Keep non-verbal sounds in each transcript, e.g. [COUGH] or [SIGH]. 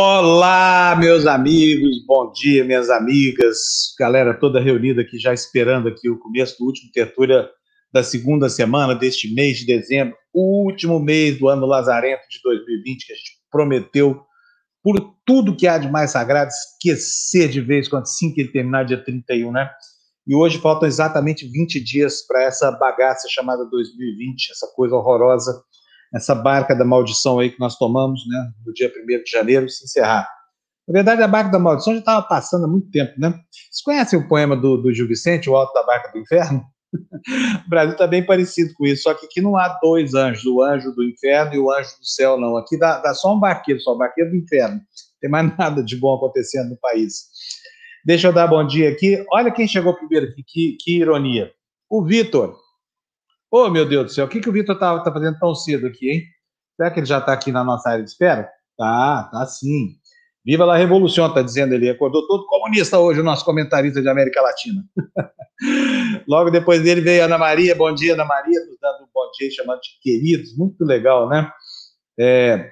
Olá, meus amigos, bom dia, minhas amigas, galera toda reunida aqui, já esperando aqui o começo do último tertúlia da segunda semana deste mês de dezembro, o último mês do ano lazarento de 2020, que a gente prometeu, por tudo que há de mais sagrado, esquecer de vez quando assim que ele terminar dia 31, né? E hoje faltam exatamente 20 dias para essa bagaça chamada 2020, essa coisa horrorosa essa barca da maldição aí que nós tomamos, né, no dia 1 de janeiro, se encerrar. Na verdade, a barca da maldição já estava passando há muito tempo, né? Vocês conhecem o poema do, do Gil Vicente, O Alto da Barca do Inferno? [LAUGHS] o Brasil está bem parecido com isso, só que aqui não há dois anjos, o anjo do inferno e o anjo do céu, não. Aqui dá, dá só um barqueiro, só um barqueiro do inferno. Não tem mais [LAUGHS] nada de bom acontecendo no país. Deixa eu dar bom dia aqui. Olha quem chegou primeiro aqui, que, que ironia. O Vitor, Ô, oh, meu Deus do céu, o que, que o Vitor tá, tá fazendo tão cedo aqui, hein? Será que ele já está aqui na nossa área de espera? Tá, tá sim. Viva a Revolução, tá dizendo ele. Acordou todo comunista hoje, o nosso comentarista de América Latina. [LAUGHS] Logo depois dele veio a Ana Maria. Bom dia, Ana Maria, nos dando um bom dia, chamando de queridos. Muito legal, né? É,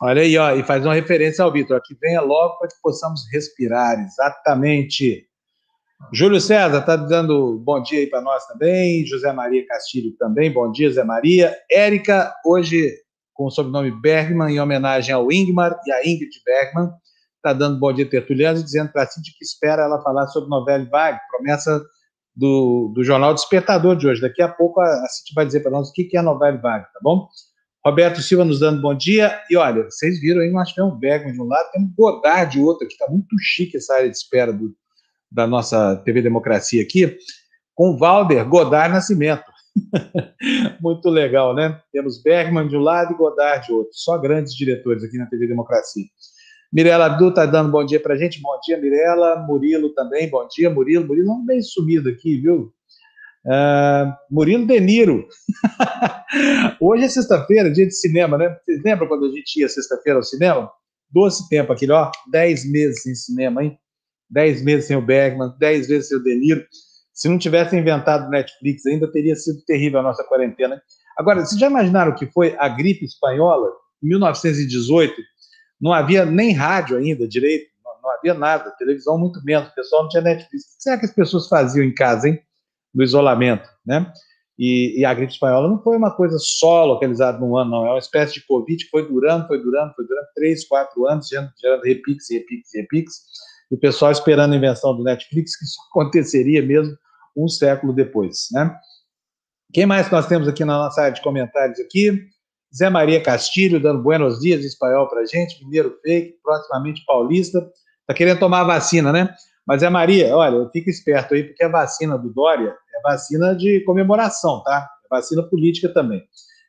olha aí, ó, e faz uma referência ao Vitor. Que venha logo para que possamos respirar. Exatamente. Júlio César está dando bom dia aí para nós também. José Maria Castilho também, bom dia, Zé Maria. Érica, hoje com o sobrenome Bergman, em homenagem ao Ingmar e a Ingrid Bergman, está dando bom dia tertuliano, dizendo para a Cintia que espera ela falar sobre novela Vague, promessa do, do jornal Despertador de hoje. Daqui a pouco a, a Cintia vai dizer para nós o que, que é a novela Vague, tá bom? Roberto Silva nos dando bom dia. E olha, vocês viram aí, nós temos um Bergman de um lado, tem um Godard de outro, que está muito chique essa área de espera do, da nossa TV Democracia aqui, com Valder Godard Nascimento. [LAUGHS] Muito legal, né? Temos Bergman de um lado e Godard de outro. Só grandes diretores aqui na TV Democracia. Mirela Abdu está dando bom dia para a gente. Bom dia, Mirela. Murilo também. Bom dia, Murilo. Murilo não bem sumido aqui, viu? Uh, Murilo Deniro. [LAUGHS] Hoje é sexta-feira, dia de cinema, né? Vocês lembram quando a gente ia sexta-feira ao cinema? Doce tempo aquele, ó. Dez meses em cinema, hein? Dez meses sem o Bergman, dez vezes sem o De Niro. Se não tivesse inventado Netflix ainda, teria sido terrível a nossa quarentena. Agora, vocês já imaginaram o que foi a gripe espanhola? Em 1918, não havia nem rádio ainda direito, não, não havia nada, televisão muito menos, o pessoal não tinha Netflix. O que será que as pessoas faziam em casa, hein? No isolamento, né? E, e, a gripe espanhola não foi uma coisa só localizada num ano, não. É uma espécie de Covid que foi durando, foi durando, foi durando três, quatro anos, gerando, gerando repiques, repiques, repiques o pessoal esperando a invenção do Netflix, que isso [LAUGHS] aconteceria mesmo um século depois, né? Quem mais nós temos aqui na nossa área de comentários aqui? Zé Maria Castilho, dando buenos dias em espanhol para gente, mineiro fake, proximamente paulista. Tá querendo tomar a vacina, né? Mas Zé Maria, olha, fica esperto aí, porque a vacina do Dória é vacina de comemoração, tá? É vacina política também.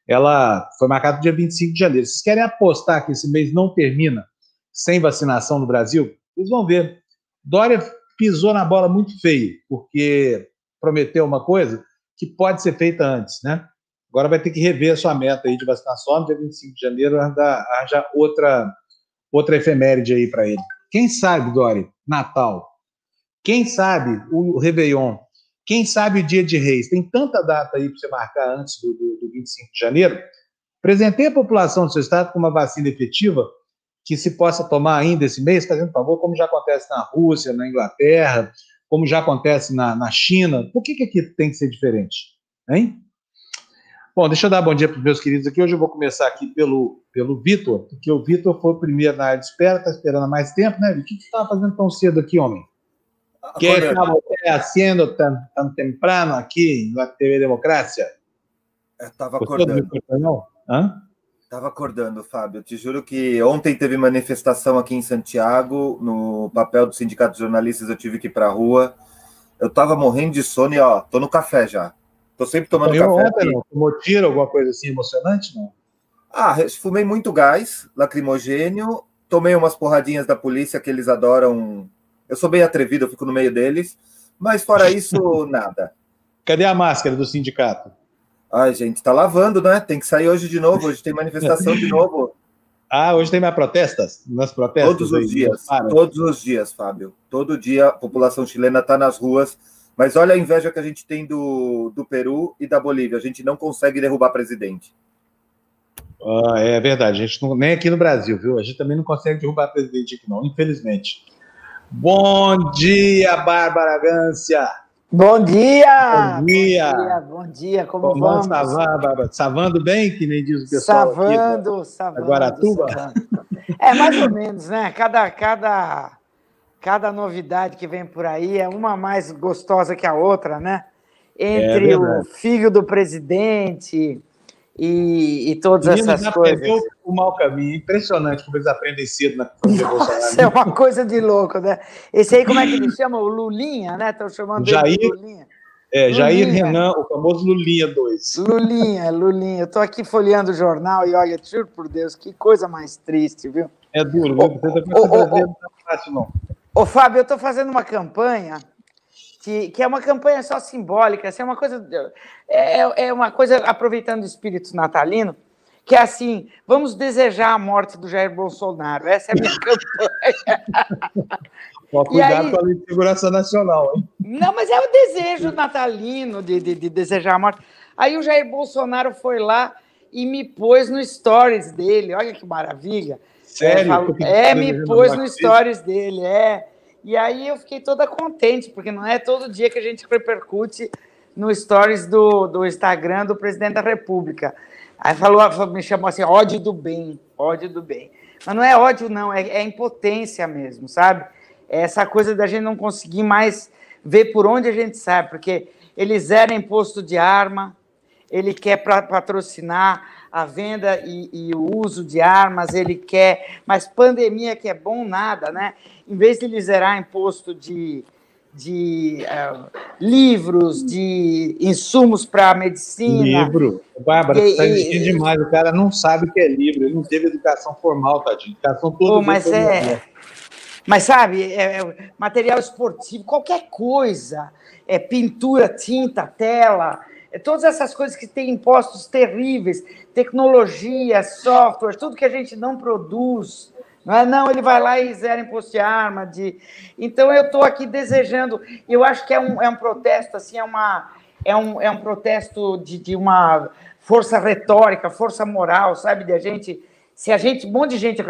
Ela foi marcada no dia 25 de janeiro. Vocês querem apostar que esse mês não termina sem vacinação no Brasil? Vocês vão ver. Dória pisou na bola muito feio, porque prometeu uma coisa que pode ser feita antes, né? Agora vai ter que rever a sua meta aí de vacinação, no dia 25 de janeiro, arranjar outra, outra efeméride aí para ele. Quem sabe, Dória, Natal? Quem sabe o Réveillon? Quem sabe o dia de Reis? Tem tanta data aí para você marcar antes do, do, do 25 de janeiro. Presentei a população do seu estado com uma vacina efetiva que se possa tomar ainda esse mês, fazendo favor, como já acontece na Rússia, na Inglaterra, como já acontece na, na China. Por que, que aqui tem que ser diferente? Hein? Bom, deixa eu dar bom dia para os meus queridos aqui. Hoje eu vou começar aqui pelo, pelo Vitor, porque o Vitor foi o primeiro na área de espera, está esperando há mais tempo, né? O que você estava fazendo tão cedo aqui, homem? O que estava fazendo tão, tão temprano aqui na TV Democracia? Estava acordando. Hã? Estava acordando, Fábio. Eu te juro que ontem teve manifestação aqui em Santiago, no papel do Sindicato de Jornalistas, eu tive que ir para a rua. Eu estava morrendo de sono e, ó, tô no café já. Tô sempre tomando eu café. Ontem, não? Tomou tiro, alguma coisa assim emocionante, não? Ah, fumei muito gás lacrimogênio, tomei umas porradinhas da polícia que eles adoram. Eu sou bem atrevido, eu fico no meio deles, mas fora [LAUGHS] isso, nada. Cadê a máscara do sindicato? Ai, gente, tá lavando, né? Tem que sair hoje de novo. Hoje tem manifestação de novo. [LAUGHS] Ah, hoje tem mais protestas? Nas protestas? Todos os dias. Todos os dias, Fábio. Todo dia a população chilena está nas ruas. Mas olha a inveja que a gente tem do, do Peru e da Bolívia. A gente não consegue derrubar presidente. Ah, é verdade, a gente não, nem aqui no Brasil, viu? A gente também não consegue derrubar presidente aqui, não, infelizmente. Bom dia, Bárbara Gância! Bom dia! Bom dia! Bom dia, bom dia. como, como vamos? Bárbara? Savando bem, que nem diz o pessoal Savando, aqui, savando. Guaratuba? Savando. É, mais ou menos, né? Cada, cada, cada novidade que vem por aí é uma mais gostosa que a outra, né? Entre é o filho do presidente e, e todas Menino essas coisas. o mau caminho. Impressionante como eles aprendem cedo na [LAUGHS] Bolsonaro. é uma coisa de louco, né? Esse aí, como é que ele chama? O Lulinha, né? Estão chamando Jair, ele de Lulinha. É, Jair Renan, o famoso Lulinha 2. Lulinha, Lulinha. Eu estou aqui folheando o jornal e olha, juro por Deus, que coisa mais triste, viu? É duro, viu? Você tá ô, ô, não fácil, não. Ô, Fábio, eu estou fazendo uma campanha que, que é uma campanha só simbólica, assim, é uma coisa, é, é uma coisa aproveitando o espírito natalino, que é assim, vamos desejar a morte do Jair Bolsonaro. Essa é a minha [LAUGHS] campanha. Pode cuidar com a segurança nacional, hein? Não, mas é o desejo natalino de, de, de, desejar a morte. Aí o Jair Bolsonaro foi lá e me pôs no stories dele. Olha que maravilha. Sério? É, é me pôs no stories dele, é. E aí eu fiquei toda contente, porque não é todo dia que a gente repercute no stories do, do Instagram do presidente da República. Aí falou, me chamou assim, ódio do bem, ódio do bem. Mas não é ódio, não, é, é impotência mesmo, sabe? É essa coisa da gente não conseguir mais ver por onde a gente sai, porque ele zera imposto de arma, ele quer patrocinar a venda e, e, o uso de armas, ele quer, mas pandemia que é bom nada, né? Em vez de ele zerar imposto de, de uh, livros, de insumos para a medicina. Livro. Bárbara, você está exigindo demais. O cara não sabe o que é livro, ele não teve educação formal, tadinho. Educação toda. mas é. Mas sabe, é, é, material esportivo, qualquer coisa, é pintura, tinta, tela, todas essas coisas que têm impostos terríveis, tecnologia, software, tudo que a gente não produz. Não, é? não ele vai lá e zera imposto de arma. De... Então, eu estou aqui desejando, eu acho que é um, é um protesto, assim, é, uma, é, um, é um protesto de, de uma força retórica, força moral, sabe, de a gente se a gente, um monte de gente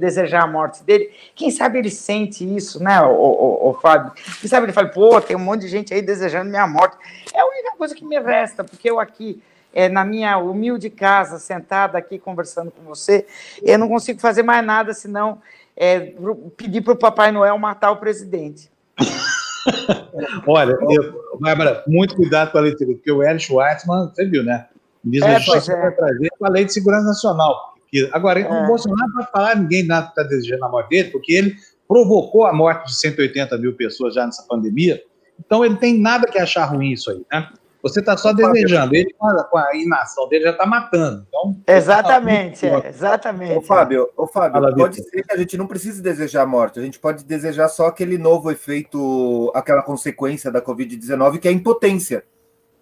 desejar a morte dele, quem sabe ele sente isso, né, o, o, o Fábio? Quem sabe ele fala, pô, tem um monte de gente aí desejando minha morte. É a única coisa que me resta, porque eu aqui, é, na minha humilde casa, sentada aqui conversando com você, eu não consigo fazer mais nada senão é, pedir para o Papai Noel matar o presidente. [LAUGHS] Olha, eu, Bárbara, muito cuidado com a leitura, porque o Hélio Schwartzman, você viu, né? Diz é, Justiça é. trazer a Lei de Segurança Nacional Agora, é. o Bolsonaro não vai falar, ninguém nada está desejando a morte dele, porque ele provocou a morte de 180 mil pessoas já nessa pandemia. Então, ele tem nada que achar ruim isso aí, né? Você está só desejando. Ele, com a, inação dele, já está matando. Então, exatamente, tá é, exatamente. Ô, Fábio, ô, Fábio Fala, pode ser que a gente não precise desejar a morte. A gente pode desejar só aquele novo efeito, aquela consequência da Covid-19, que é a impotência.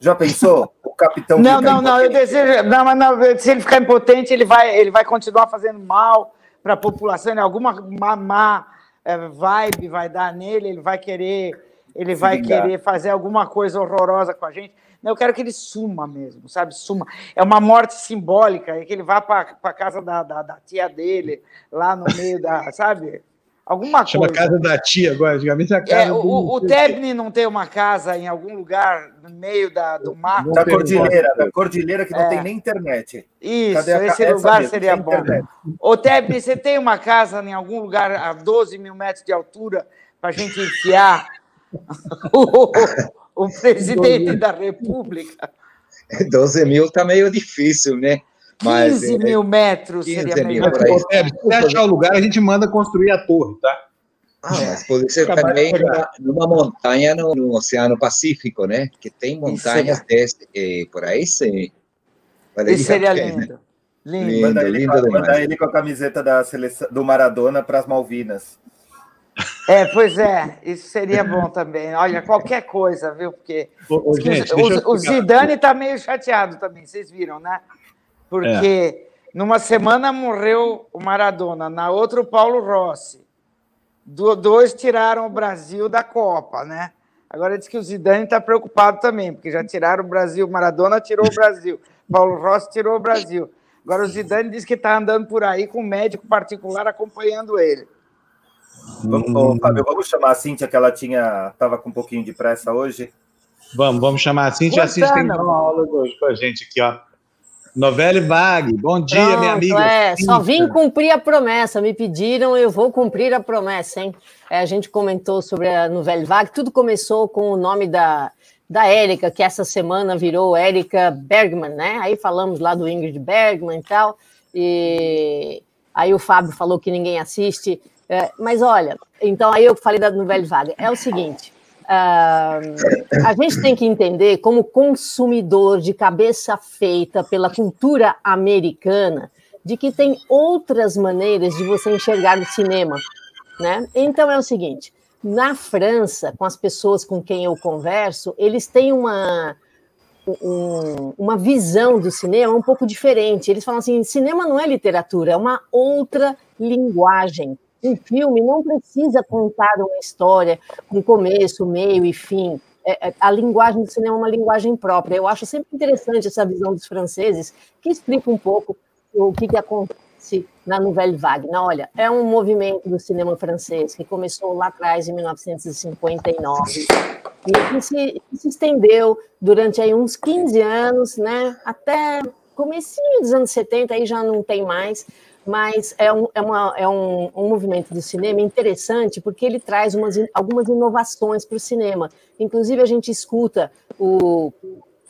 Já pensou? O capitão. Não, não, impotente? não, eu desejo. Não, mas não, se ele ficar impotente, ele vai, ele vai continuar fazendo mal para a população, né? alguma má, má é, vibe vai dar nele, ele vai querer, ele Se vai vingar. querer fazer alguma coisa horrorosa com a gente. Eu quero que ele suma mesmo, sabe? Suma. É uma morte simbólica, é que ele vá para a casa da, da, da, tia dele, lá no meio da. Sabe? Alguma Chama coisa. casa da tia agora, antigamente a casa. É, o, o Tebni não tem uma casa em algum lugar no meio da, do mar. Da cordilheira, da cordilheira que não é. tem nem internet. Isso, esse lugar mesmo, seria bom. Internet. Ô, Tebni, você tem uma casa em algum lugar a 12 mil metros de altura para a gente enfiar [LAUGHS] o, o presidente da República? [LAUGHS] 12 mil está meio difícil, né? 15 é, mil metros 15 seria mil melhor. Mil, se achar o lugar, a gente manda construir a torre, tá? Ah, mas pode ser também numa, numa montanha no, no, Oceano Pacífico, né? Que tem montanhas Isso desse, eh, por aí sim. Isso seria lindo. Né? Lindo, lindo, manda ele, lindo manda ele com a camiseta da seleção, do Maradona para as Malvinas. É, pois é, isso seria bom também. Olha, qualquer coisa, viu? Porque ô, gente, o, o Zidane está meio chateado também, vocês viram, né? Porque é. numa semana morreu o Maradona, na outra o Paulo Rossi. Do, dois tiraram o Brasil da Copa, né? Agora diz que o Zidane está preocupado também, porque já tiraram o Brasil, Maradona tirou o Brasil, [LAUGHS] Paulo Rossi tirou o Brasil. Agora o Zidane diz que está andando por aí com um médico particular acompanhando ele. Vamos, hum. Fábio, vamos chamar a Cíntia, que ela tinha estava com um pouquinho de pressa hoje. Vamos, vamos chamar a Cíntia. A Cíntia tem uma aula hoje com a gente aqui, ó. Novelle Vague, bom dia, Pronto, minha amiga. É, só vim cumprir a promessa. Me pediram, eu vou cumprir a promessa, hein? É, a gente comentou sobre a Novelle Vague. Tudo começou com o nome da, da Érica, que essa semana virou Érica Bergman, né? Aí falamos lá do Ingrid Bergman e tal. E aí o Fábio falou que ninguém assiste. É, mas olha, então aí eu falei da Novelle Vague. É o seguinte. Uh, a gente tem que entender, como consumidor de cabeça feita pela cultura americana, de que tem outras maneiras de você enxergar o cinema. Né? Então é o seguinte: na França, com as pessoas com quem eu converso, eles têm uma, um, uma visão do cinema um pouco diferente. Eles falam assim: cinema não é literatura, é uma outra linguagem um filme não precisa contar uma história com começo, meio e fim. É, é, a linguagem do cinema é uma linguagem própria. Eu acho sempre interessante essa visão dos franceses, que explica um pouco o que, que acontece na Nouvelle Vague. Olha, é um movimento do cinema francês que começou lá atrás, em 1959, e que se, se estendeu durante aí uns 15 anos, né, até comecinho dos anos 70, aí já não tem mais, mas é um, é uma, é um, um movimento do cinema interessante porque ele traz umas, algumas inovações para o cinema. Inclusive, a gente escuta o,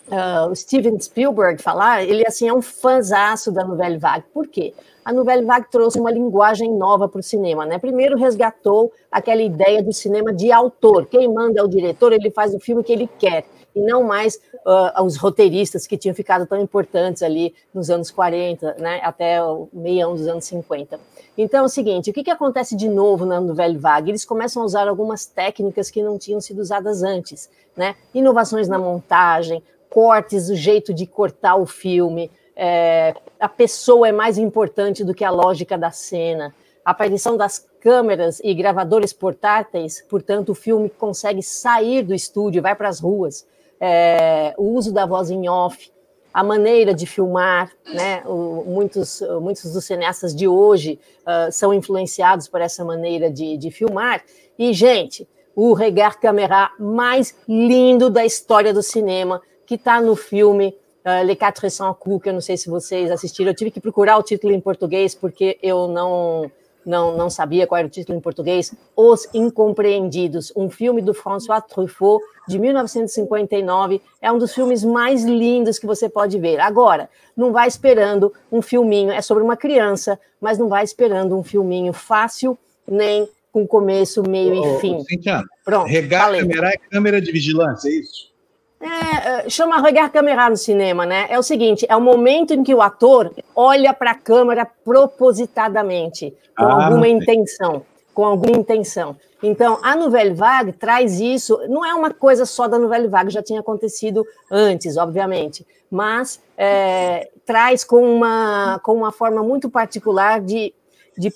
uh, o Steven Spielberg falar, ele assim é um fãzaço da Nouvelle Vague. Por quê? A Nouvelle Vague trouxe uma linguagem nova para o cinema, né? Primeiro resgatou aquela ideia do cinema de autor. Quem manda é o diretor, ele faz o filme que ele quer e não mais uh, os roteiristas que tinham ficado tão importantes ali nos anos 40, né, até o meião dos anos 50. Então é o seguinte, o que, que acontece de novo na Nouvelle Vague? Eles começam a usar algumas técnicas que não tinham sido usadas antes, né? Inovações na montagem, cortes, o jeito de cortar o filme, é, a pessoa é mais importante do que a lógica da cena, a aparição das câmeras e gravadores portáteis, portanto, o filme consegue sair do estúdio, vai para as ruas é, o uso da voz em off, a maneira de filmar, né? O, muitos, muitos dos cineastas de hoje uh, são influenciados por essa maneira de, de filmar. E, gente, o regard caméra mais lindo da história do cinema, que está no filme uh, Les Quatre Cents Coups, que eu não sei se vocês assistiram. Eu tive que procurar o título em português, porque eu não não, não sabia qual era o título em português, Os Incompreendidos, um filme do François Truffaut, de 1959. É um dos filmes mais lindos que você pode ver. Agora, não vai esperando um filminho, é sobre uma criança, mas não vai esperando um filminho fácil, nem com começo, meio ô, e fim. Ô, Cintia, Pronto, regar câmera câmera de vigilância, é isso? É, é, chama regar câmera no cinema, né? É o seguinte: é o momento em que o ator olha para a câmera propositadamente, com ah, alguma intenção. Com alguma intenção. Então, a Nouvelle Vague traz isso, não é uma coisa só da Nouvelle Vague, já tinha acontecido antes, obviamente, mas é, traz com uma, com uma forma muito particular de de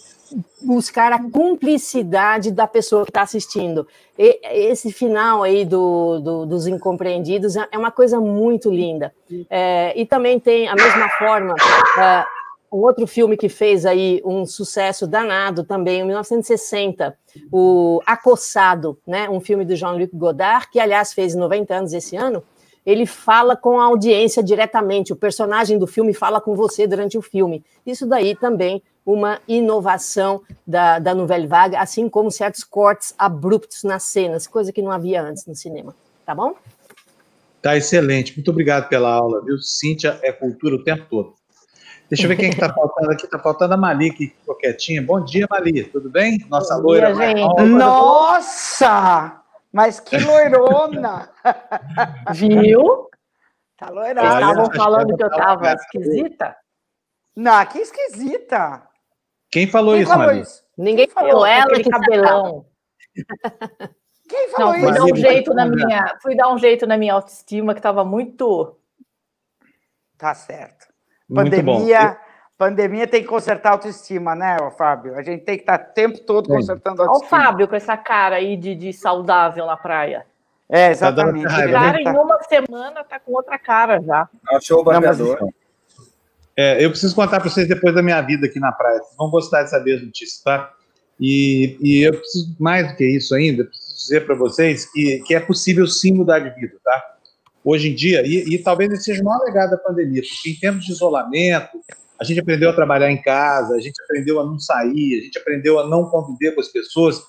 buscar a cumplicidade da pessoa que está assistindo. E, esse final aí do, do, dos incompreendidos é, é uma coisa muito linda. É, e também tem a mesma forma. É, um outro filme que fez aí um sucesso danado também, em 1960, o Acossado, né, um filme do Jean-Luc Godard, que aliás fez 90 anos esse ano, ele fala com a audiência diretamente, o personagem do filme fala com você durante o filme. Isso daí também uma inovação da, da Nouvelle Vague, assim como certos cortes abruptos nas cenas, coisa que não havia antes no cinema. Tá bom? Tá excelente. Muito obrigado pela aula, viu? Cíntia é cultura o tempo todo. Deixa eu ver quem está que tá faltando aqui. Está faltando a Mali, que ficou quietinha. Bom dia, Mali. Tudo bem? Nossa Bom loira. Dia, Nossa! Mas que loirona! [LAUGHS] Viu? Tá loirona. Estavam falando que eu estava esquisita? Não, que esquisita. Quem falou Quem isso, falou Isso? Ninguém falou. Ela que cabelão. Quem falou [LAUGHS] Não, fui isso? Dar um jeito na minha, fui dar um jeito na minha autoestima que estava muito. Tá certo. Pandemia, pandemia tem que consertar a autoestima, né, Fábio? A gente tem que estar tá o tempo todo consertando a autoestima. Olha o Fábio com essa cara aí de, de saudável na praia. É, exatamente. Tá cara, em uma semana tá com outra cara já. Achou o barbeador. Não, É, eu preciso contar para vocês depois da minha vida aqui na praia. Vocês vão gostar de saber as notícias, tá? E, e eu preciso, mais do que isso ainda, preciso dizer para vocês que, que é possível sim mudar de vida, tá? Hoje em dia, e, e talvez esse seja o maior legado da pandemia, porque em tempos de isolamento, a gente aprendeu a trabalhar em casa, a gente aprendeu a não sair, a gente aprendeu a não conviver com as pessoas,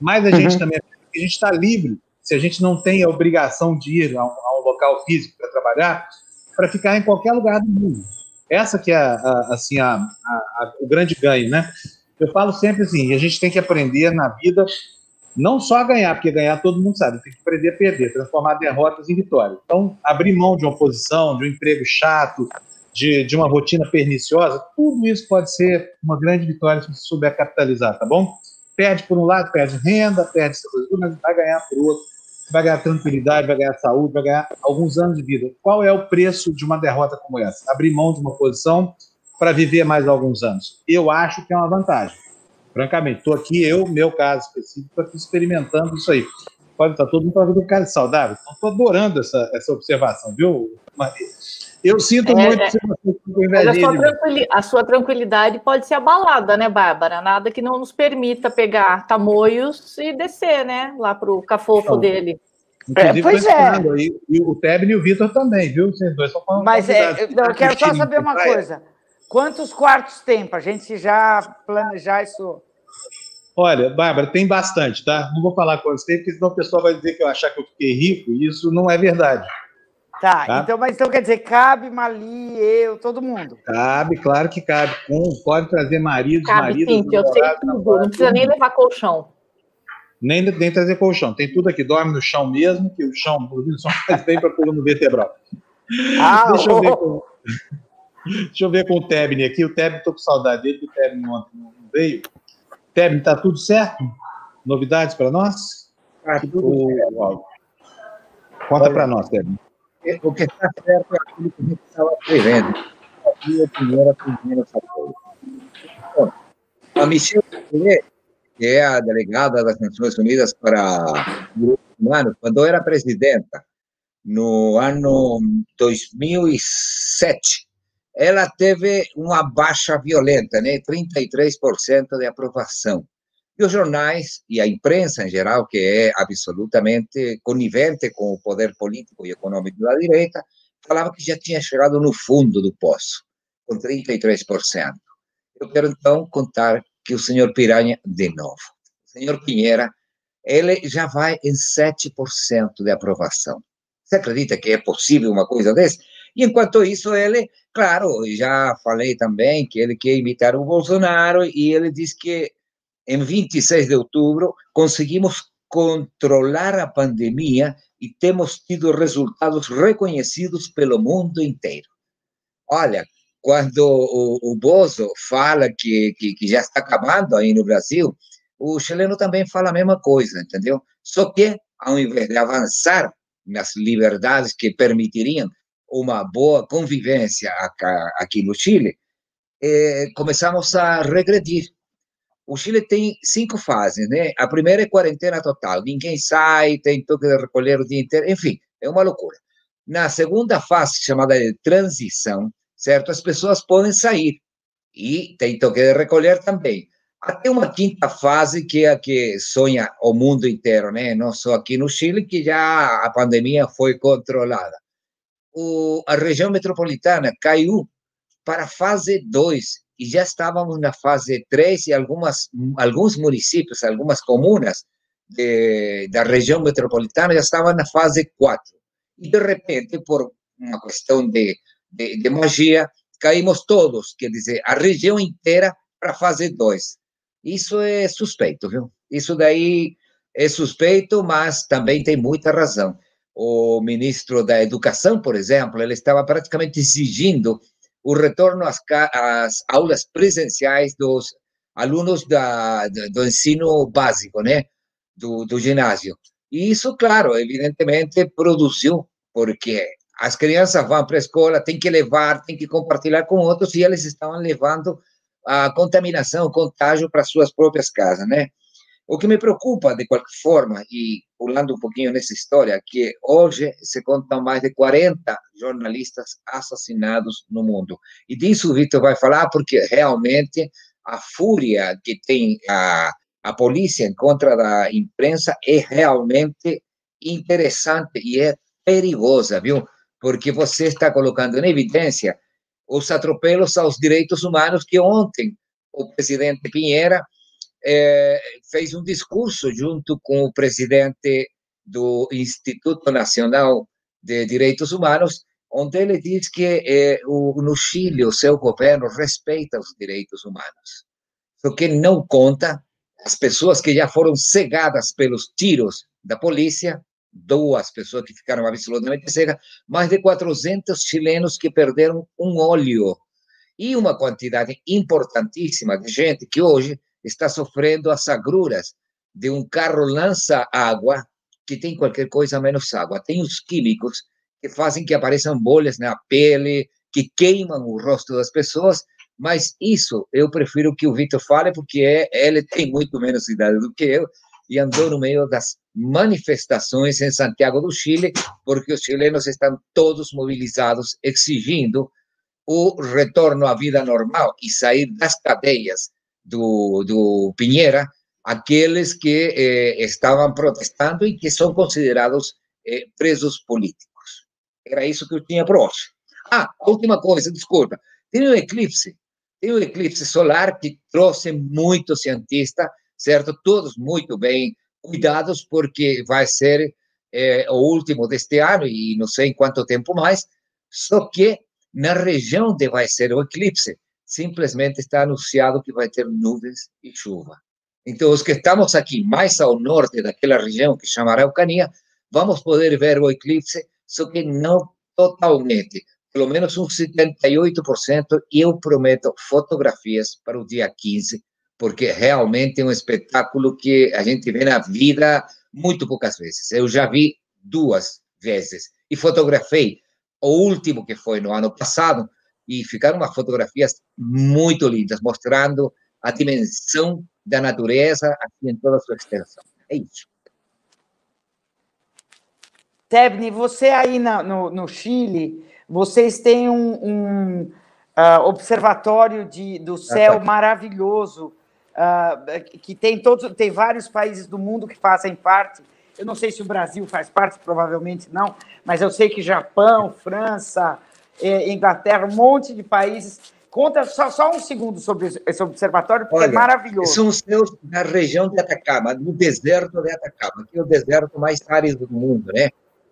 mas a uhum. gente também a gente está livre se a gente não tem a obrigação de ir a um, a um local físico para trabalhar, para ficar em qualquer lugar do mundo. Essa que é a, assim a, a, o grande ganho, né? Eu falo sempre assim, a gente tem que aprender na vida não só a ganhar, porque ganhar todo mundo sabe, tem que aprender a perder, transformar derrotas em vitórias. Então, abrir mão de uma posição, de um emprego chato, de, de uma rotina perniciosa, tudo isso pode ser uma grande vitória se você souber capitalizar, tá bom? Perde por um lado, perde renda, perde mas vai ganhar por outro vai ganhar tranquilidade, vai ganhar saúde, vai ganhar alguns anos de vida. Qual é o preço de uma derrota como essa? Abrir mão de uma posição para viver mais alguns anos. Eu acho que é uma vantagem. Francamente, estou aqui, eu, meu caso específico, estou experimentando isso aí. Pode estar todo mundo para vida cara saudável. Estou adorando essa, essa observação, viu, Maria? Eu sinto é, muito é, se você mas a sua, a sua tranquilidade pode ser abalada, né, Bárbara? Nada que não nos permita pegar tamoios e descer, né, lá para o cafofo então, dele. É, pois é. Aí, e o Tebni e o Vitor também, viu? Vocês dois são Mas é, eu, eu quero só saber uma coisa. Quantos quartos tem para a gente já planejar isso? Olha, Bárbara, tem bastante, tá? Não vou falar quantos tem, porque senão o pessoal vai dizer que eu achar que eu fiquei rico, e isso não é verdade. Tá, tá, Então, mas então quer dizer, cabe Mali, eu, todo mundo. Cabe, claro que cabe. Com, pode trazer maridos, cabe, maridos. Sim, eu sei tudo. Não precisa nem levar colchão. Nem, nem trazer colchão. Tem tudo aqui. Dorme no chão mesmo, que o chão, o chão faz bem para coluna vertebral. Ah, [LAUGHS] deixa, eu ver com, deixa eu ver com o Tebni aqui. O Tebni, estou com saudade dele, que o Tebni ontem não veio. Tebni, está tudo certo? Novidades para nós? Ah, tudo certo. Conta para nós, Tebni o que está certo é aquilo que a gente estava prevendo. Aqui é a primeira coisa. Bom, a Michelle que é a delegada das Nações Unidas para Direitos Humanos, quando era presidenta, no ano 2007, ela teve uma baixa violenta, né? 33% de aprovação. E os jornais e a imprensa em geral, que é absolutamente conivente com o poder político e econômico da direita, falava que já tinha chegado no fundo do poço, com 33%. Eu quero então contar que o senhor Piranha, de novo, o senhor Pinheira, ele já vai em 7% de aprovação. Você acredita que é possível uma coisa dessa? E enquanto isso, ele, claro, já falei também que ele quer imitar o Bolsonaro e ele diz que em 26 de outubro, conseguimos controlar a pandemia e temos tido resultados reconhecidos pelo mundo inteiro. Olha, quando o, o Bozo fala que, que, que, já está acabando aí no Brasil, o chileno também fala a mesma coisa, entendeu? Só que, ao invés de avançar nas liberdades que permitiriam uma boa convivência aqui no Chile, eh, começamos a regredir. O Chile tem cinco fases, né? A primeira é quarentena total, ninguém sai, tem toque de recolher o dia inteiro, enfim, é uma loucura. Na segunda fase, chamada de transição, certo? As pessoas podem sair e tem toque de recolher também. Até uma quinta fase, que é a que sonha o mundo inteiro, né? Não só aqui no Chile, que já a pandemia foi controlada. O, a região metropolitana caiu para a fase 2, e já estávamos na fase 3 e algumas, alguns municípios, algumas comunas de, da região metropolitana já estavam na fase 4. E, de repente, por uma questão de, de, de magia, caímos todos, quer dizer, a região inteira para a fase 2. Isso é suspeito, viu? Isso daí é suspeito, mas também tem muita razão. O ministro da Educação, por exemplo, ele estava praticamente exigindo o retorno às, às aulas presenciais dos alunos da, do ensino básico, né, do, do ginásio. E isso, claro, evidentemente produziu, porque as crianças vão para a escola, tem que levar, tem que compartilhar com outros, e eles estavam levando a contaminação, o contágio para suas próprias casas, né? O que me preocupa, de qualquer forma, e pulando um pouquinho nessa história, que hoje se contam mais de 40 jornalistas assassinados no mundo. E disso o Vitor vai falar, porque realmente a fúria que tem a, a polícia em contra da imprensa é realmente interessante e é perigosa, viu? Porque você está colocando em evidência os atropelos aos direitos humanos que ontem o presidente Pinheira é, fez um discurso junto com o presidente do Instituto Nacional de Direitos Humanos, onde ele diz que é, o, no Chile o seu governo respeita os direitos humanos. Só que não conta as pessoas que já foram cegadas pelos tiros da polícia, duas pessoas que ficaram absolutamente cegas, mais de 400 chilenos que perderam um olho e uma quantidade importantíssima de gente que hoje está sofrendo as agruras de um carro lança-água que tem qualquer coisa menos água. Tem os químicos que fazem que apareçam bolhas na pele, que queimam o rosto das pessoas, mas isso eu prefiro que o Vitor fale, porque é, ele [LAUGHS] tem muito menos idade do que eu e andou no meio das manifestações em Santiago do Chile, porque os chilenos estão todos mobilizados exigindo o retorno à vida normal e sair das cadeias do, do Pinheira aqueles que eh, estavam protestando e que são considerados eh, presos políticos. Era isso que eu tinha para hoje. Ah, a última coisa, desculpa. Tem um eclipse, tem um eclipse solar que trouxe muito cientista, certo? Todos muito bem cuidados, porque vai ser eh, o último deste ano e não sei em quanto tempo mais. Só que na região onde vai ser o eclipse, simplesmente está anunciado que vai ter nuvens e chuva. Então, os que estamos aqui mais ao norte daquela região que chama Araucania, vamos poder ver o eclipse, só que não totalmente, pelo menos uns 78%, e eu prometo fotografias para o dia 15, porque realmente é um espetáculo que a gente vê na vida muito poucas vezes. Eu já vi duas vezes e fotografei o último que foi no ano passado, e ficaram umas fotografias muito lindas, mostrando a dimensão da natureza aqui em toda a sua extensão. É isso. Tebni, você aí na, no, no, Chile, vocês têm um, um uh, observatório de, do céu maravilhoso, uh, que tem, todos, tem vários países do mundo que fazem parte. Eu não sei se o Brasil faz parte, provavelmente não, mas eu sei que Japão, França, é, Inglaterra, um monte de países. Conta só, só um segundo sobre esse observatório, porque é Olha, é maravilhoso. São os seus na região de Atacama, no deserto de Atacama, que é o deserto mais árido do mundo, né?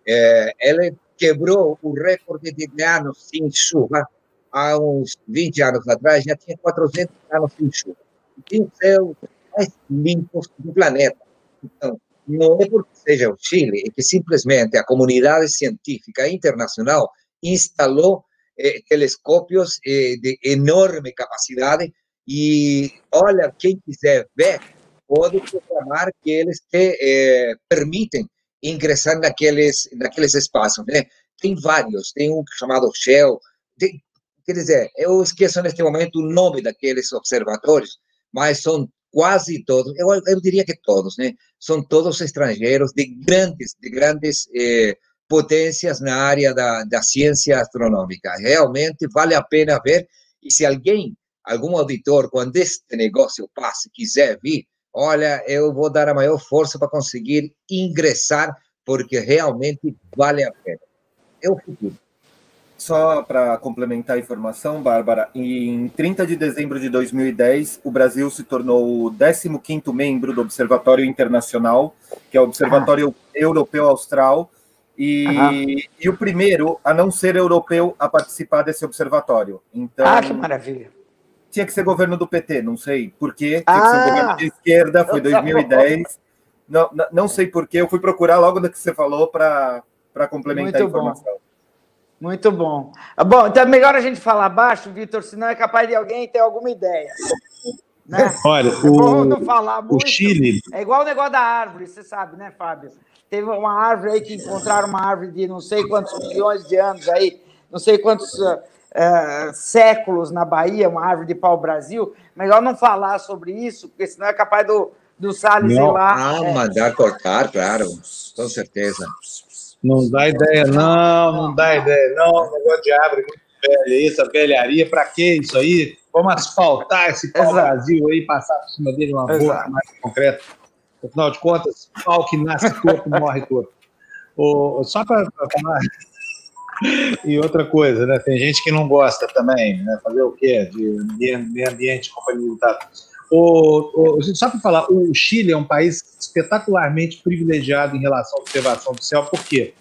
É, ele quebrou o recorde de anos sem chuva há uns 20 anos atrás, já tinha 400 anos sem chuva. Tem o céu mais limpo do planeta. Então, não é porque seja o Chile, é que simplesmente a comunidade científica internacional instalou eh, telescópios eh, de enorme capacidade e, olha, quem quiser ver, pode programar que eles te eh, permitem ingressar naqueles, naqueles espaços, né? Tem vários, tem um chamado Shell, tem, quer dizer, eu esqueço neste momento o nome daqueles observatórios, mas são quase todos, eu, eu diria que todos, né? São todos estrangeiros de grandes, de grandes eh, potências na área da, da ciência astronômica. Realmente vale a pena ver. E se alguém, algum auditor, quando este negócio passe, quiser vir, olha, eu vou dar a maior força para conseguir ingressar, porque realmente vale a pena. É o futuro. Só para complementar a informação, Bárbara, em 30 de dezembro de 2010, o Brasil se tornou o 15º membro do Observatório Internacional, que é o Observatório ah. Europeu Austral, e, e, o primeiro a não ser europeu a participar desse observatório. Então, ah, que maravilha! Tinha que ser governo do PT, não sei por quê. Tinha ah, que ser governo de esquerda, foi 2010. Não, não sei por quê, eu fui procurar logo do que você falou para complementar Muito a informação. Bom. Muito bom. Ah, bom, então é melhor a gente falar baixo, Vitor, senão é capaz de alguém ter alguma ideia. Né? Olha, é o, não falar muito. o Chile. É igual o negócio da árvore, você sabe, né, Fábio? Teve uma árvore aí que encontraram uma árvore de não sei quantos milhões de anos aí, não sei quantos uh, séculos na Bahia, uma árvore de pau-brasil. Melhor não falar sobre isso, porque senão é capaz do, do Salles ir lá. Ah, é. mandar cortar, claro, com certeza. Não dá ideia, não, não dá ideia, não. Negócio de árvore velha, essa velharia, para que isso aí? Vamos asfaltar esse pau Brasil aí, passar por cima dele uma boa mais concreta. Afinal de contas, pau que nasce torto morre torto. O, só para falar. E outra coisa, né? Tem gente que não gosta também, né? Fazer o quê? De meio ambiente, companhia militar. O, o, só para falar, o Chile é um país espetacularmente privilegiado em relação à observação do céu, por quê?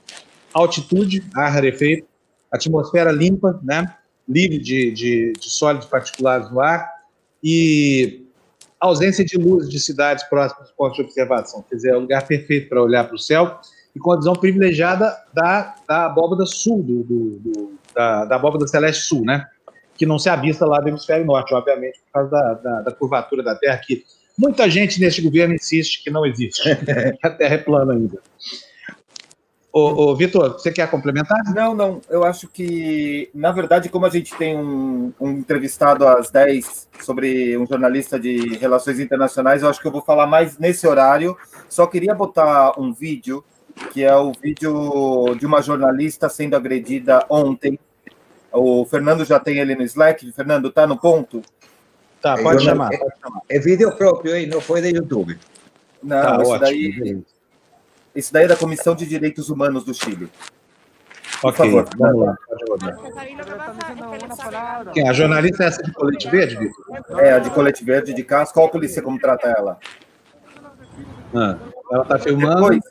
Altitude, ar rarefeito, atmosfera limpa, né? livre de, de, de sólidos particulares no ar e ausência de luz de cidades próximas dos pontos de observação. Quer dizer, é o lugar perfeito para olhar para o céu e com a visão privilegiada da, da abóbada sul, do, do, do da, da abóbada celeste sul, né? que não se avista lá do hemisfério norte, obviamente, por causa da, da, da curvatura da Terra, que muita gente neste governo insiste que não existe, que [LAUGHS] a Terra é plana ainda. Ô, ô Vitor, você quer complementar? Não, não. Eu acho que, na verdade, como a gente tem um, um, entrevistado às 10 sobre um jornalista de relações internacionais, eu acho que eu vou falar mais nesse horário. Só queria botar um vídeo, que é o vídeo de uma jornalista sendo agredida ontem o Fernando já tem ele no Slack. Fernando, tá no ponto? Tá, pode chamar. É, é, vídeo próprio, hein? Não foi da YouTube. Não, tá, isso, daí, isso daí é da Comissão de Direitos Humanos do Chile. Por ok, favor, vamos lá. Quem? A jornalista é essa de colete verde, Vitor? É, a de colete verde, de casco. Qual a polícia como trata ela? Ah, ela está filmando. Depois,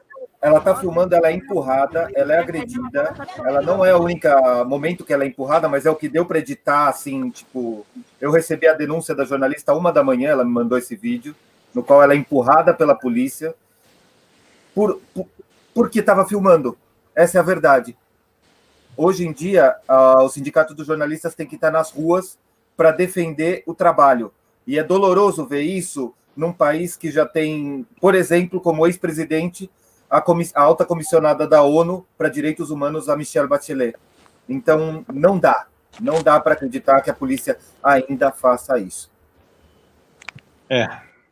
ela está filmando, ela é empurrada, ela é agredida, ela não é o único momento que ela é empurrada, mas é o que deu para editar, assim, tipo, eu recebi a denúncia da jornalista uma da manhã, ela me mandou esse vídeo, no qual ela é empurrada pela polícia por, por porque estava filmando. Essa é a verdade. Hoje em dia, uh, o Sindicato dos Jornalistas tem que estar nas ruas para defender o trabalho. E é doloroso ver isso num país que já tem, por exemplo, como ex-presidente a, a alta comissionada da ONU para Direitos Humanos, a Michelle Bachelet. Então, não dá. Não dá para acreditar que a polícia ainda faça isso. É,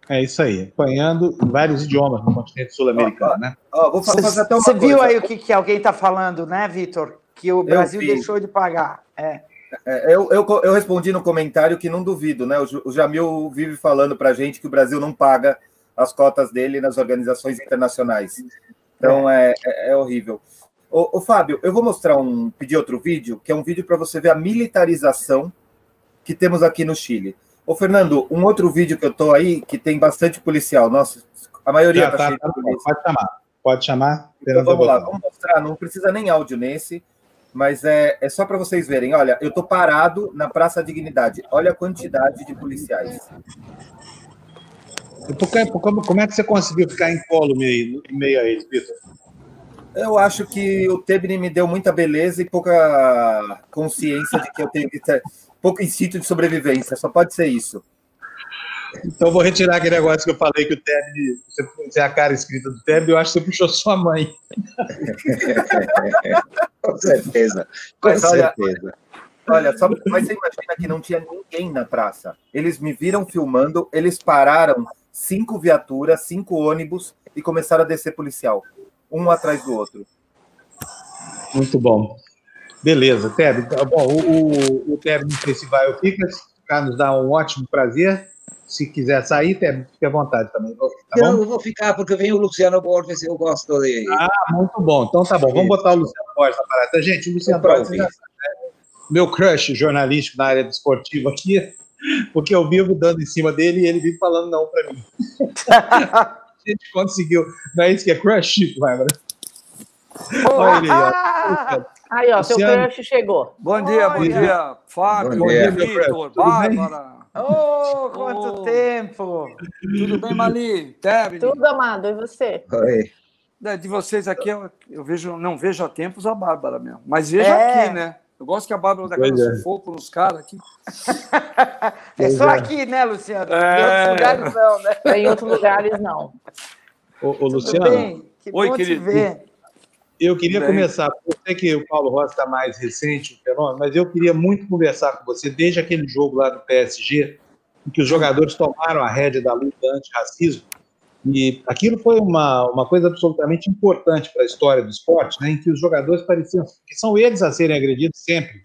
é isso aí. Apanhando em vários idiomas no continente sul-americano, né? vou fazer até uma Você viu aí o que, que alguém está falando, né, Vitor? Que o Brasil deixou de pagar. É. É, eu, eu, eu, respondi no comentário que não duvido, né? O, Jamil vive falando para a gente que o Brasil não paga as cotas dele nas organizações internacionais. Então é, é, é horrível. Ô, ô, Fábio, eu vou mostrar um, pedir outro vídeo, que é um vídeo para você ver a militarização que temos aqui no Chile. Ô, Fernando, um outro vídeo que eu tô aí, que tem bastante policial. Nossa, a maioria Já, tá, tá, Pode chamar, pode chamar. Então, vamos lá, vamos mostrar. Não precisa nem áudio nesse, mas é, é só para vocês verem. Olha, eu tô parado na Praça Dignidade. Olha a quantidade de policiais. Como, como é que você conseguiu ficar em colo meio, meio a eles, Vitor? Eu acho que o Tebni me deu muita beleza e pouca consciência de que eu tenho que ter pouco instinto de sobrevivência. Só pode ser isso. Então vou retirar aquele negócio que eu falei que o Tebni, você é a cara escrita do Tebni, eu acho que você puxou sua mãe. [LAUGHS] Com certeza. Com mas, certeza. Olha, olha, só, mas você imagina que não tinha ninguém na praça. Eles me viram filmando, eles pararam cinco viaturas, cinco ônibus e começaram a descer policial, um atrás do outro. Muito bom. Beleza, Teb. Tá bom, o, o, o Teb não sei se vai ou fica, nos dá um ótimo prazer. Se quiser sair, Teb, fique à vontade também. Tá eu vou ficar, porque vem o Luciano Borges, eu gosto dele. Ah, muito bom. Então tá bom, vamos botar o Luciano Borges na parada. Gente, o Luciano Borges, né? meu crush jornalístico na área desportiva aqui, porque eu vivo dando em cima dele e ele vive falando não para mim. [LAUGHS] a gente conseguiu. Não é isso que é crush, Bárbara? Olha ele aí, ó. Aí, ó, seu crush chegou. Bom dia, bom dia, Fábio, bom dia, Vitor, Bárbara. Oh, quanto oh. tempo! Tudo bem, Mali? Tebni? Tudo, amado, e você? Oi. De vocês aqui, eu, eu, vejo, não vejo há tempos a Bárbara mesmo, mas vejo é. aqui, né? Eu gosto que a Bárbara dá aquela é. sufoco nos caras aqui. [LAUGHS] é só é. aqui, né, Luciano? É. Em outros lugares não, né? [LAUGHS] Em outros lugares não. Ô, ô Luciano. Bem? Que Oi, querido. Ver. Eu queria bem. começar, eu sei que o Paulo Rossi está mais recente, o fenômeno, mas eu queria muito conversar com você desde aquele jogo lá do PSG, em que os jogadores tomaram a rédea da luta anti-racismo E aquilo foi uma, uma coisa absolutamente importante para a história do esporte, né, em que os jogadores pareciam que são eles a serem agredidos sempre.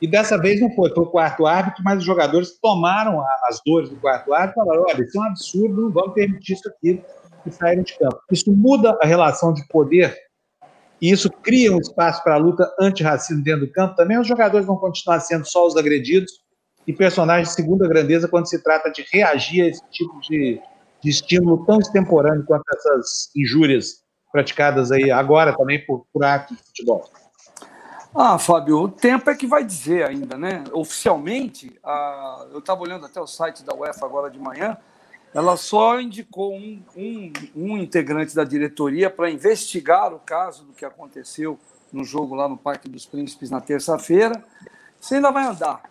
E dessa vez não foi, foi o quarto árbitro, mas os jogadores tomaram as dores do quarto árbitro e falaram: olha, isso é um absurdo, não vamos permitir isso aqui e saírem de campo. Isso muda a relação de poder e isso cria um espaço para a luta antirracismo dentro do campo. Também os jogadores vão continuar sendo só os agredidos e personagens de segunda grandeza quando se trata de reagir a esse tipo de, de estímulo tão extemporâneo quanto essas injúrias praticadas aí agora também por, por de futebol. Ah, Fábio, o tempo é que vai dizer ainda, né? Oficialmente, a... eu estava olhando até o site da UEFA agora de manhã, ela só indicou um, um, um integrante da diretoria para investigar o caso do que aconteceu no jogo lá no Parque dos Príncipes na terça-feira. Isso ainda vai andar.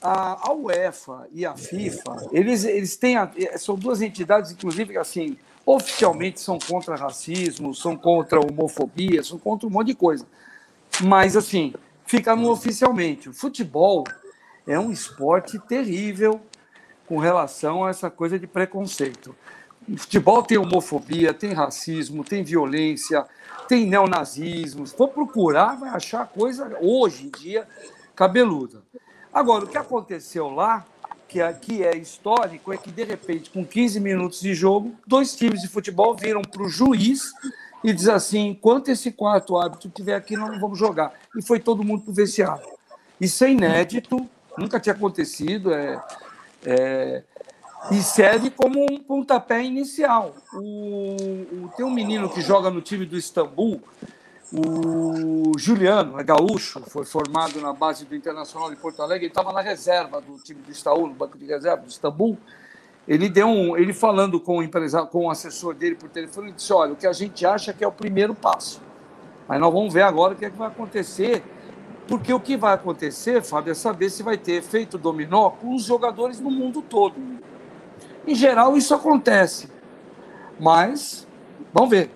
A, a, UEFA e a FIFA, eles, eles têm. A, são duas entidades, inclusive, assim, oficialmente são contra racismo, são contra homofobia, são contra um monte de coisa. Mas, assim, fica no oficialmente. O futebol é um esporte terrível, com relação a essa coisa de preconceito. O futebol tem homofobia, tem racismo, tem violência, tem neonazismo. Se for procurar, vai achar coisa, hoje em dia, cabeluda. Agora, o que aconteceu lá, que aqui é histórico, é que, de repente, com 15 minutos de jogo, dois times de futebol viram para o juiz e diz assim: enquanto esse quarto árbitro estiver aqui, nós não vamos jogar. E foi todo mundo para o vestiário. Isso é inédito, nunca tinha acontecido. É, é, e serve como um pontapé inicial. O, o, tem um menino que joga no time do Istambul, o Juliano, é gaúcho, foi formado na base do Internacional de Porto Alegre, ele estava na reserva do time do Istambul, no banco de reserva do Istambul. Ele deu um, ele falando com o empresário, com o assessor dele por telefone, ele disse: "Olha, o que a gente acha que é o primeiro passo. Mas nós vamos ver agora o que, é que vai acontecer porque o que vai acontecer, Fábio, é saber se vai ter efeito dominó com os jogadores no mundo todo. Em geral, isso acontece. Mas, vamos ver.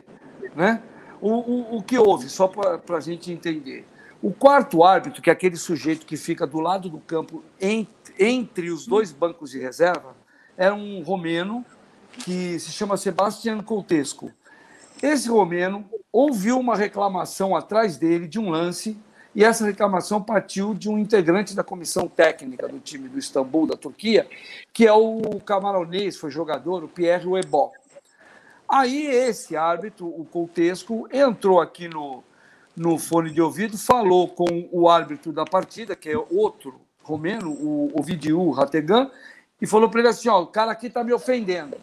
Né? O, o, o que houve, só para a gente entender. O quarto árbitro, que é aquele sujeito que fica do lado do campo entre, entre os dois bancos de reserva, é um romeno que se chama Sebastian Coutesco. Esse romeno ouviu uma reclamação atrás dele de um lance e essa reclamação partiu de um integrante da comissão técnica do time do Istambul, da Turquia, que é o camaronês, foi jogador, o Pierre Webó. Aí esse árbitro, o Coutesco, entrou aqui no, no fone de ouvido, falou com o árbitro da partida, que é outro romeno, o Ovidiu Rategan, e falou para ele assim: ó, o cara aqui está me ofendendo.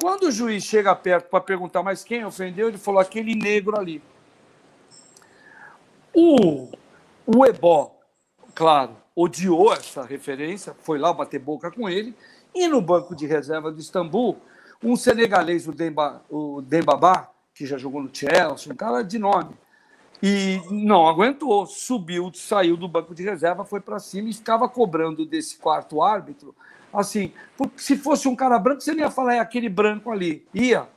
Quando o juiz chega perto para perguntar, mas quem ofendeu, ele falou: aquele negro ali. O, o Ebó, claro, odiou essa referência, foi lá bater boca com ele, e no banco de reserva do Istambul, um senegalês, o, Demba, o Dembabá, que já jogou no Chelsea, um cara de nome, e não aguentou, subiu, saiu do banco de reserva, foi para cima e ficava cobrando desse quarto árbitro, assim, porque se fosse um cara branco, você não ia falar, é aquele branco ali, ia.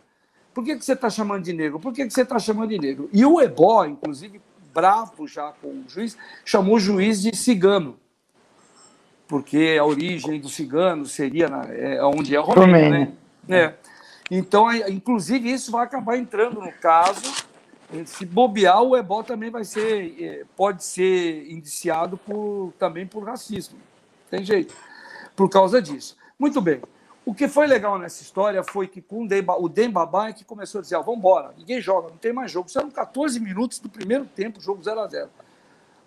Por que, que você está chamando de negro? Por que, que você está chamando de negro? E o Ebó, inclusive, bravo já com o juiz, chamou o juiz de cigano, porque a origem do cigano seria na, é, onde é o Romênia, né? É. Então, é, inclusive, isso vai acabar entrando no caso. Se bobear, o Ebó também vai ser, é, pode ser indiciado por, também por racismo. Tem jeito. Por causa disso. Muito bem. O que foi legal nessa história foi que com o Dembabá é que começou a dizer: ah, vamos embora, ninguém joga, não tem mais jogo. Isso eram 14 minutos do primeiro tempo, jogo 0 a 0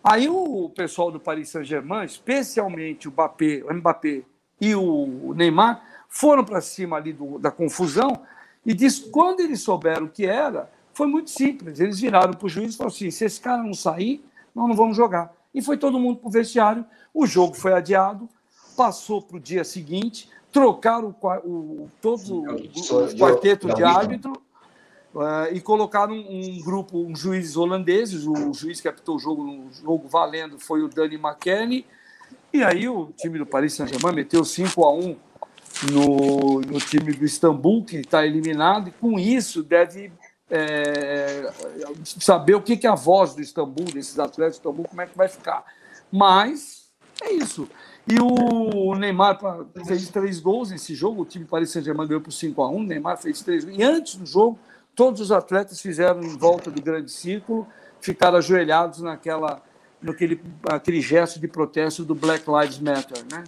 Aí o pessoal do Paris Saint-Germain, especialmente o Mbappé, o Mbappé e o Neymar, foram para cima ali do, da confusão e diz quando eles souberam o que era, foi muito simples. Eles viraram para o juiz e falaram assim: se esse cara não sair, nós não vamos jogar. E foi todo mundo para o vestiário. O jogo foi adiado, passou para o dia seguinte trocaram o, o, todo o, quarteto de árbitro uh, e colocaram um, um, grupo, um juízes holandeses. O juiz que apitou o jogo no jogo valendo foi o Danny McKenny. E aí o time do Paris Saint-Germain meteu 5 a 1 no, no time do Istambul, que está eliminado, e com isso deve é, saber o que, que é a voz do Istambul, desses atletas do Istambul, como é que vai ficar. Mas é isso. E o Neymar fez três gols nesse jogo. O time Paris Saint-Germain ganhou por 5 a 1 O Neymar fez três gols. E antes do jogo, todos os atletas fizeram em volta do grande círculo, ficaram ajoelhados naquela, naquele aquele gesto de protesto do Black Lives Matter, né?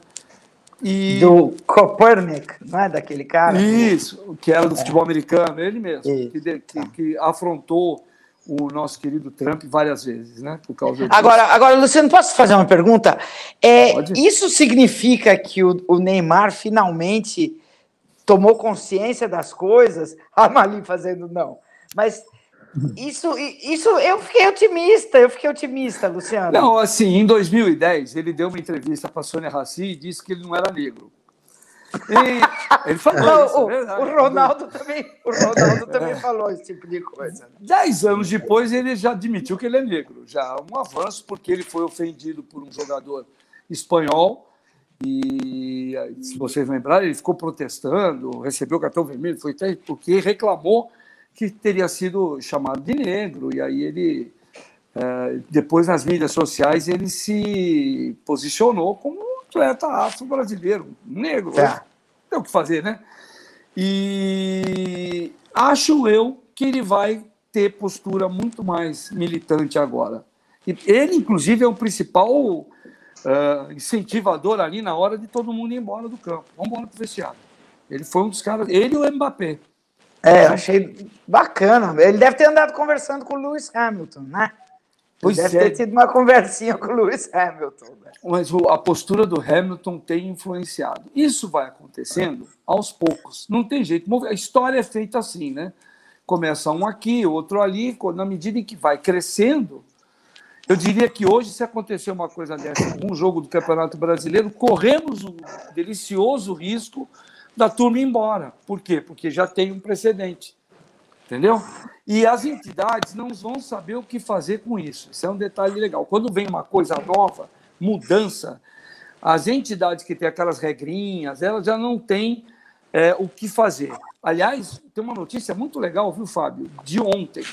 E... Do Copernic, não é daquele cara? Isso, que era do futebol americano, ele mesmo, que, que, que afrontou o nosso querido Trump várias vezes, né? Por causa disso. Agora, agora, Luciano, posso fazer uma pergunta? É, isso significa que o, o, Neymar finalmente tomou consciência das coisas? A Mali fazendo não. Mas isso, isso, eu fiquei otimista, eu fiquei otimista, Luciano. Não, assim, em 2010, ele deu uma entrevista para a Sônia Raci e disse que ele não era negro. E ele falou isso, o, é o, Ronaldo também, o Ronaldo também falou esse tipo de coisa. Dez anos depois, ele já admitiu que ele é negro. Já um avanço, porque ele foi ofendido por um jogador espanhol. E se vocês lembrarem, ele ficou protestando, recebeu cartão vermelho, foi até porque reclamou que teria sido chamado de negro. E aí ele, é, depois nas mídias sociais, ele se posicionou como atleta afro-brasileiro, negro. É. Tem o que fazer, né? E acho eu que ele vai ter postura muito mais militante agora. Ele, inclusive, é o principal uh, incentivador ali na hora de todo mundo ir embora do campo. Vamos embora para o vestiário. Ele foi um dos caras, ele e o Mbappé. É, achei bacana. Ele deve ter andado conversando com o Lewis Hamilton, né? Pois Deve é. ter tido uma conversinha com o Lewis Hamilton. Né? Mas a postura do Hamilton tem influenciado. Isso vai acontecendo aos poucos. Não tem jeito. A história é feita assim, né? Começa um aqui, outro ali. Na medida em que vai crescendo, eu diria que hoje, se acontecer uma coisa dessa, um jogo do Campeonato Brasileiro, corremos o delicioso risco da turma ir embora. Por quê? Porque já tem um precedente. Entendeu? E as entidades não vão saber o que fazer com isso. Isso é um detalhe legal. Quando vem uma coisa nova, mudança, as entidades que têm aquelas regrinhas, elas já não têm é, o que fazer. Aliás, tem uma notícia muito legal, viu, Fábio, de ontem.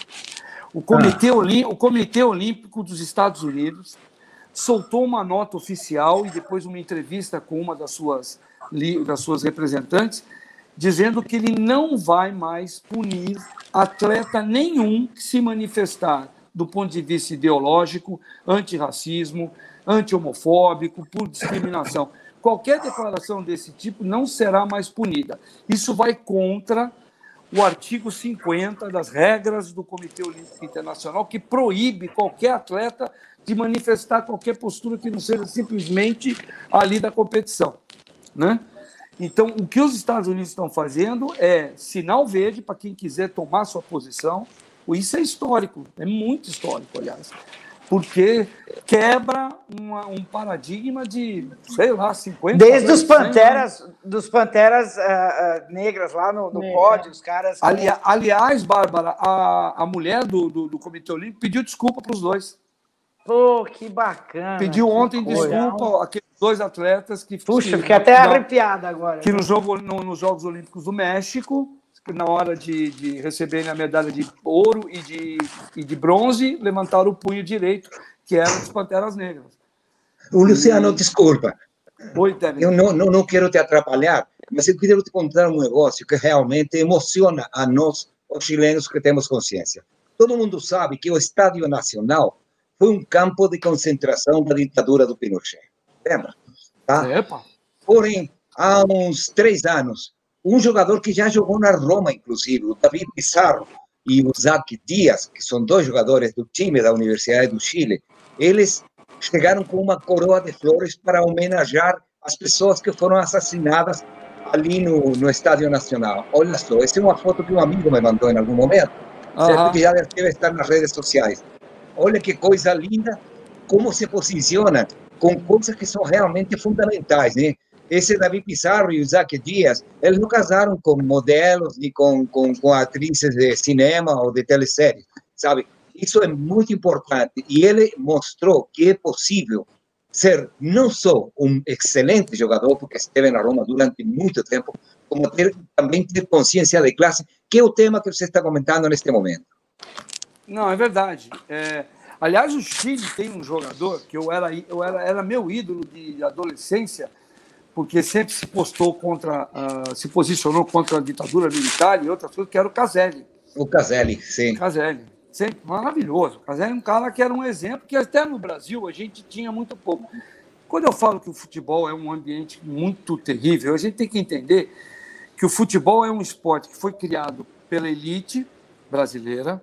O Comitê, ah. o Comitê Olímpico dos Estados Unidos soltou uma nota oficial e depois uma entrevista com uma das suas, das suas representantes, dizendo que ele não vai mais punir atleta nenhum que se manifestar do ponto de vista ideológico, antirracismo, anti-homofóbico, por discriminação. Qualquer declaração desse tipo não será mais punida. Isso vai contra o artigo 50 das regras do Comitê Olímpico Internacional, que proíbe qualquer atleta de manifestar qualquer postura que não seja simplesmente ali da competição. Né? Então, o que os Estados Unidos estão fazendo é sinal verde para quem quiser tomar sua posição. Isso é histórico, é muito histórico, aliás, porque quebra uma, um paradigma de, sei lá, 50 Desde os panteras, anos. dos panteras uh, uh, negras lá no, no pódio, os caras. Ali, aliás, Bárbara, a, a mulher do, do, do Comitê Olímpico pediu desculpa para os dois. Pô, que bacana. Pediu ontem desculpa aqueles dois atletas que. Puxa, fiquei até arrepiada agora. Que no jogo, no, nos Jogos Olímpicos do México, na hora de, de receberem a medalha de ouro e de, e de bronze, levantaram o punho direito, que era dos Panteras Negras. O Luciano, e... desculpa. Oi, Eu não, não, não quero te atrapalhar, mas eu quero te contar um negócio que realmente emociona a nós, os chilenos que temos consciência. Todo mundo sabe que o Estádio Nacional foi um campo de concentração da ditadura do Pinochet. Lembra? Tá? Epa. Porém, há uns três anos, um jogador que já jogou na Roma, inclusive, o David Pizarro e o Zac Dias, que são dois jogadores do time da Universidade do Chile, eles chegaram com uma coroa de flores para homenagear as pessoas que foram assassinadas ali no, no Estádio Nacional. Olha só, essa é uma foto que um amigo me mandou em algum momento, uhum. certo? que já deve estar nas redes sociais. Olha que coisa linda, como se posiciona com coisas que são realmente fundamentais, né? Esse Davi Pizarro e o Zac Dias, eles não casaram com modelos e com, com, com atrizes de cinema ou de telesérie, sabe? Isso é muito importante. E ele mostrou que é possível ser não só um excelente jogador, porque esteve na Roma durante muito tempo, como ter, também ter consciência de classe, que é o tema que você está comentando neste momento. Não, é verdade. É, Aliás, o Chile tem um jogador que eu era, eu era, era meu ídolo de adolescência, porque sempre se postou contra, uh, se posicionou contra a ditadura militar e outras coisas, que era o Caselli. O Caselli, sim. Caselli. Sempre maravilhoso. O Caselli é um cara que era um exemplo que até no Brasil a gente tinha muito pouco. Quando eu falo que o futebol é um ambiente muito terrível, a gente tem que entender que o futebol é um esporte que foi criado pela elite brasileira,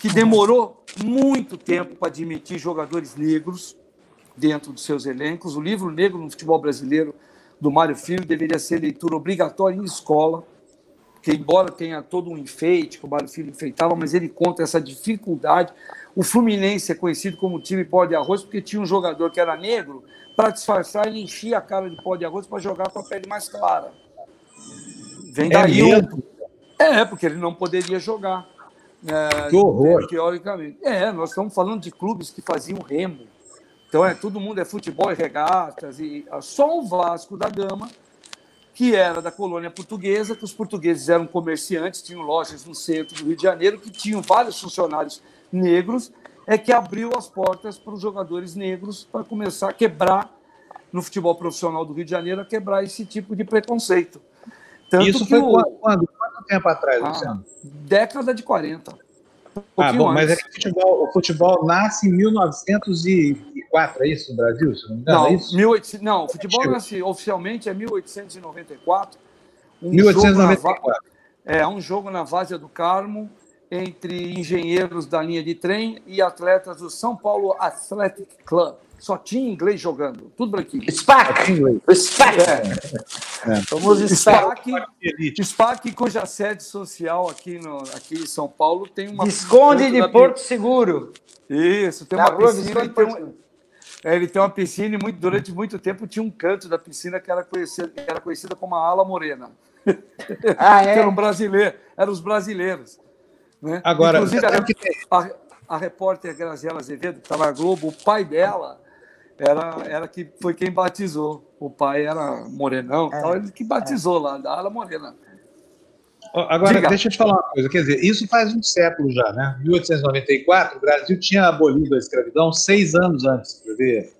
que demorou muito tempo para admitir jogadores negros dentro dos seus elencos. O livro Negro no Futebol Brasileiro, do Mário Filho, deveria ser leitura obrigatória em escola, que embora tenha todo um enfeite que o Mário Filho enfeitava, mas ele conta essa dificuldade. O Fluminense é conhecido como time pó de arroz porque tinha um jogador que era negro, para disfarçar, ele enchia a cara de pó de arroz para jogar com a pele mais clara. Vem é daí. Mesmo? É, porque ele não poderia jogar. É, que horror! Teoricamente. É, nós estamos falando de clubes que faziam remo. Então, é, todo mundo é futebol e regatas. E, só o Vasco da Gama, que era da colônia portuguesa, que os portugueses eram comerciantes, tinham lojas no centro do Rio de Janeiro, que tinham vários funcionários negros, é que abriu as portas para os jogadores negros para começar a quebrar no futebol profissional do Rio de Janeiro, a quebrar esse tipo de preconceito. Tanto Isso foi o... quando? Quanto tempo atrás, ah, Luciano? Década de 40. Um ah, bom, mas é que o futebol, o futebol nasce em 1904, é isso, no Brasil? Se não, me engano, não, é isso? 18, não, o futebol nasce oficialmente é 1894. Um 1894. é um jogo na Várzea do Carmo entre engenheiros da linha de trem e atletas do São Paulo Athletic Club. Só tinha inglês jogando, tudo branquinho. SPAC! SPAC! É. É. Famoso SPAC. SPAC, cuja sede social aqui, no, aqui em São Paulo tem uma. Visconde de Porto Seguro. Isso, tem uma piscina. Ele tem, um, é, ele tem uma piscina e muito, durante muito tempo tinha um canto da piscina que era conhecida, que era conhecida como a Ala Morena. Ah, [LAUGHS] é? eram brasileiros, eram os brasileiros. Né? Agora, Inclusive, a, a, a repórter Graziela Azevedo, que estava na Globo, o pai dela era, era que foi quem batizou. O pai era morenão, é, tal, ele que batizou é. lá, da ala morena. Agora, Diga. deixa eu te falar uma coisa, quer dizer, isso faz um século já, né? Em 1894, o Brasil tinha abolido a escravidão seis anos antes, quer ver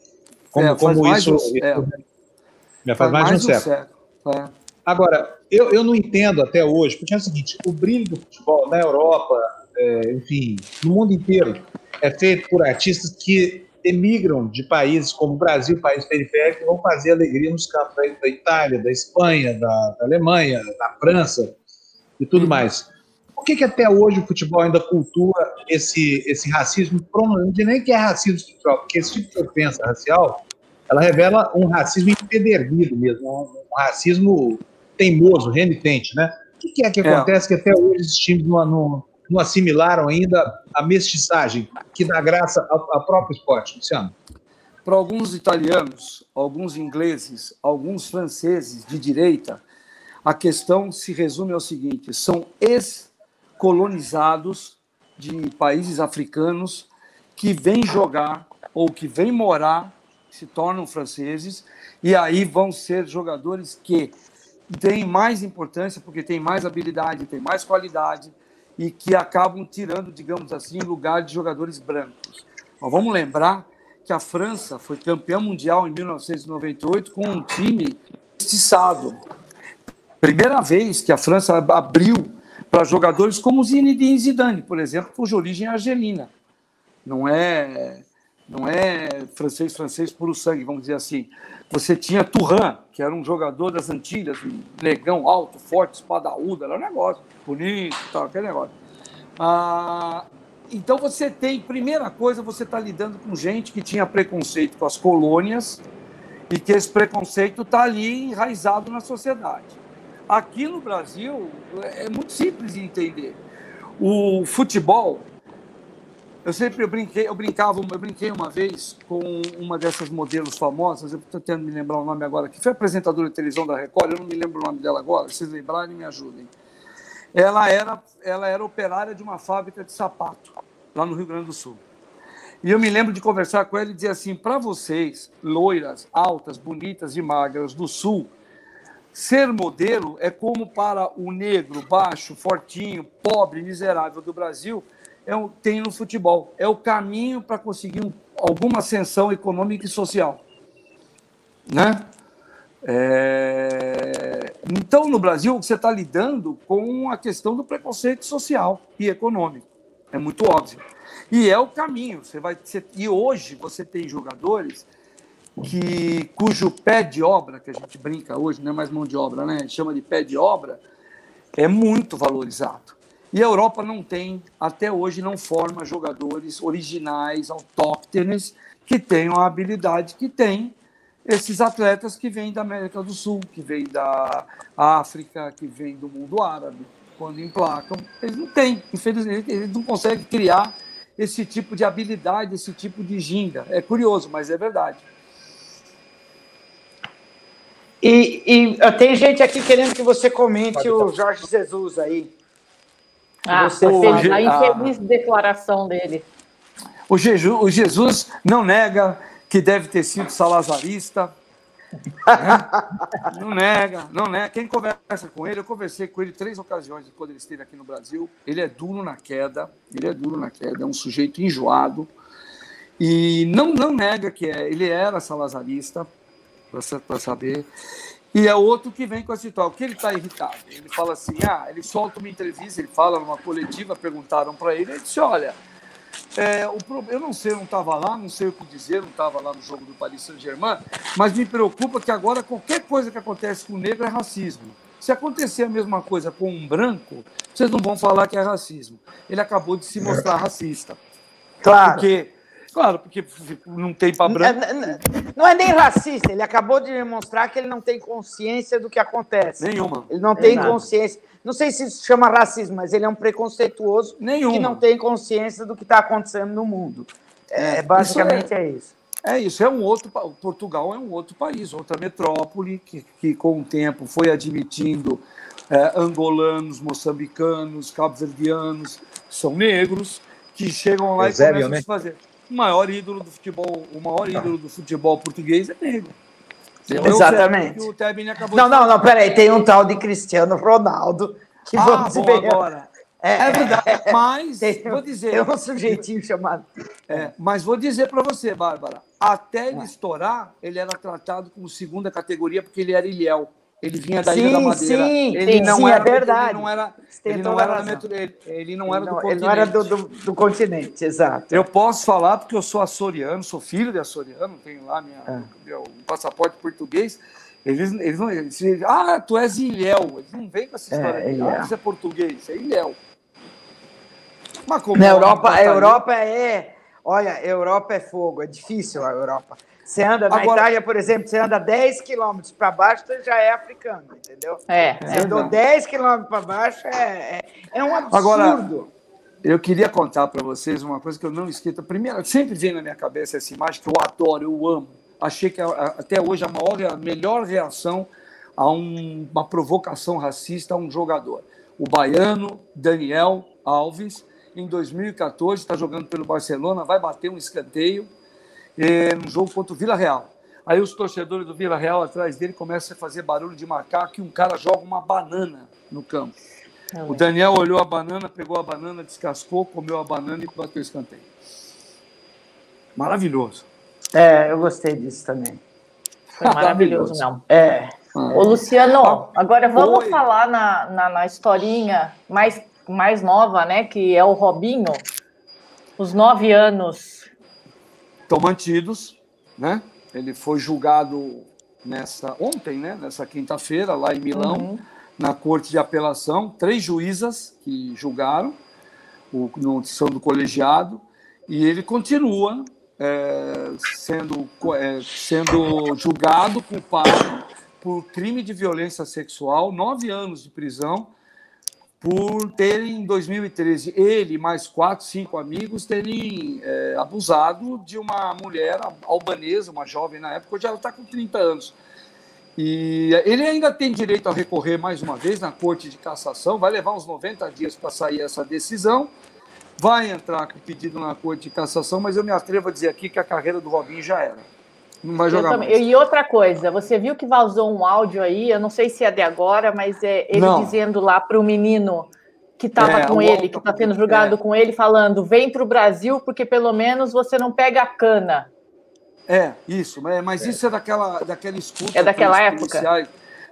como, é, como isso... Um, é, já faz, faz mais, mais de um, século. século. É. Agora, eu, eu não entendo até hoje, porque é o seguinte, o brilho do futebol na Europa, é, enfim, no mundo inteiro, é feito por artistas que emigram de países como o Brasil, país periférico, vão fazer alegria nos campos da Itália, da Espanha, da, da Alemanha, da França e tudo mais. Por que, que até hoje o futebol ainda cultua esse, esse racismo? Não nem que é racismo estrutural, porque esse tipo de ofensa racial, ela revela um racismo empedernido mesmo, um, racismo teimoso, renitente, né? O que, que é que é. acontece que até hoje esses times não, não, não assimilaram ainda a mestiçagem que dá graça ao, ao próprio esporte, Luciano? Para alguns italianos, alguns ingleses, alguns franceses de direita, a questão se resume ao seguinte: são ex-colonizados de países africanos que vêm jogar ou que vêm morar, se tornam franceses, e aí vão ser jogadores que têm mais importância, porque têm mais habilidade, têm mais qualidade, e que acabam tirando, digamos assim, lugar de jogadores brancos. Mas vamos lembrar que a França foi campeã mundial em 1998 com um time mestiçado. Primeira vez que a França abriu para jogadores como Zinedine Zidane, por exemplo, cuja origem é argelina. Não é não é francês francês puro sangue, vamos dizer assim. Você tinha Turhan, que era um jogador das Antilhas, um negão alto, forte, espadaúdo, era um negócio bonito, tal, aquele negócio. Ah, então você tem, primeira coisa, você está lidando com gente que tinha preconceito com as colônias e que esse preconceito está ali enraizado na sociedade. Aqui no Brasil é muito simples de entender. O futebol eu sempre eu brinquei, eu brincava, eu brinquei uma vez com uma dessas modelos famosas, eu estou tentando me lembrar o nome agora, que foi apresentadora de televisão da Record, eu não me lembro o nome dela agora, se vocês lembrarem, me ajudem. Ela era, ela era operária de uma fábrica de sapato, lá no Rio Grande do Sul. E eu me lembro de conversar com ela e dizer assim: para vocês, loiras, altas, bonitas e magras do Sul, ser modelo é como para o negro, baixo, fortinho, pobre, miserável do Brasil é, tem no futebol. É o caminho para conseguir um, alguma ascensão econômica e social. Né? É... Então, no Brasil, você está lidando com a questão do preconceito social e econômico. É muito óbvio. E é o caminho. Você vai ser... E hoje você tem jogadores que cujo pé de obra, que a gente brinca hoje, não é mais mão de obra, né? chama de pé de obra, é muito valorizado. E a Europa não tem, até hoje, não forma jogadores originais, autóctones, que tenham a habilidade que tem esses atletas que vêm da América do Sul, que vêm da África, que vêm do mundo árabe, quando emplacam, eles não têm, infelizmente, eles não conseguem criar esse tipo de habilidade, esse tipo de ginga. É curioso, mas é verdade. E, e tem gente aqui querendo que você comente o Jorge Jesus aí. Ah, você fez a infeliz declaração dele. O Jesus, o Jesus não nega que deve ter sido salazarista. Né? Não nega, não nega. Quem conversa com ele, eu conversei com ele três ocasiões quando ele esteve aqui no Brasil. Ele é duro na queda, ele é duro na queda, é um sujeito enjoado. E não, não nega que é, ele era salazarista, para saber. E é outro que vem com esse tal, que ele está irritado. Ele fala assim: ah, ele solta uma entrevista, ele fala numa coletiva, perguntaram para ele, ele disse: olha, é, o, eu não sei, eu não estava lá, não sei o que dizer, não estava lá no jogo do Paris Saint-Germain, mas me preocupa que agora qualquer coisa que acontece com o negro é racismo. Se acontecer a mesma coisa com um branco, vocês não vão falar que é racismo. Ele acabou de se mostrar racista. Claro. Porque Claro, porque não tem para branco. Não é nem racista, ele acabou de demonstrar que ele não tem consciência do que acontece. Nenhuma. Ele não tem consciência. Não sei se isso chama racismo, mas ele é um preconceituoso Nenhuma. que não tem consciência do que está acontecendo no mundo. É, é basicamente isso é, é, isso. É isso, é um outro. Portugal é um outro país, outra metrópole que, que com o tempo foi admitindo é, angolanos, moçambicanos, cabo-verdianos, são negros, que chegam lá Eusébio, e começam né? a fazer o maior ídolo do futebol, o maior ídolo do futebol português é negro. Exatamente. O não, não, não, peraí, tem um tal de Cristiano Ronaldo que ah, vamos bom, ver. agora. É, é verdade, mas tem, vou dizer. Tem um sujeitinho chamado. É, mas vou dizer para você, Bárbara, até ele estourar, ele era tratado como segunda categoria porque ele era ilhéu. Ele vinha da sim, Ilha da Madeira. Sim, ele não sim, era, é verdade. Ele não era, ele não era, metro, ele, ele não era ele não, do continente. Ele não era do, do, do, continente, exato. Eu posso falar porque eu sou açoriano, sou filho de açoriano, tenho lá minha, é. meu passaporte português. Eles, eles não. Eles, ah, tu és ilhéu. Eles não vêm com essa é, história. É, ah, você é português, é ilhéu. Mas como Na Europa, a Europa é. Olha, a Europa é fogo, é difícil a Europa. Você anda na Agora... Itália, por exemplo, você anda 10 quilômetros para baixo, você já é africano, entendeu? É. Você andou é. 10 quilômetros para baixo, é, é, é, um absurdo. Agora, eu queria contar para vocês uma coisa que eu não esqueço. Primeiro, sempre vem na minha cabeça essa imagem que eu adoro, eu amo. Achei que até hoje a maior, a melhor reação a um, uma provocação racista a um jogador. O baiano Daniel Alves, em 2014, está jogando pelo Barcelona, vai bater um escanteio é, no jogo contra o Vila Real. Aí os torcedores do Vila Real atrás dele começam a fazer barulho de macaco e um cara joga uma banana no campo. É o Daniel olhou a banana, pegou a banana, descascou, comeu a banana e bateu o escanteio. Maravilhoso. É, eu gostei disso também. Foi [LAUGHS] maravilhoso, não. É. Ô, Luciano, ah, agora vamos Oi. falar na, na, na, historinha mais, mais nova, né? Que é o Robinho. Os nove anos estão mantidos, né? Ele foi julgado nessa ontem, né? Nessa quinta-feira lá em Milão, uhum. na corte de apelação, três juízas que julgaram o no são do colegiado e ele continua é, sendo é, sendo julgado culpado por crime de violência sexual, nove anos de prisão por terem, em 2013, ele mais quatro, cinco amigos terem é, abusado de uma mulher albanesa, uma jovem na época, hoje ela está com 30 anos. E ele ainda tem direito a recorrer mais uma vez na Corte de Cassação, vai levar uns 90 dias para sair essa decisão, vai entrar com pedido na Corte de Cassação, mas eu me atrevo a dizer aqui que a carreira do Robinho já era. Não vai jogar mais. E outra coisa, você viu que vazou um áudio aí, eu não sei se é de agora, mas é ele não. dizendo lá para o menino que estava é, com ele, que está sendo julgado é. com ele, falando: vem para o Brasil porque pelo menos você não pega a cana. É, isso, mas isso é daquela, daquela escuta. É daquela época.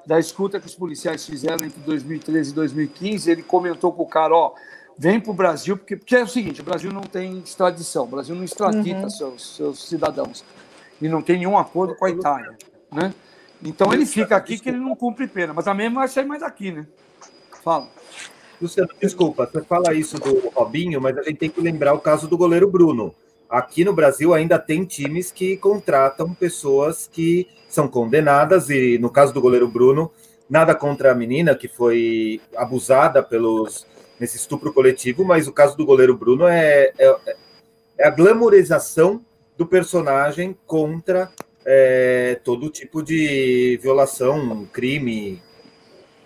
Da escuta que os policiais fizeram entre 2013 e 2015, ele comentou com o cara: ó, vem para o Brasil, porque, porque é o seguinte: o Brasil não tem extradição, o Brasil não extradita uhum. seus, seus cidadãos e não tem nenhum acordo com a Itália, né? Então ele fica aqui que ele não cumpre pena, mas também vai sair mais aqui, né? Fala. Luciano, desculpa, você fala isso do Robinho, mas a gente tem que lembrar o caso do goleiro Bruno. Aqui no Brasil ainda tem times que contratam pessoas que são condenadas, e no caso do goleiro Bruno, nada contra a menina que foi abusada pelos nesse estupro coletivo, mas o caso do goleiro Bruno é, é, é a glamorização do personagem contra é, todo tipo de violação, crime.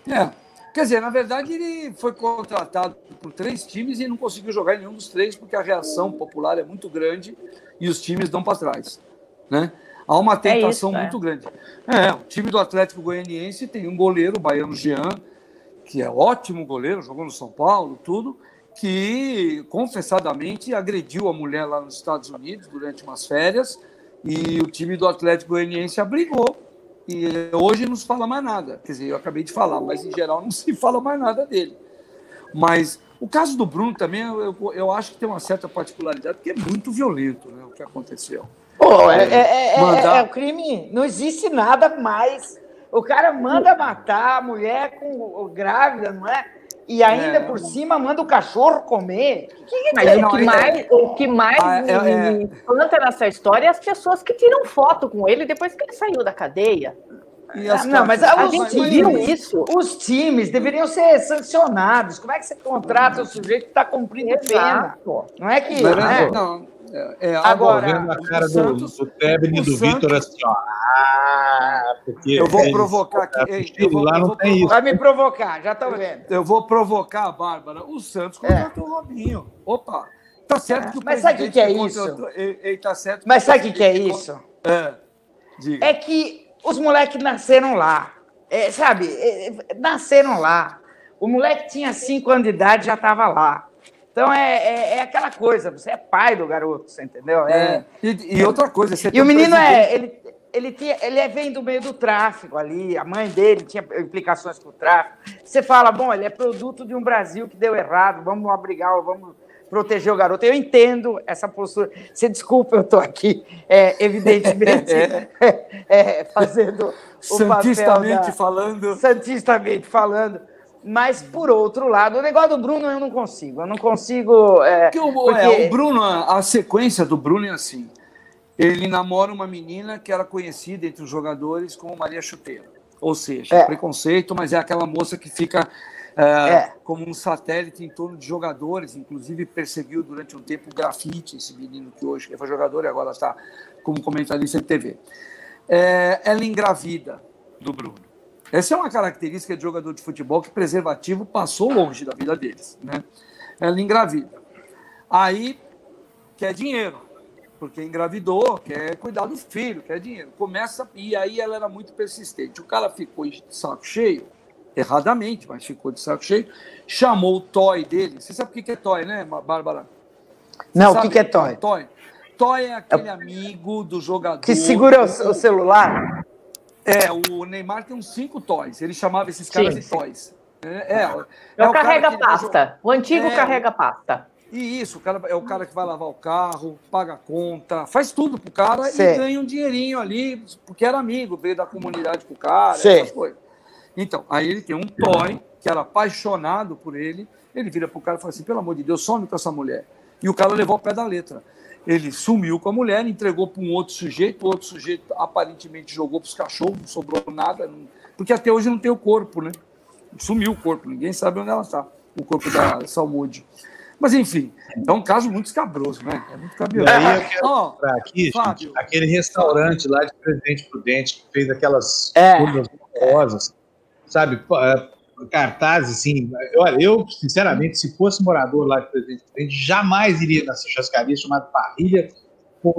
É. Quer dizer, na verdade, ele foi contratado por três times e não conseguiu jogar em nenhum dos três, porque a reação popular é muito grande e os times dão para trás. Né? Há uma tentação é isso, é. muito grande. É, o time do Atlético Goianiense tem um goleiro, o baiano Jean, que é ótimo goleiro, jogou no São Paulo, tudo, que confessadamente agrediu a mulher lá nos Estados Unidos durante umas férias e o time do Atlético Goianiense abrigou. E hoje não se fala mais nada. Quer dizer, eu acabei de falar, mas em geral não se fala mais nada dele. Mas o caso do Bruno também, eu, eu acho que tem uma certa particularidade, porque é muito violento né, o que aconteceu. Pô, é, é, é, Mandar... é, o crime, não existe nada mais. O cara manda matar a mulher com grávida, não é? E ainda é. por cima manda o cachorro comer. Que Mas o que mais, o que mais ah, me, é, me espanta nessa história é as pessoas que tiram foto com ele depois que ele saiu da cadeia. Ah, não, mas a, a gente times, viu isso. Os times deveriam ser sancionados. Como é que você contrata o sujeito que está cumprindo Exato. pena? Não é que. Não, né? não, é, é agora, vendo a cara do, Santos, do Tebni e do Vitor assim, ó. Ah, porque eu vou provocar aqui. Ei, eu vou, lá eu não tem isso. Vai me provocar, já estão vendo. Eu vou provocar a Bárbara. O Santos contratou é. o Robinho. Opa! Tá certo que o Mas sabe o que é isso? Ele, ele tá certo Mas sabe o que é isso? É. É que os moleques nasceram lá. É, sabe? É, é, nasceram lá. O moleque tinha cinco anos de idade já estava lá. Então é, é, é, aquela coisa, você é pai do garoto, você entendeu? É, é. e, e, outra coisa, você E o menino é, ele, ele, tinha, ele é, vem do meio do tráfico ali, a mãe dele tinha implicações com o tráfico. Você fala, bom, ele é produto de um Brasil que deu errado, vamos abrigar, vamos proteger o garoto. Eu entendo essa postura. Você desculpa, eu estou aqui, é, evidentemente, [LAUGHS] é. [LAUGHS] é, fazendo o Santistamente papel da, falando. Santistamente falando mas, por outro lado, o negócio do Bruno eu não consigo. Eu não consigo. É, o, porque... é, o Bruno, a sequência do Bruno é assim. Ele namora uma menina que era conhecida entre os jogadores como Maria Chuteira. Ou seja, é. preconceito, mas é aquela moça que fica é, é. como um satélite em torno de jogadores, inclusive perseguiu durante um tempo o grafite, esse menino que hoje foi jogador e agora está como comentarista de TV. É, ela engravida do Bruno. Essa é uma característica de jogador de futebol que preservativo passou longe da vida deles. Né? Ela engravida. Aí quer dinheiro, porque engravidou, quer cuidar do filho, quer dinheiro. Começa, e aí ela era muito persistente. O cara ficou de saco cheio, erradamente, mas ficou de saco cheio, chamou o toy dele. Você sabe o que é toy, né, Bárbara? Você Não, o que é toy? Toy. Toy é aquele amigo do jogador. Que segura o, o celular? É, o Neymar tem uns cinco toys. Ele chamava esses caras sim, de toys. É, é, é, é o, carrega-pasta. O antigo é, carrega-pasta. E isso, o cara, é o cara que vai lavar o carro, paga a conta, faz tudo pro cara Sim. e ganha um dinheirinho ali, porque era amigo, veio da comunidade com o cara, Sim. essas coisas. Então, aí ele tem um toy, que era apaixonado por ele, ele vira pro cara e fala assim, pelo amor de Deus, some com essa mulher. E o cara levou ao pé da letra. Ele sumiu com a mulher, entregou para um outro sujeito, o outro sujeito aparentemente jogou para os cachorros, não sobrou nada, não... porque até hoje não tem o corpo, né? Sumiu o corpo, ninguém sabe onde ela está, o corpo da Salmude. Mas, enfim, é um caso muito escabroso, né? É muito cabeloso. Aí eu quero oh, mostrar aqui, gente, aquele restaurante lá de Presidente Prudente que fez aquelas é. curvas rosas, sabe? Cartazes, assim. Olha, eu, sinceramente, se fosse morador lá de Presidente Prudente, jamais iria nessa chascaria chamada Parrilha.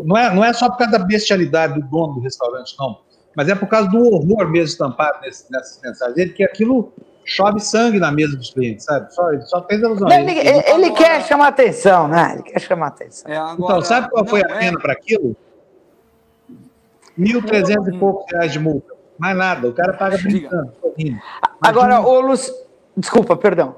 Não é, não é só por causa da bestialidade do dono do restaurante, não. Mas é por causa do horror mesmo estampado nesse, nessas mensagens. Ele que aquilo chove sangue na mesa dos clientes, sabe? Só, só fez alusão. Ele, ele, ele, ele quer chamar atenção, né? Ele quer chamar atenção. É, agora, então, sabe qual foi a é. pena é... para aquilo? 1.300 e poucos reais de multa. Mais nada, o cara paga brincando. Agora, ô Luci... Desculpa, perdão.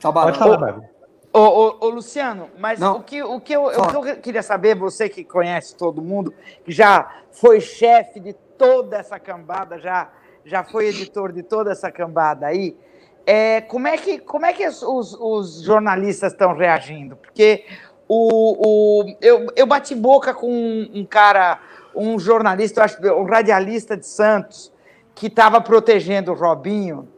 Tá Pode falar, Bárbara. Ô, ô, ô, Luciano, mas o que, o, que eu, o que eu queria saber, você que conhece todo mundo, que já foi chefe de toda essa cambada, já, já foi editor de toda essa cambada aí, é, como é que, como é que os, os jornalistas estão reagindo? Porque o, o, eu, eu bati boca com um, um cara, um jornalista, acho, um radialista de Santos, que estava protegendo o Robinho,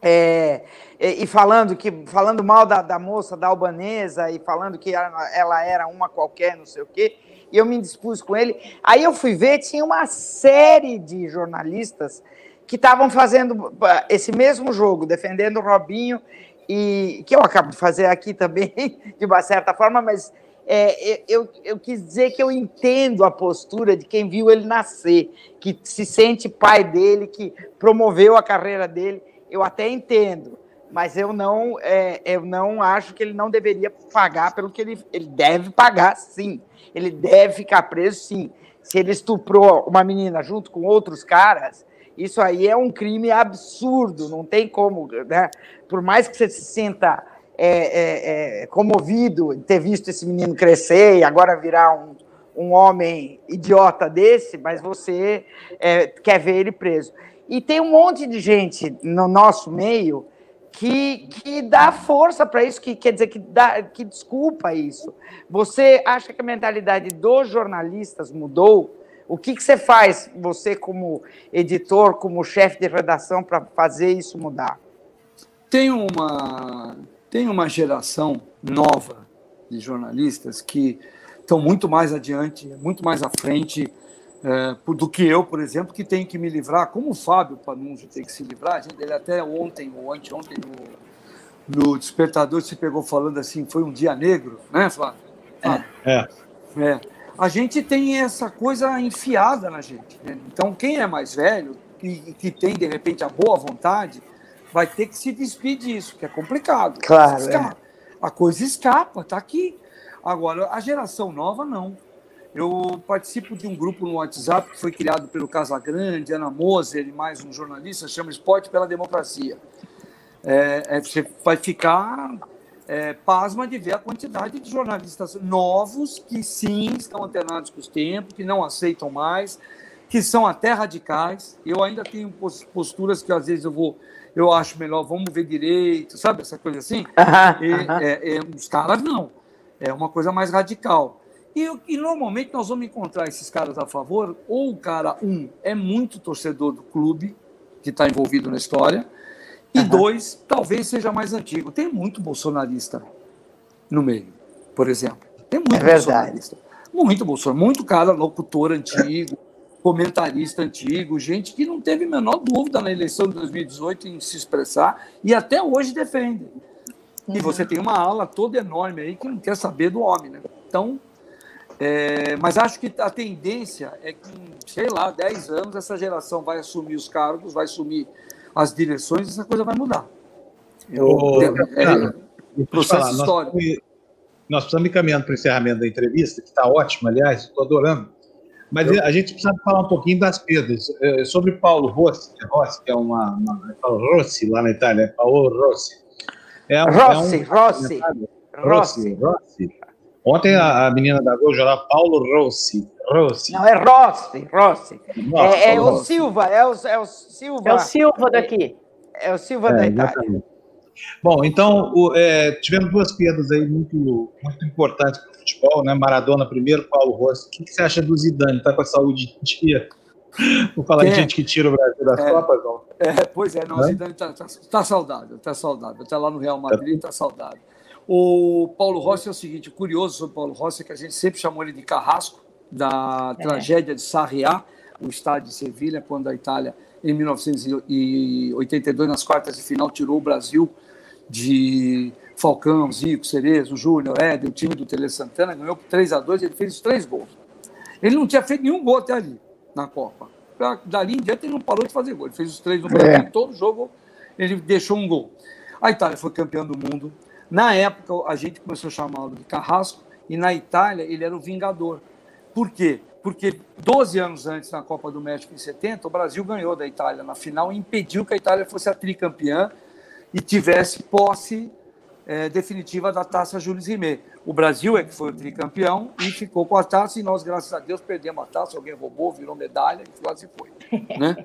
é, e, falando que falando mal da, da, moça da albanesa e falando que ela, ela, era uma qualquer, não sei o quê. E eu me dispus com ele. Aí eu fui ver, tinha uma série de jornalistas que estavam fazendo esse mesmo jogo, defendendo o Robinho, e que eu acabo de fazer aqui também, [LAUGHS] de uma certa forma, mas é, eu, eu quis dizer que eu entendo a postura de quem viu ele nascer, que se sente pai dele, que promoveu a carreira dele, eu até entendo mas eu não, é, eu não acho que ele não deveria pagar pelo que ele, ele deve pagar, sim. Ele deve ficar preso, sim. Se ele estuprou uma menina junto com outros caras, isso aí é um crime absurdo, não tem como, né? Por mais que você se sinta é, é, é comovido de ter visto esse menino crescer e agora virar um, um homem idiota desse, mas você é, quer ver ele preso. E tem um monte de gente no nosso meio que, que dá força para isso, que quer dizer que, dá, que desculpa isso. Você acha que a mentalidade dos jornalistas mudou? O que, que você faz, você como editor, como chefe de redação, para fazer isso mudar? Tem uma, tem uma geração nova de jornalistas que estão muito mais adiante, muito mais à frente é, do que eu, por exemplo, que tenho que me livrar, como o Fábio Panunzio tem que se livrar, ele até ontem ou anteontem no, no Despertador se pegou falando assim, foi um dia negro, né, Flávio? É. é. é. A gente tem essa coisa enfiada na gente. Né? Então, quem é mais velho e que tem, de repente, a boa vontade, vai ter que se despedir disso, que é complicado. Claro. É. A coisa escapa, tá aqui. Agora, a geração nova, não eu participo de um grupo no WhatsApp que foi criado pelo Casagrande, Ana Moser e mais um jornalista, chama Esporte pela Democracia. É, é, você vai ficar é, pasma de ver a quantidade de jornalistas novos que sim estão antenados com os tempos, que não aceitam mais, que são até radicais. Eu ainda tenho posturas que às vezes eu vou, eu acho melhor, vamos ver direito, sabe essa coisa assim? [LAUGHS] E, é, é, os caras não, é uma coisa mais radical. E, e, normalmente nós vamos encontrar esses caras a favor, ou o cara, um, é muito torcedor do clube, que está envolvido na história, e uhum. dois, talvez seja mais antigo. Tem muito bolsonarista no meio, por exemplo. Tem muito é bolsonarista. Muito bolsonarista, muito cara, locutor antigo, comentarista antigo, gente que não teve a menor dúvida na eleição de 2018 em se expressar e até hoje defende. Uhum. E você tem uma ala toda enorme aí que não quer saber do homem, né? Então, é, mas acho que a tendência é que, sei lá, 10 anos essa geração vai assumir os cargos, vai assumir as direções e essa coisa vai mudar. Eu, é, é, processo falar, histórico. Nós, nós, precisamos ir caminhando para o encerramento da entrevista, que está ótimo, aliás, estou adorando. Mas eu... a gente precisa falar um pouquinho das perdas. É, sobre Paulo Rossi, Rossi que é uma, uma Paulo Rossi lá na Itália, Paulo Rossi. É, Rossi, é um, Rossi. Rossi. Rossi. Ontem a, a menina da Gol jogava Paulo Rossi. Rossi. Não, é Rossi, Rossi. Nossa, é, é o Silva, é o, é o Silva. É o Silva daqui. É, o Silva é, da Itália. Exatamente. Bom, então o, é, tivemos duas perdas aí muito, muito importantes para o futebol, né? Maradona primeiro, Paulo Rossi. O que, que você acha do Zidane? Está com a saúde em dia? Vou falar de gente que tira o Brasil das é, Copas, não? É, pois é, não, o Zidane está tá, tá saudável, está saudável. Está lá no Real Madrid, está saudável. O Paulo Rossi é o seguinte, o curioso sobre o Paulo Rossi é que a gente sempre chamou ele de carrasco, da é. tragédia de Sarriá, o estádio de Sevilha, quando a Itália, em 1982, nas quartas de final, tirou o Brasil de Falcão, Zico, Cerezo, Júnior, Éder, o time do Tele Santana, ganhou por 3 a 2 ele fez os três gols. Ele não tinha feito nenhum gol até ali, na Copa. Dali em diante ele não parou de fazer gol. Ele fez os três no Brasil, é. todo jogo ele deixou um gol. A Itália foi campeã do mundo. Na época, a gente começou a chamá-lo de Carrasco, e na Itália ele era o Vingador. Por quê? Porque 12 anos antes, na Copa do México, em 70, o Brasil ganhou da Itália na final e impediu que a Itália fosse a tricampeã e tivesse posse é, definitiva da taça Jules Rimet. O Brasil é que foi o tricampeão e ficou com a taça, e nós, graças a Deus, perdemos a taça. Alguém roubou, virou medalha e quase foi. [LAUGHS] Né?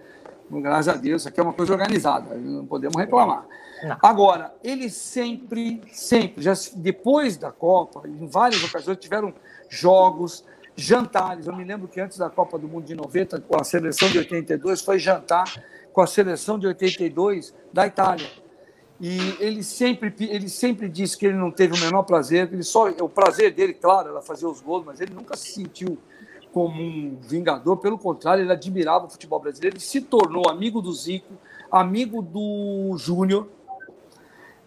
Graças a Deus, isso aqui é uma coisa organizada, não podemos reclamar. Não. Agora, eles sempre, sempre, já depois da Copa, em várias ocasiões, tiveram jogos, jantares. Eu me lembro que antes da Copa do Mundo de 90, com a seleção de 82, foi jantar com a seleção de 82 da Itália. E ele sempre, ele sempre disse que ele não teve o menor prazer, ele só o prazer dele, claro, era fazer os gols, mas ele nunca se sentiu como um vingador, pelo contrário, ele admirava o futebol brasileiro, ele se tornou amigo do Zico, amigo do Júnior,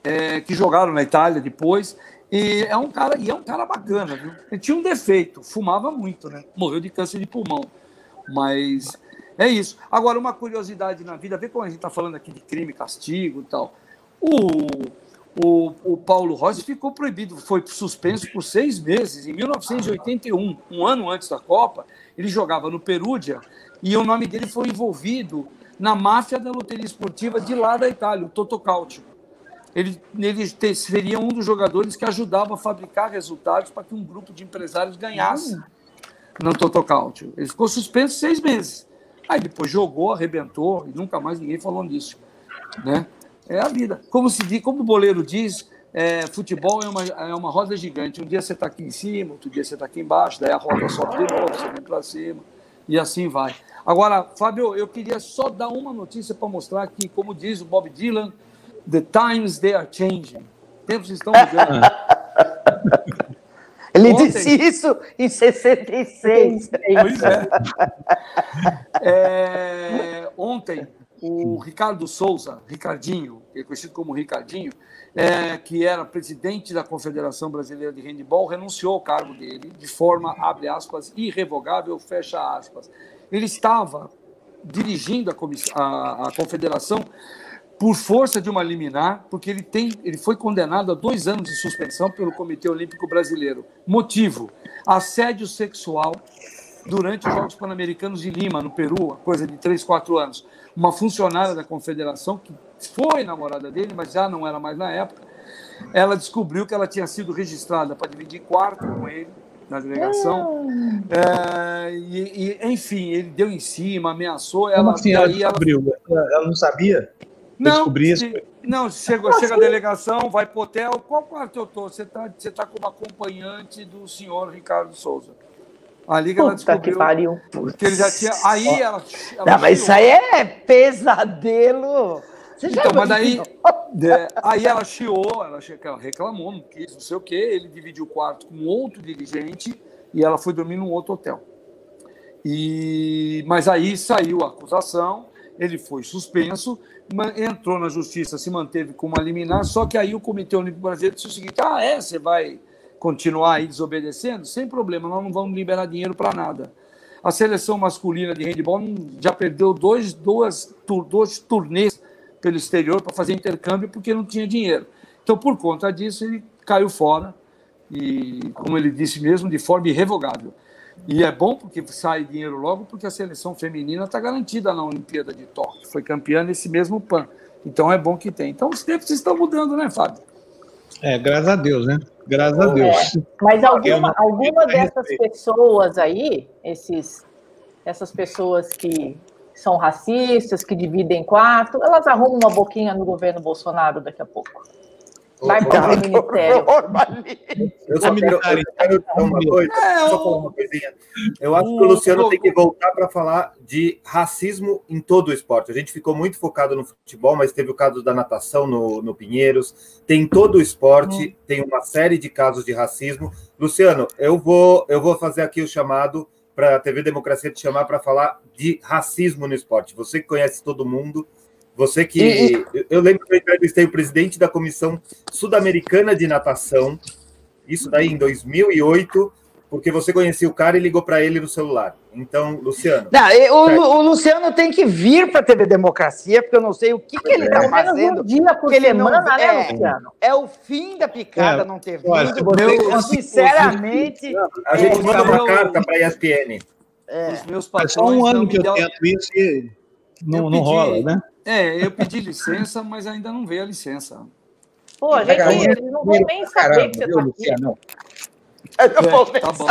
é, que jogaram na Itália depois, e é um cara, e é um cara bacana, viu? Ele tinha um defeito, fumava muito, né? Morreu de câncer de pulmão. Mas é isso. Agora, uma curiosidade na vida, vê como a gente está falando aqui de crime, castigo e tal. O, o, o Paulo Rossi ficou proibido, foi suspenso por seis meses. Em 1981, um ano antes da Copa, ele jogava no Perúdia e o nome dele foi envolvido na máfia da loteria esportiva de lá da Itália, o Toto Calcio. Ele, ele seria um dos jogadores que ajudava a fabricar resultados para que um grupo de empresários ganhasse no Toto Calcio. Ele ficou suspenso seis meses. Aí depois jogou, arrebentou e nunca mais ninguém falou nisso. Né? É a vida. Como se diz, como o boleiro diz, é, futebol é uma, é uma roda gigante. Um dia você está aqui em cima, outro dia você está aqui embaixo, daí a roda sobe de novo, você vem para cima, e assim vai. Agora, Fábio, eu queria só dar uma notícia para mostrar que, como diz o Bob Dylan, the times they are changing. Tempos estão mudando. [LAUGHS] Ele Ontem, disse isso em 66. Pois é. é ontem, o Ricardo Souza, Ricardinho, é conhecido como Ricardinho, é, que era presidente da Confederação Brasileira de Handebol, renunciou ao cargo dele de forma, abre aspas, irrevogável, fecha aspas. Ele estava dirigindo a, a, a confederação por força de uma liminar, porque ele, tem, ele foi condenado a dois anos de suspensão pelo Comitê Olímpico Brasileiro. Motivo: assédio sexual durante os Jogos Pan-Americanos de Lima, no Peru, coisa de três, quatro anos uma funcionária da confederação, que foi namorada dele, mas já não era mais na época, ela descobriu que ela tinha sido registrada para dividir quarto com ele na delegação. É, e, e, enfim, ele deu em cima, ameaçou. Ela, assim ela descobriu? Ela... ela não sabia? Não, se, não chegou, chega a delegação, vai para o hotel. Qual quarto eu estou? Você está você tá como acompanhante do senhor Ricardo Souza. Ali que ela descobriu. Que pariu. Porque ele já tinha. Aí ela. ela não, mas isso aí é pesadelo. Você então, mas daí. É, aí ela chiou, ela, ela reclamou, não quis, não sei o quê. Ele dividiu o quarto com outro dirigente e ela foi dormir num outro hotel. E, mas aí saiu a acusação, ele foi suspenso, entrou na justiça, se manteve com uma liminar, só que aí o Comitê Olímpico Brasileiro disse o seguinte: ah, é, você vai continuar aí desobedecendo, sem problema, nós não vamos liberar dinheiro para nada. A seleção masculina de handball já perdeu dois, duas, dois turnês pelo exterior para fazer intercâmbio porque não tinha dinheiro. Então, por conta disso, ele caiu fora e, como ele disse mesmo, de forma irrevogável. E é bom porque sai dinheiro logo, porque a seleção feminina está garantida na Olimpíada de Tóquio. Foi campeã nesse mesmo PAN. Então é bom que tem. Então os tempos estão mudando, né, Fábio? É, graças a Deus, né? Graças a Deus. É, mas alguma, alguma dessas pessoas aí, esses, essas pessoas que são racistas, que dividem quarto, elas arrumam uma boquinha no governo Bolsonaro daqui a pouco. Vai para o ministério. Eu só quero, eu quero uma coisa, só falar uma coisinha. Eu acho que o Luciano tem que voltar para falar de racismo em todo o esporte. A gente ficou muito focado no futebol, mas teve o caso da natação no, no Pinheiros. Tem todo o esporte, hum. tem uma série de casos de racismo. Luciano, eu vou, eu vou fazer aqui o chamado para a TV Democracia te chamar para falar de racismo no esporte. Você que conhece todo mundo, você que. E, eu lembro que eu entrevistei o presidente da Comissão Sul-Americana de Natação, isso daí em 2008, porque você conhecia o cara e ligou para ele no celular. Então, Luciano. Não, o, o, Luciano tem que vir para a TV Democracia, porque eu não sei o que, que ele está é. fazendo. Um dia por ele semana, não, né, é, Luciano? É o fim da picada é, não ter vindo. Olha, eu, sinceramente. A gente é, manda uma eu, carta para a ESPN. É. Os meus patrões. Só um ano que eu tento isso e não, não rola, né? É, eu pedi licença, mas ainda não veio a licença. Pô, gente, eles não vão nem saber que você está aqui. Não. Eu não vou é, tá bom.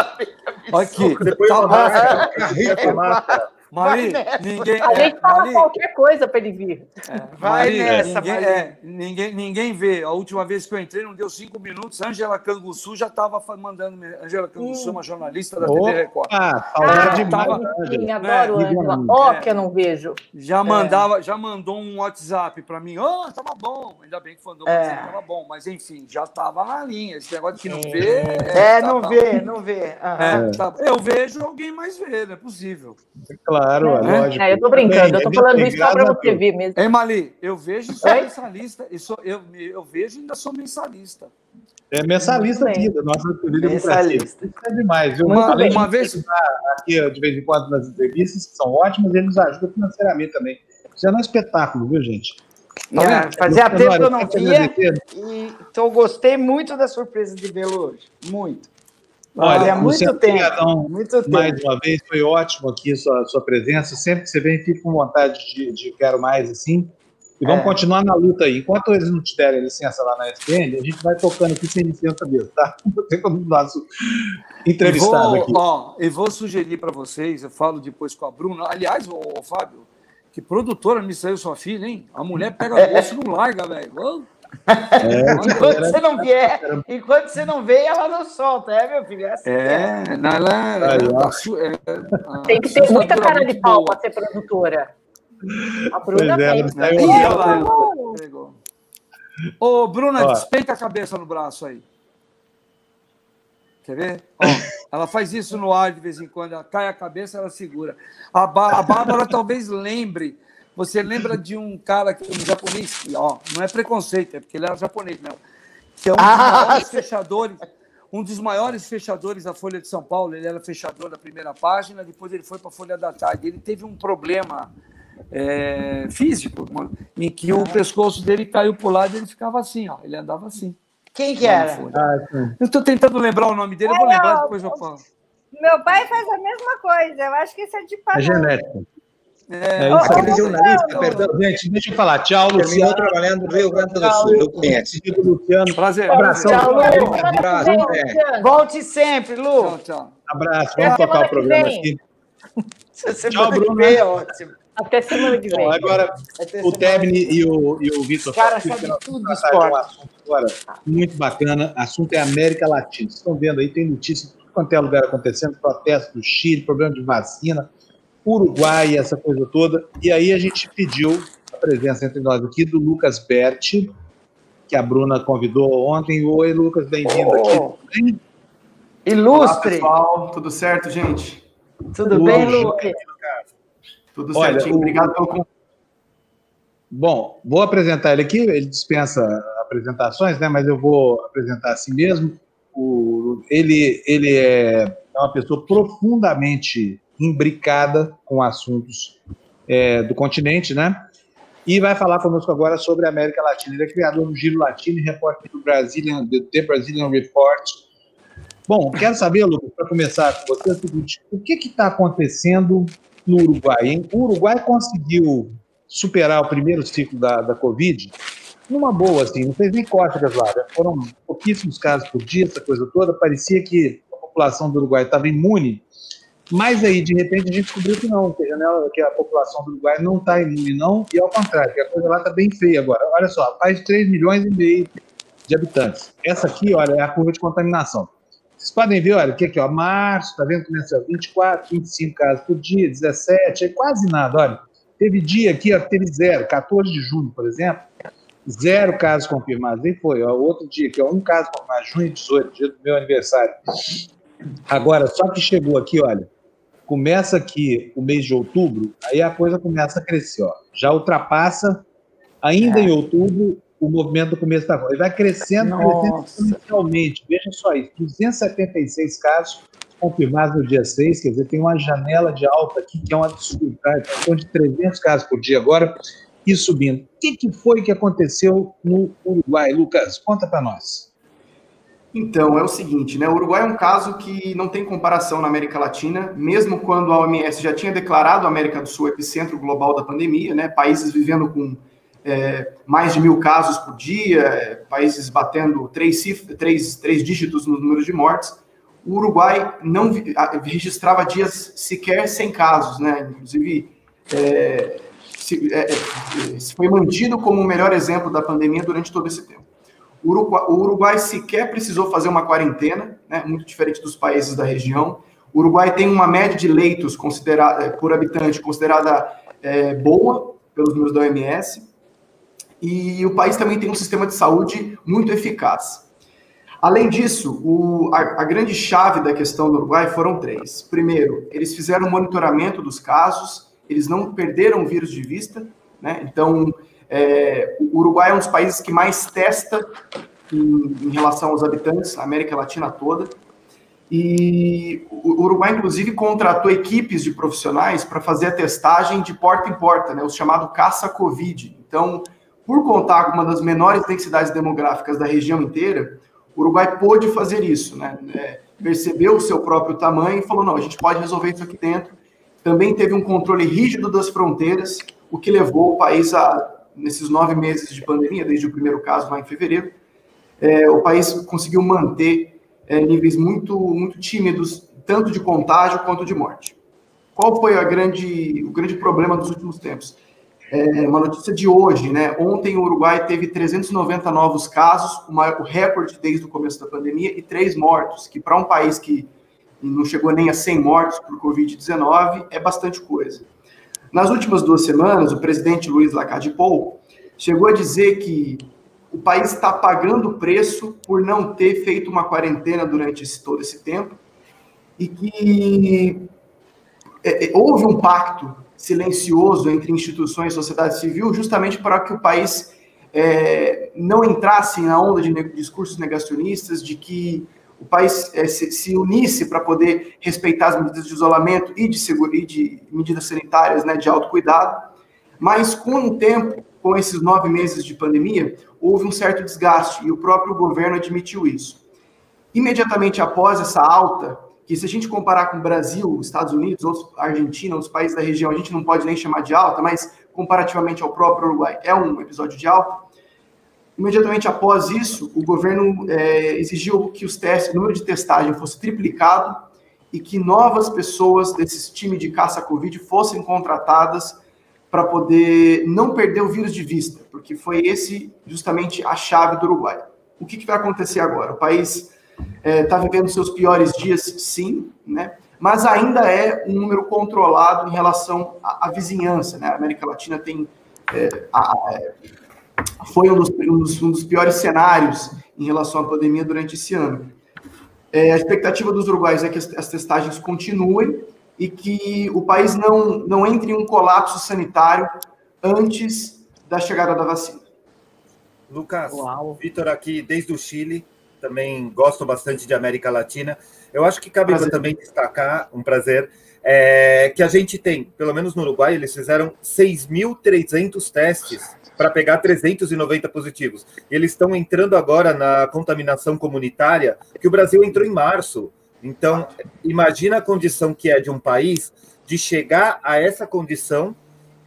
Aqui, Depois tá bom. Mari, ninguém. A gente fala Mari, qualquer coisa para ele vir. É, vai Mari, nessa, ninguém, é, ninguém, ninguém vê. A última vez que eu entrei, não deu cinco minutos. Angela Canguçu já estava mandando. Angela Canguçu, hum. uma jornalista da TV Record. Ah, ah demais. Tava, sim, adoro né, Angela. Ó, oh, que eu não vejo. Já, mandava, já mandou um WhatsApp para mim. Oh, tava bom. Ainda bem que mandou um é. WhatsApp, tava bom. Mas enfim, já estava na linha. Esse negócio de que não vê. É, tá, não tá, vê, não vê. É, tá, eu vejo, alguém mais vê, não é possível. Claro. Claro, é, é lógico. É, eu tô brincando, eu tô falando isso só para você ver mesmo. Ei, Mali, eu vejo e sou mensalista. Eu, sou, eu, eu vejo e ainda sou mensalista. É mensalista aqui, da nossa querida mensalista. Isso é demais. Viu? Uma, Além uma vez. Aqui, de vez em quando, nas entrevistas, que são ótimas, eles nos ajudam financeiramente também. Isso é um espetáculo, viu, gente? Tá é, fazia tempo que eu não via e então gostei muito da surpresa de Belo hoje. Muito. Olha, é muito tempo, muito tempo. Mais uma vez, foi ótimo aqui sua, sua presença. Sempre que você vem, fico com vontade de, de quero mais, assim. E vamos é. continuar na luta aí. Enquanto eles não te derem licença lá na SPN, a gente vai tocando aqui sem licença mesmo, tá? [LAUGHS] Você como nosso entrevistado vou, aqui. Ó, eu vou sugerir para vocês, eu falo depois com a Bruna. Aliás, o Fábio, que produtora me saiu sua filha, hein? A mulher pega [LAUGHS] é. osso e não larga, velho. É, enquanto você não vier, enquanto você não vê, ela não solta, é, meu filho? É, assim é, é. ela, é, é, tem que ter muita cara de pau para ser produtora. A Bruna é, tem. Né? Ô, Bruna, Ó. despeita a cabeça no braço aí. Quer ver? Ó, ela faz isso no ar de vez em quando. Ela cai a cabeça, ela segura. A, a Bárbara talvez lembre você lembra de um cara, um japonês, ó, não é preconceito, é porque ele era japonês mesmo, que é um dos ah, maiores fechadores, um dos maiores fechadores da Folha de São Paulo. Ele era fechador da primeira página, depois ele foi para a Folha da Tarde. Ele teve um problema é, físico, em que o pescoço dele caiu para o lado e ele ficava assim, ó, ele andava assim. Quem que era? Ah, eu estou tentando lembrar o nome dele, eu vou lembrar depois eu falo. Meu pai faz a mesma coisa, eu acho que isso é de padrão. É genético. É, é isso aquele jornalista, perdão. Gente, deixa eu falar. Tchau, Luciano. Terminou trabalhando no Rio Grande do Sul, eu conheço. Luciano. Prazer. Abração. Tchau, Lu. Abraço. É. Volte sempre, Lu. Tchau, tchau. Abraço. Vamos tocar o programa aqui. Tchau, Bruno. Vem, ótimo. Até semana que vem. Bom, agora, o Tebni e o, e o Vitor. Cara, sabe tudo do esporte. Um agora muito bacana. O assunto é América Latina. Vocês estão vendo aí, tem notícias de tudo quanto é lugar acontecendo, protesto do Chile, problema de vacina. Uruguai, essa coisa toda. E aí a gente pediu a presença entre nós aqui do Lucas Berti, que a Bruna convidou ontem. Oi, Lucas, bem-vindo oh. aqui. Ilustre! Olá, pessoal, tudo certo, gente? Tudo, bem, Lucas? Tudo Olha, certinho, o... obrigado pelo convite. Bom, vou apresentar ele aqui, ele dispensa apresentações, né, mas eu vou apresentar assim mesmo. O, ele, ele é uma pessoa profundamente imbricada com assuntos é, do continente, né? E vai falar conosco agora sobre a América Latina. Ele é criador do Giro Latino e repórter do Brazilian, do The Brazilian Report. Bom, quero saber, Lucas, para começar com você, é o seguinte: o que está acontecendo no Uruguai? Hein? O Uruguai conseguiu superar o primeiro ciclo da, da Covid numa boa, assim, não fez nem cócegas lá. Foram pouquíssimos casos por dia, essa coisa toda. Parecia que a população do Uruguai estava imune mas aí, de repente, a gente descobriu que não, que a, janela, que a população do Uruguai não está imune, não, e ao contrário, que a coisa lá está bem feia agora. Olha só, faz 3 milhões e meio de habitantes. Essa aqui, olha, é a curva de contaminação. Vocês podem ver, olha, aqui, aqui ó, março, tá vendo? Começa 24, 25 casos por dia, 17, é quase nada, olha. Teve dia aqui, ó, teve zero, 14 de junho, por exemplo, zero casos confirmados, nem foi, ó, outro dia aqui, ó, um caso confirmado, junho 18, dia do meu aniversário. Agora, só que chegou aqui, olha, começa aqui o mês de outubro, aí a coisa começa a crescer, ó. Já ultrapassa, ainda é. em outubro, o movimento do começo da volta. Ele vai crescendo, Nossa. crescendo exponencialmente. Veja só isso: 276 casos confirmados no dia 6, quer dizer, tem uma janela de alta aqui que é um absurdo, tá? Então, de 300 casos por dia agora e subindo. O que, que foi que aconteceu no Uruguai? Lucas, conta para nós. Então, é o seguinte, né? O Uruguai é um caso que não tem comparação na América Latina, mesmo quando a OMS já tinha declarado a América do Sul epicentro global da pandemia, né? Países vivendo com é, mais de mil casos por dia, é, países batendo três, três, três dígitos no número de mortes. O Uruguai não registrava dias sequer sem casos, né? Inclusive, é, se, é, é, foi mantido como o melhor exemplo da pandemia durante todo esse tempo. O Uruguai, o Uruguai sequer precisou fazer uma quarentena, né, muito diferente dos países da região. O Uruguai tem uma média de leitos considerada, é, por habitante considerada é, boa pelos números da OMS. E o país também tem um sistema de saúde muito eficaz. Além disso, o, a, a, grande chave da questão do Uruguai foram três. Primeiro, eles fizeram monitoramento dos casos, eles não perderam o vírus de vista, né? Então, é, o Uruguai é um dos países que mais testa em, em, relação aos habitantes, na América Latina toda. E o Uruguai, inclusive, contratou equipes de profissionais para fazer a testagem de porta em porta, né, o chamado caça-Covid. Então, por contar com uma das menores densidades demográficas da região inteira, o Uruguai pôde fazer isso, né? É, percebeu o seu próprio tamanho e falou: não, a gente pode resolver isso aqui dentro. Também teve um controle rígido das fronteiras, o que levou o país a nesses nove meses de pandemia, desde o primeiro caso lá em fevereiro, é, o país conseguiu manter é, níveis muito, muito tímidos, tanto de contágio quanto de morte. Qual foi grande, o grande problema dos últimos tempos? É, uma notícia de hoje, né? Ontem o Uruguai teve 390 novos casos, maior, o recorde desde o começo da pandemia, e três mortos, que para um país que não chegou nem a 100 mortos por Covid-19 é bastante coisa. Nas últimas duas semanas, o presidente Luiz Lacalle Pou chegou a dizer que o país está pagando o preço por não ter feito uma quarentena durante esse, todo esse tempo e que é, é, houve um pacto silencioso entre instituições e sociedade civil justamente para que o país é, não entrasse na onda de discursos negacionistas de que o país é, se, se, unisse para poder respeitar as medidas de isolamento e de, segura, e de medidas sanitárias né, de autocuidado, mas com o tempo, com esses nove meses de pandemia, houve um certo desgaste e o próprio governo admitiu isso. Imediatamente após essa alta, que se a gente comparar com o Brasil, Estados Unidos, outros, Argentina, outros países da região, a gente não pode nem chamar de alta, mas comparativamente ao próprio Uruguai, é um episódio de alta, Imediatamente após isso, o governo é, exigiu que os testes, o número de testagem fosse triplicado e que novas pessoas desse time de caça Covid fossem contratadas para poder não perder o vírus de vista, porque foi esse justamente a chave do Uruguai. O que, que vai acontecer agora? O país está é, tá vivendo seus piores dias, sim, né? mas ainda é um número controlado em relação à, à vizinhança. Né? A América Latina tem é, a, é, foi um dos, um dos, um dos piores cenários em relação à pandemia durante esse ano. É, a expectativa dos uruguaios é que as, as, testagens continuem e que o país não, não entre em um colapso sanitário antes da chegada da vacina. Lucas, Vitor aqui desde o Chile, também gosto bastante de América Latina. Eu acho que cabe também destacar, um prazer, é, que a gente tem, pelo menos no Uruguai, eles fizeram 6.300 testes para pegar 390 positivos. Eles estão entrando agora na contaminação comunitária, que o Brasil entrou em março. Então, imagina a condição que é de um país de chegar a essa condição,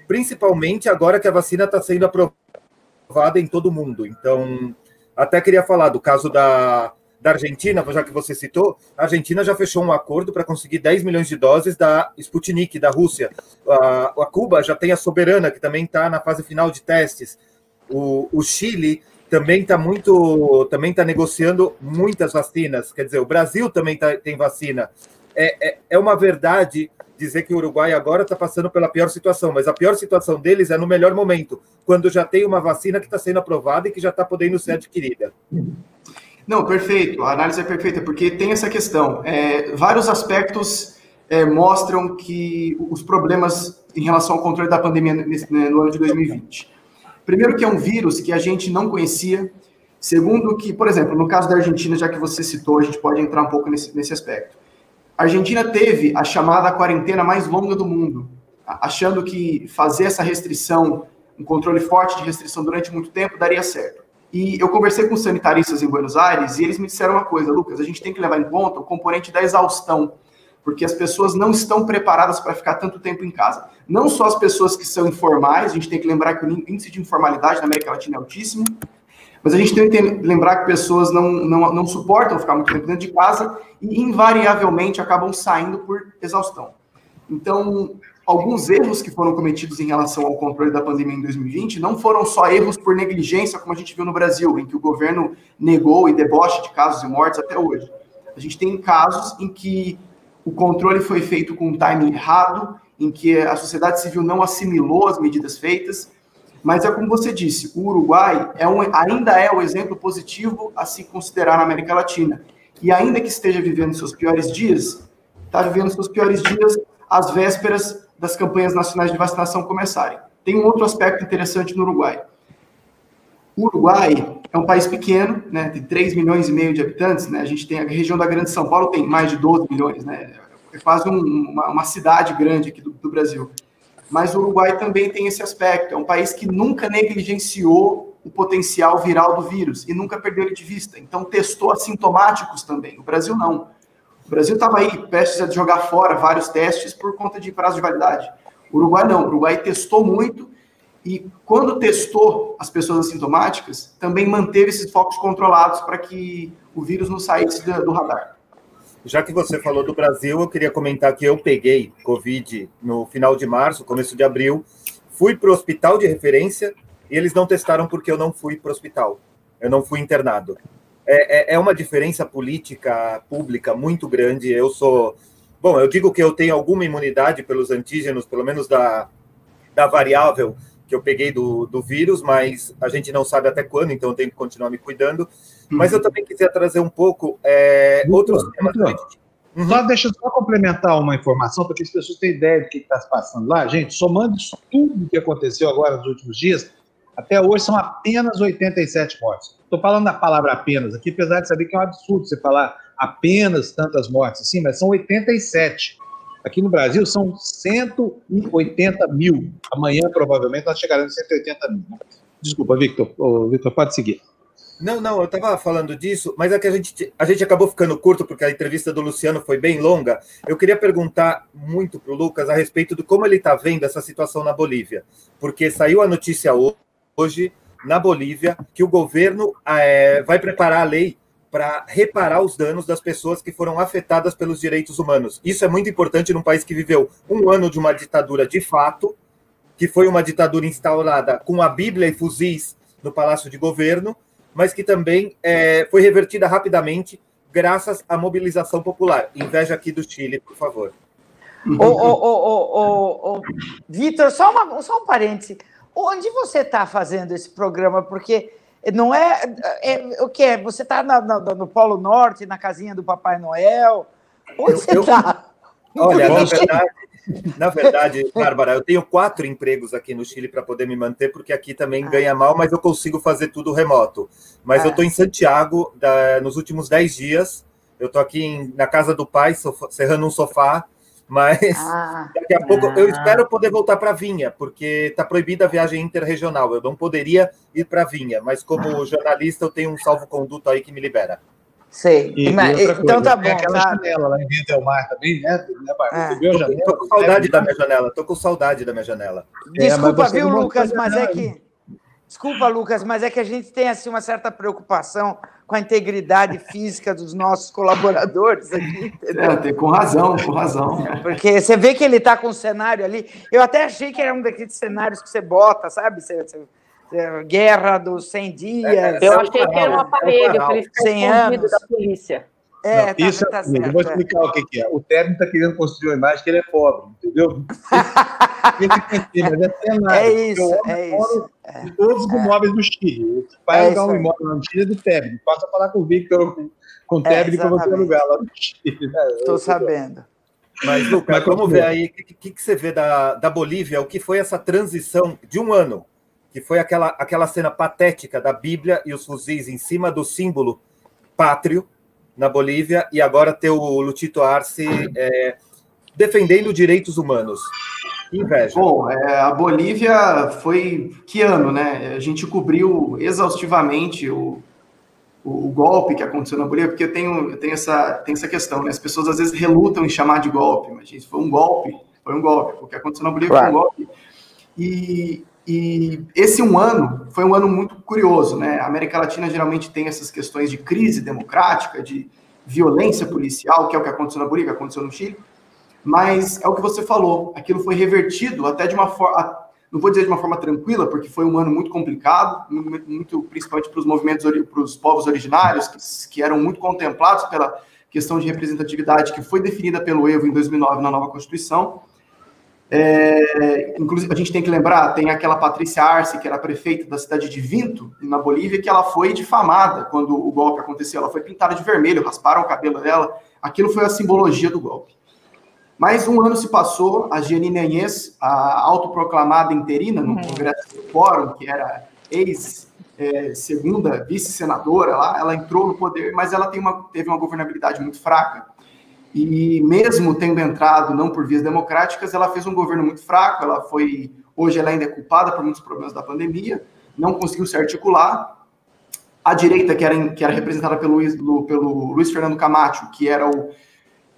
principalmente agora que a vacina está sendo aprovada em todo o mundo. Então, até queria falar do caso da, da Argentina, já que você citou, a Argentina já fechou um acordo para conseguir 10 milhões de doses da Sputnik, da Rússia. A, a Cuba já tem a Soberana, que também está na fase final de testes. O, o Chile também está muito, também está negociando muitas vacinas. Quer dizer, o Brasil também tá, tem vacina. É, é, é uma verdade dizer que o Uruguai agora está passando pela pior situação, mas a pior situação deles é no melhor momento, quando já tem uma vacina que está sendo aprovada e que já está podendo ser adquirida. Não, perfeito. A análise é perfeita, porque tem essa questão. É, vários aspectos é, mostram que os problemas em relação ao controle da pandemia nesse, né, no ano de 2020. Primeiro, que é um vírus que a gente não conhecia. Segundo, que, por exemplo, no caso da Argentina, já que você citou, a gente pode entrar um pouco nesse, nesse aspecto. A Argentina teve a chamada quarentena mais longa do mundo, achando que fazer essa restrição, um controle forte de restrição durante muito tempo, daria certo. E eu conversei com sanitaristas em Buenos Aires e eles me disseram uma coisa, Lucas, a gente tem que levar em conta o componente da exaustão, porque as pessoas não estão preparadas para ficar tanto tempo em casa. Não só as pessoas que são informais, a gente tem que lembrar que o índice de informalidade na América Latina é altíssimo, mas a gente tem que lembrar que pessoas não, não, não suportam ficar muito tempo dentro de casa e, invariavelmente, acabam saindo por exaustão. Então, alguns erros que foram cometidos em relação ao controle da pandemia em 2020 não foram só erros por negligência, como a gente viu no Brasil, em que o governo negou e deboche de casos e mortes até hoje. A gente tem casos em que o controle foi feito com um timing errado, em que a sociedade civil não assimilou as medidas feitas, mas é como você disse, o Uruguai é um, ainda é o exemplo positivo a se considerar na América Latina. E ainda que esteja vivendo seus piores dias, está vivendo seus piores dias às vésperas das campanhas nacionais de vacinação começarem. Tem um outro aspecto interessante no Uruguai. O Uruguai é um país pequeno, né, tem 3 milhões e meio de habitantes, né, a gente tem a região da Grande São Paulo tem mais de 12 milhões, né, é quase um, uma, uma, cidade grande aqui do, do Brasil mas o Uruguai também tem esse aspecto. É um país que nunca negligenciou o potencial viral do vírus e nunca perdeu ele de vista. Então, testou assintomáticos também. O Brasil não. O Brasil estava aí prestes a jogar fora vários testes por conta de prazo de validade. O Uruguai não. O Uruguai testou muito e, quando testou as pessoas assintomáticas, também manteve esses focos controlados para que o vírus não saísse do radar. Já que você falou do Brasil, eu queria comentar que eu peguei Covid no final de março, começo de abril, fui para o hospital de referência e eles não testaram porque eu não fui para o hospital, eu não fui internado. É, é, é uma diferença política pública muito grande. Eu sou. Bom, eu digo que eu tenho alguma imunidade pelos antígenos, pelo menos da, da variável que eu peguei do, do vírus, mas a gente não sabe até quando, então eu tenho que continuar me cuidando. Mas eu também queria trazer um pouco é, outros temas. Uhum. Só deixa eu só complementar uma informação, para que as pessoas tenham ideia do que está se passando lá. Gente, somando isso tudo que aconteceu agora nos últimos dias, até hoje são apenas 87 mortes. Estou falando da palavra apenas aqui, apesar de saber que é um absurdo você falar apenas tantas mortes assim, mas são 87. Aqui no Brasil são 180 mil. Amanhã, provavelmente, nós chegaremos a 180 mil. Né? Desculpa, Victor. Victor, pode seguir. Não, não, eu estava falando disso, mas é que a gente, a gente acabou ficando curto porque a entrevista do Luciano foi bem longa. Eu queria perguntar muito para o Lucas a respeito de como ele está vendo essa situação na Bolívia, porque saiu a notícia hoje na Bolívia que o governo é, vai preparar a lei para reparar os danos das pessoas que foram afetadas pelos direitos humanos. Isso é muito importante num país que viveu um ano de uma ditadura de fato, que foi uma ditadura instaurada com a Bíblia e fuzis no Palácio de Governo mas que também é, foi revertida rapidamente graças à mobilização popular. Inveja aqui do Chile, por favor. Ô, ô, ô, Vitor, só, só um parêntese. Onde você está fazendo esse programa? Porque não é, é o que é? Você está no Polo Norte, na casinha do Papai Noel? Onde eu, você está? Olha, na [LAUGHS] verdade, na verdade, Bárbara, eu tenho quatro empregos aqui no Chile para poder me manter, porque aqui também ah. ganha mal, mas eu consigo fazer tudo remoto. Mas ah. eu estou em Santiago da, nos últimos dez dias. Eu estou aqui em, na casa do pai, sofá, serrando um sofá, mas ah. daqui a pouco eu espero poder voltar para Vinha, porque está proibida a viagem interregional. Eu não poderia ir para Vinha, mas como jornalista eu tenho um salvo-conduto aí que me libera. Sei. E, Mas, e então tá bom. aquela tá... janela lá em Via Del Mar também, né? É. Tô, janela, tô, com saudade da minha janela. Tô com saudade da minha janela. Desculpa, é, viu, Lucas, mas é que. Desculpa, Lucas, mas é que a gente tem assim uma certa preocupação com a integridade física dos nossos colaboradores aqui. É, tem, com razão, com razão. Porque você vê que ele está com o cenário ali. Eu até achei que era um daqueles cenários que você bota, sabe? Você, você é, guerra dos 100 dias. É, eu achei que era um aparelho para ele ficar 100 anos. da polícia. É, não, tá, isso tá, tá eu vou explicar o que, que, é. O Terno está querendo construir uma imagem que ele é pobre, entendeu? [LAUGHS] é isso, é isso. De todos os imóveis do Chile. Vai é alugar um imóvel no Chile do Terno. Passa a falar com o Victor, com o Terno, é, para você alugar lá no Chile. Estou né? sabendo. Mas, Lucas, Mas, vamos ver aí o que, que, que, você vê da, da Bolívia, o que foi essa transição de um ano que foi aquela, aquela cena patética da Bíblia e os fuzis em cima do símbolo pátrio, na Bolívia e agora ter o Lutito Arce é, defendendo direitos humanos. Inveja. Bom, é, a Bolívia foi que ano, né? A gente cobriu exaustivamente o, o, o, golpe que aconteceu na Bolívia, porque eu tenho, eu tenho, essa, tenho essa questão, né? As pessoas às vezes relutam em chamar de golpe, mas gente, foi um golpe, foi um golpe. O que aconteceu na Bolívia claro. foi um golpe. E, e esse um ano foi um ano muito curioso, né? A América Latina geralmente tem essas questões de crise democrática, de violência policial, que é o que aconteceu na Bolívia, aconteceu no Chile. Mas é o que você falou, aquilo foi revertido até de uma forma, não vou dizer de uma forma tranquila, porque foi um ano muito complicado, muito, principalmente para os movimentos, para os povos originários, que, que eram muito contemplados pela questão de representatividade que foi definida pelo Evo em 2009 na nova Constituição. É, inclusive, a gente tem que lembrar, tem aquela Patrícia Arce, que era prefeita da cidade de Vinto, na Bolívia, que ela foi difamada quando o golpe aconteceu. Ela foi pintada de vermelho, rasparam o cabelo dela. Aquilo foi a simbologia do golpe. Mais um ano se passou, a Gianine Anhes, a autoproclamada interina no uhum. Congresso do Fórum, que era ex-segunda é, vice-senadora lá, ela entrou no poder, mas ela uma, teve uma governabilidade muito fraca e mesmo tendo entrado não por vias democráticas, ela fez um governo muito fraco, ela foi, hoje ela ainda é culpada por muitos problemas da pandemia, não conseguiu se articular. A direita, que era, que era representada pelo, pelo Luiz Fernando Camacho, que era o,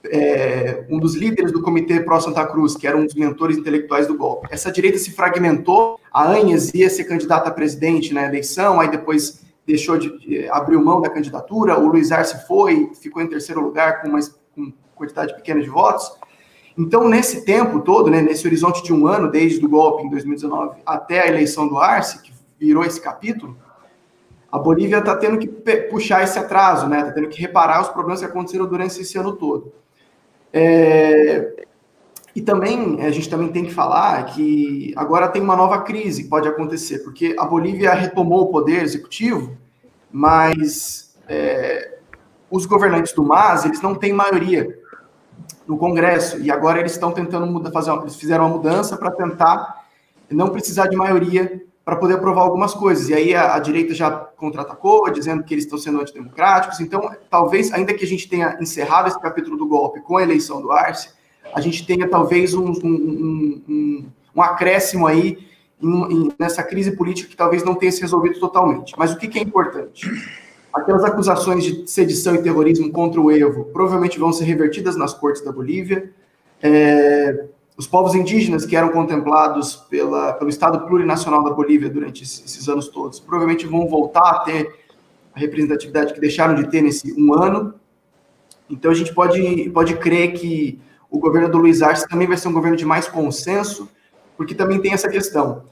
é, um dos líderes do Comitê Pró Santa Cruz, que era um dos mentores intelectuais do golpe. Essa direita se fragmentou, a Anhes ia ser candidata a presidente na eleição, aí depois deixou de, de abriu mão da candidatura, o Luiz Arce foi, ficou em terceiro lugar com uma quantidade pequena de votos. Então, nesse tempo todo, né, nesse horizonte de um ano, desde o golpe em 2019 até a eleição do Arce, que virou esse capítulo, a Bolívia está tendo que puxar esse atraso, né? Está tendo que reparar os problemas que aconteceram durante esse ano todo. É... E também a gente também tem que falar que agora tem uma nova crise que pode acontecer, porque a Bolívia retomou o poder executivo, mas é, os governantes do MAS, eles não têm maioria no Congresso, e agora eles estão tentando mudar, fazer, eles fizeram uma mudança para tentar não precisar de maioria para poder aprovar algumas coisas. E aí a, a direita já contra-atacou, dizendo que eles estão sendo antidemocráticos. Então, talvez, ainda que a gente tenha encerrado esse capítulo do golpe com a eleição do Arce, a gente tenha talvez um, um, um, um acréscimo aí em, em, nessa crise política que talvez não tenha se resolvido totalmente. Mas o que, que é importante? Aquelas acusações de sedição e terrorismo contra o Evo provavelmente vão ser revertidas nas cortes da Bolívia. É, os povos indígenas que eram contemplados pela, pelo Estado plurinacional da Bolívia durante esses anos todos provavelmente vão voltar a ter a representatividade que deixaram de ter nesse um ano. Então a gente pode, pode crer que o governo do Luiz Arce também vai ser um governo de mais consenso, porque também tem essa questão.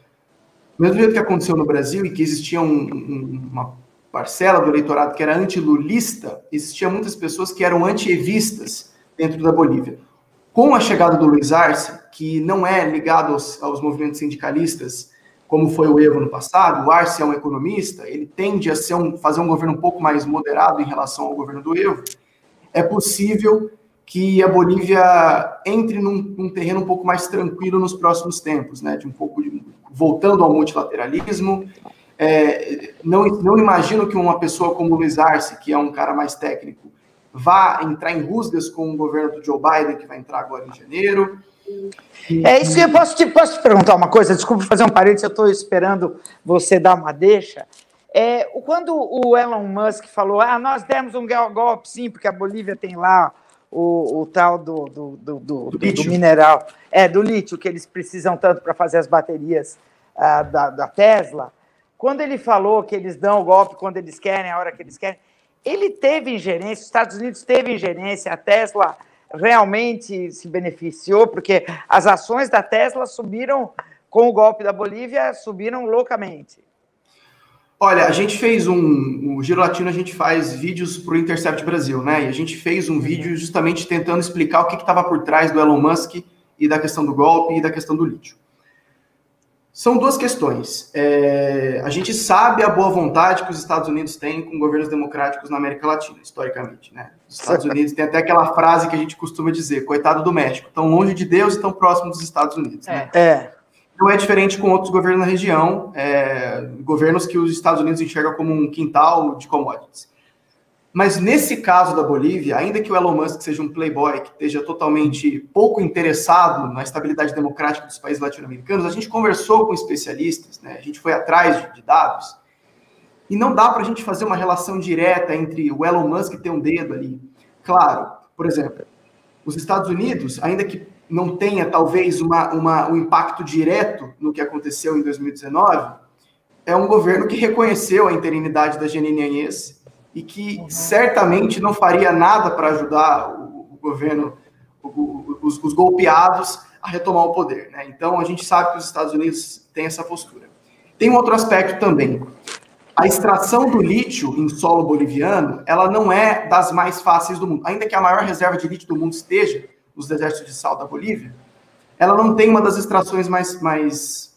Mesmo jeito que aconteceu no Brasil e que existia um, um, uma parcela do eleitorado que era antilulista, existia muitas pessoas que eram anti-evistas dentro da Bolívia. Com a chegada do Luiz Arce, que não é ligado aos, aos movimentos sindicalistas, como foi o Evo no passado, o Arce é um economista, ele tende a ser um, fazer um governo um pouco mais moderado em relação ao governo do Evo, é possível que a Bolívia entre num, num terreno um pouco mais tranquilo nos próximos tempos, né, de um pouco de, voltando ao multilateralismo, é, não, não imagino que uma pessoa como o Luiz Arce, que é um cara mais técnico, vá entrar em rusgas com o governo do Joe Biden, que vai entrar agora em janeiro. É isso que eu posso te, posso te perguntar uma coisa, desculpa fazer um parênteses, eu estou esperando você dar uma deixa. É, quando o Elon Musk falou, ah, nós demos um golpe sim, porque a Bolívia tem lá o, o tal do, do, do, do, do, do mineral, é, do lítio, que eles precisam tanto para fazer as baterias ah, da, da Tesla, quando ele falou que eles dão o golpe quando eles querem, a hora que eles querem, ele teve ingerência, os Estados Unidos teve ingerência, a Tesla realmente se beneficiou, porque as ações da Tesla subiram com o golpe da Bolívia, subiram loucamente. Olha, a gente fez um. O Giro Latino, a gente faz vídeos para o Intercept Brasil, né? E a gente fez um uhum. vídeo justamente tentando explicar o que estava por trás do Elon Musk e da questão do golpe e da questão do lítio. São duas questões. É, a gente sabe a boa vontade que os Estados Unidos têm com governos democráticos na América Latina, historicamente. Né? Os Estados [LAUGHS] Unidos têm até aquela frase que a gente costuma dizer: coitado do México, tão longe de Deus e tão próximo dos Estados Unidos. Né? É. é. Não é diferente com outros governos na região, é, governos que os Estados Unidos enxergam como um quintal de commodities. Mas nesse caso da Bolívia, ainda que o Elon Musk seja um playboy que esteja totalmente pouco interessado na estabilidade democrática dos países latino-americanos, a gente conversou com especialistas, né? a gente foi atrás de, dados, e não dá para a gente fazer uma relação direta entre o Elon Musk ter um dedo ali. Claro, por exemplo, os Estados Unidos, ainda que não tenha talvez uma, uma, um impacto direto no que aconteceu em 2019, é um governo que reconheceu a interinidade da Janine Anhes e que certamente não faria nada para ajudar o, o governo, o, os, os, golpeados a retomar o poder. Né? Então a gente sabe que os Estados Unidos têm essa postura. Tem um outro aspecto também. A extração do lítio em solo boliviano, ela não é das mais fáceis do mundo. Ainda que a maior reserva de lítio do mundo esteja nos desertos de sal da Bolívia, ela não tem uma das extrações mais, mais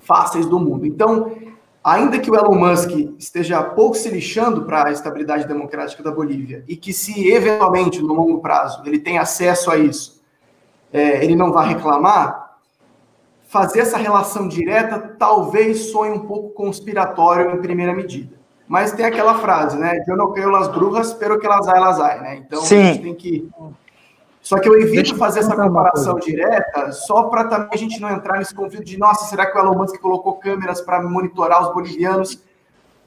fáceis do mundo. Então, ainda que o Elon Musk esteja pouco se lixando para a estabilidade democrática da Bolívia e que se eventualmente no longo prazo ele tem acesso a isso, é, ele não vai reclamar, fazer essa relação direta talvez sonhe um pouco conspiratório em primeira medida. Mas tem aquela frase, né? Eu não creio las brujas, pero que las hay, las hay, né? Então Sim. a gente tem que só que eu evito fazer essa comparação direta só para também a gente não entrar nesse conflito de, nossa, será que o Elon Musk colocou câmeras para monitorar os bolivianos?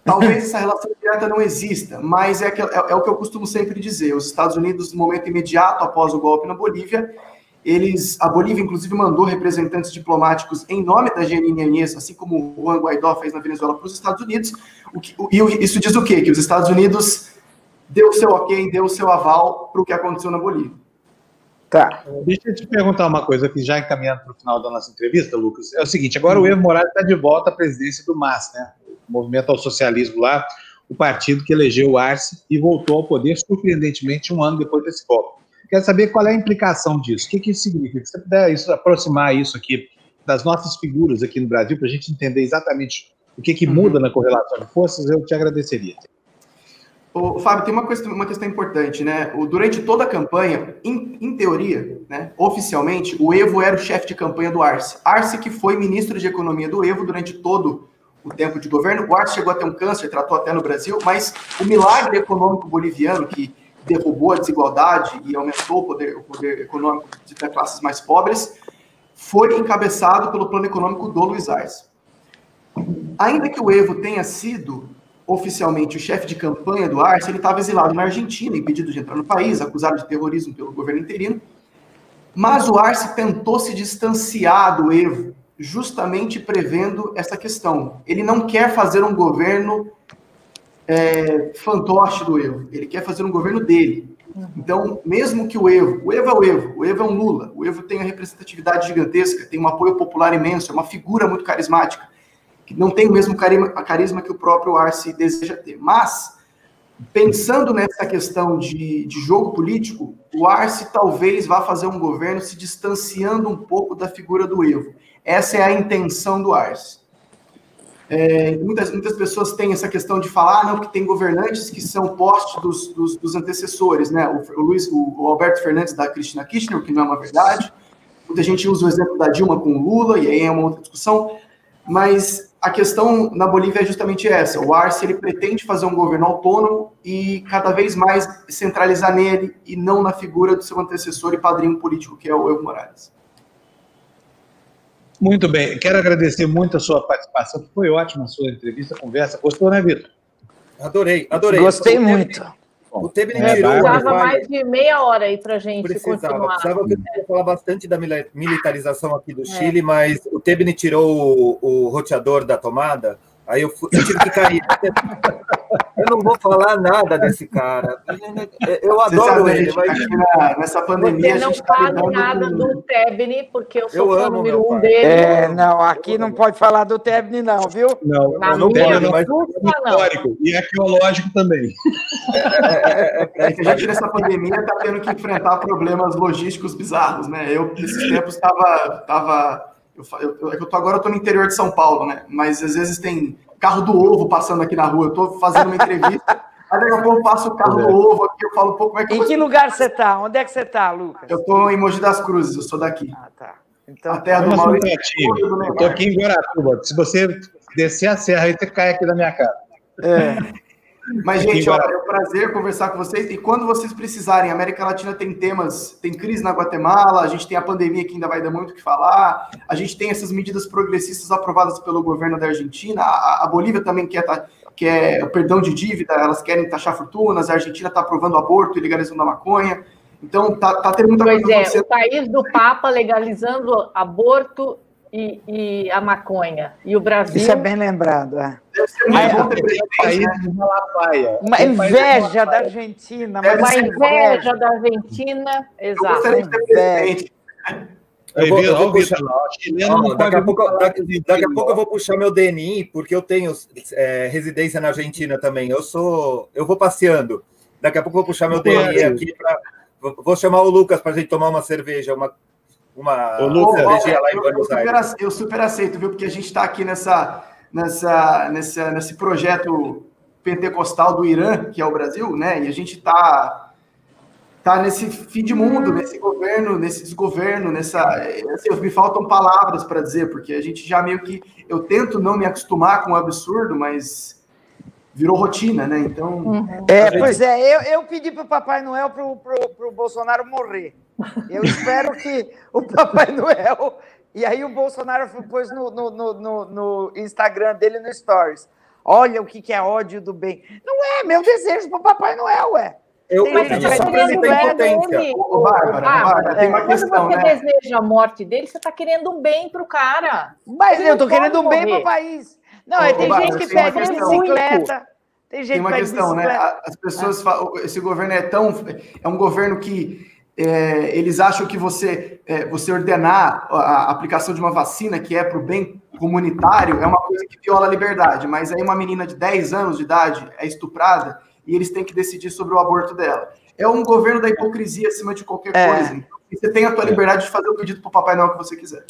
Talvez essa relação direta não exista, mas é, que, é, é, o que eu costumo sempre dizer. Os Estados Unidos, no momento imediato após o golpe na Bolívia, eles, a Bolívia, inclusive, mandou representantes diplomáticos em nome da Janine assim como o Juan Guaidó fez na Venezuela para os Estados Unidos. O que, o, e isso diz o quê? Que os Estados Unidos deu o seu ok, deu o seu aval para o que aconteceu na Bolívia. Tá. Deixa eu te perguntar uma coisa aqui, já encaminhando para o final da nossa entrevista, Lucas. É o seguinte: agora o Evo Morales está de volta à presidência do MAS, né? O Movimento ao Socialismo lá, o partido que elegeu o Arce e voltou ao poder, surpreendentemente, um ano depois desse golpe. Quero saber qual é a implicação disso. O que, que isso significa? Se você puder isso, aproximar isso aqui das nossas figuras aqui no Brasil, para a gente entender exatamente o que, que muda na correlação de forças, eu te agradeceria. Fábio, tem uma questão, uma questão importante, né? O, durante toda a campanha, em, em, teoria, né, oficialmente, o Evo era o chefe de campanha do Arce. Arce que foi ministro de Economia do Evo durante todo o tempo de governo. O Arce chegou a ter um câncer, tratou até no Brasil, mas o milagre econômico boliviano, que derrubou a desigualdade e aumentou o poder, o poder econômico das classes mais pobres, foi encabeçado pelo plano econômico do Luiz Arce. Ainda que o Evo tenha sido oficialmente o chefe de campanha do Arce, ele estava exilado na Argentina, impedido de entrar no país, acusado de terrorismo pelo governo interino. Mas o Arce tentou se distanciar do Evo, justamente prevendo essa questão. Ele não quer fazer um governo é, fantoche do Evo, ele quer fazer um governo dele. Então, mesmo que o Evo, o Evo é o Evo, o Evo é um Lula, o Evo tem a representatividade gigantesca, tem um apoio popular imenso, é uma figura muito carismática que não tem o mesmo carisma, carisma que o próprio Arce deseja ter. Mas, pensando nessa questão de, de jogo político, o Arce talvez vá fazer um governo se distanciando um pouco da figura do Evo. Essa é a intenção do Arce. É, muitas, muitas pessoas têm essa questão de falar, ah, não, que tem governantes que são postos dos, dos, dos antecessores, né? O, o, Luiz, o, o, Alberto Fernandes da Cristina Kirchner, que não é uma verdade. Muita gente usa o exemplo da Dilma com o Lula, e aí é uma outra discussão. Mas a questão na Bolívia é justamente essa. O Arce ele pretende fazer um governo autônomo e cada vez mais centralizar nele e não na figura do seu antecessor e padrinho político, que é o Evo Morales. Muito bem. Quero agradecer muito a sua participação. Foi ótima a sua entrevista, conversa. Gostou, né, Vitor? Adorei, adorei. Gostei muito. O Tebni é, tirou. Precisava mais de meia hora aí para gente precisava, continuar. Precisava que eu falar bastante da militarização aqui do é. Chile, mas o Tebni tirou o, o roteador da tomada, aí eu, fui, eu tive que cair. [LAUGHS] Eu não vou falar nada desse cara. Eu adoro ele, mas nessa pandemia. Você não tá fala nada com... do Tebni, porque eu sou eu fã número um dele. É, não, aqui não pode falar do Tebni, não, viu? Não, Na não pode, mas histórico e arqueológico também. É, é, que a gente nessa pandemia está tendo que enfrentar problemas logísticos bizarros, né? Eu, nesses tempos, estava. Tava, eu, eu, eu, eu tô, agora eu tô no interior de São Paulo, né? Mas às vezes tem carro do ovo passando aqui na rua. Eu estou fazendo uma entrevista. [LAUGHS] Aí daqui a pouco passa o carro do ovo aqui, eu falo, pô, como é que Em que lugar você está? Onde é que você está, Lucas? Eu estou em Mogi das Cruzes, eu sou daqui. Ah, tá. Então, a terra do Maurício. Eu estou aqui em Guaratuba. Se você descer a serra aí, você cai aqui na minha casa. É. [LAUGHS] Mas, gente, ó, é um prazer conversar com vocês. E quando vocês precisarem, a América Latina tem temas, tem crise na Guatemala, a gente tem a pandemia que ainda vai dar muito o que falar, a gente tem essas medidas progressistas aprovadas pelo governo da Argentina, a, a Bolívia também quer, tá, quer o perdão de dívida, elas querem taxar fortunas, a Argentina está aprovando aborto e legalizando a maconha. Então, tá, tá tendo muita pois coisa. é, o país do Papa legalizando aborto e, e, a maconha. E o Brasil. Isso é bem lembrado. É. Uma inveja da Argentina. Uma inveja da Argentina. Exato. Eu vou, eu vou puxar, daqui, a pouco, daqui, daqui, a pouco eu vou puxar meu DNI, porque eu tenho é, residência na Argentina também. Eu sou. Eu vou passeando. Daqui a pouco eu vou puxar meu DNI aqui para. Vou chamar o Lucas para a gente tomar uma cerveja, uma, uma lá em Buenos Aires. Eu super aceito, viu? Porque a gente está aqui nessa, nessa, nessa, nesse projeto pentecostal do Irã, que é o Brasil, né? E a gente está tá nesse fim de mundo, nesse governo, nesse desgoverno, nessa. Assim, me faltam palavras para dizer, porque a gente já meio que. Eu tento não me acostumar com o absurdo, mas virou rotina, né? Então. Uhum. É, gente... pois é, eu, eu pedi para o Papai Noel para o Bolsonaro morrer. Eu [LAUGHS] espero que o Papai Noel. E aí o Bolsonaro pôs no, no, no, no Instagram dele no Stories. Olha o que, que é ódio do bem. Não é meu desejo para o Papai Noel, é. Eu, tem, mas você está querendo o bem dele. Ô, Bárbara, Bárbara, tem uma é, questão, Quando você né? deseja a morte dele, você está querendo um bem para o cara. Mas Ele eu estou querendo um bem para o país. Não, Ô, tem gente que pede bicicleta. Tem gente tem uma que questão, né? As pessoas é. falam, esse governo é tão. É um governo que é, eles acham que você, é, você ordenar a aplicação de uma vacina que é para o bem comunitário é uma coisa que viola a liberdade, mas aí uma menina de 10 anos de idade é estuprada e eles têm que decidir sobre o aborto dela. É um governo da hipocrisia acima de qualquer é. coisa. Então, você tem a tua liberdade de fazer o pedido para o Papai Noel que você quiser.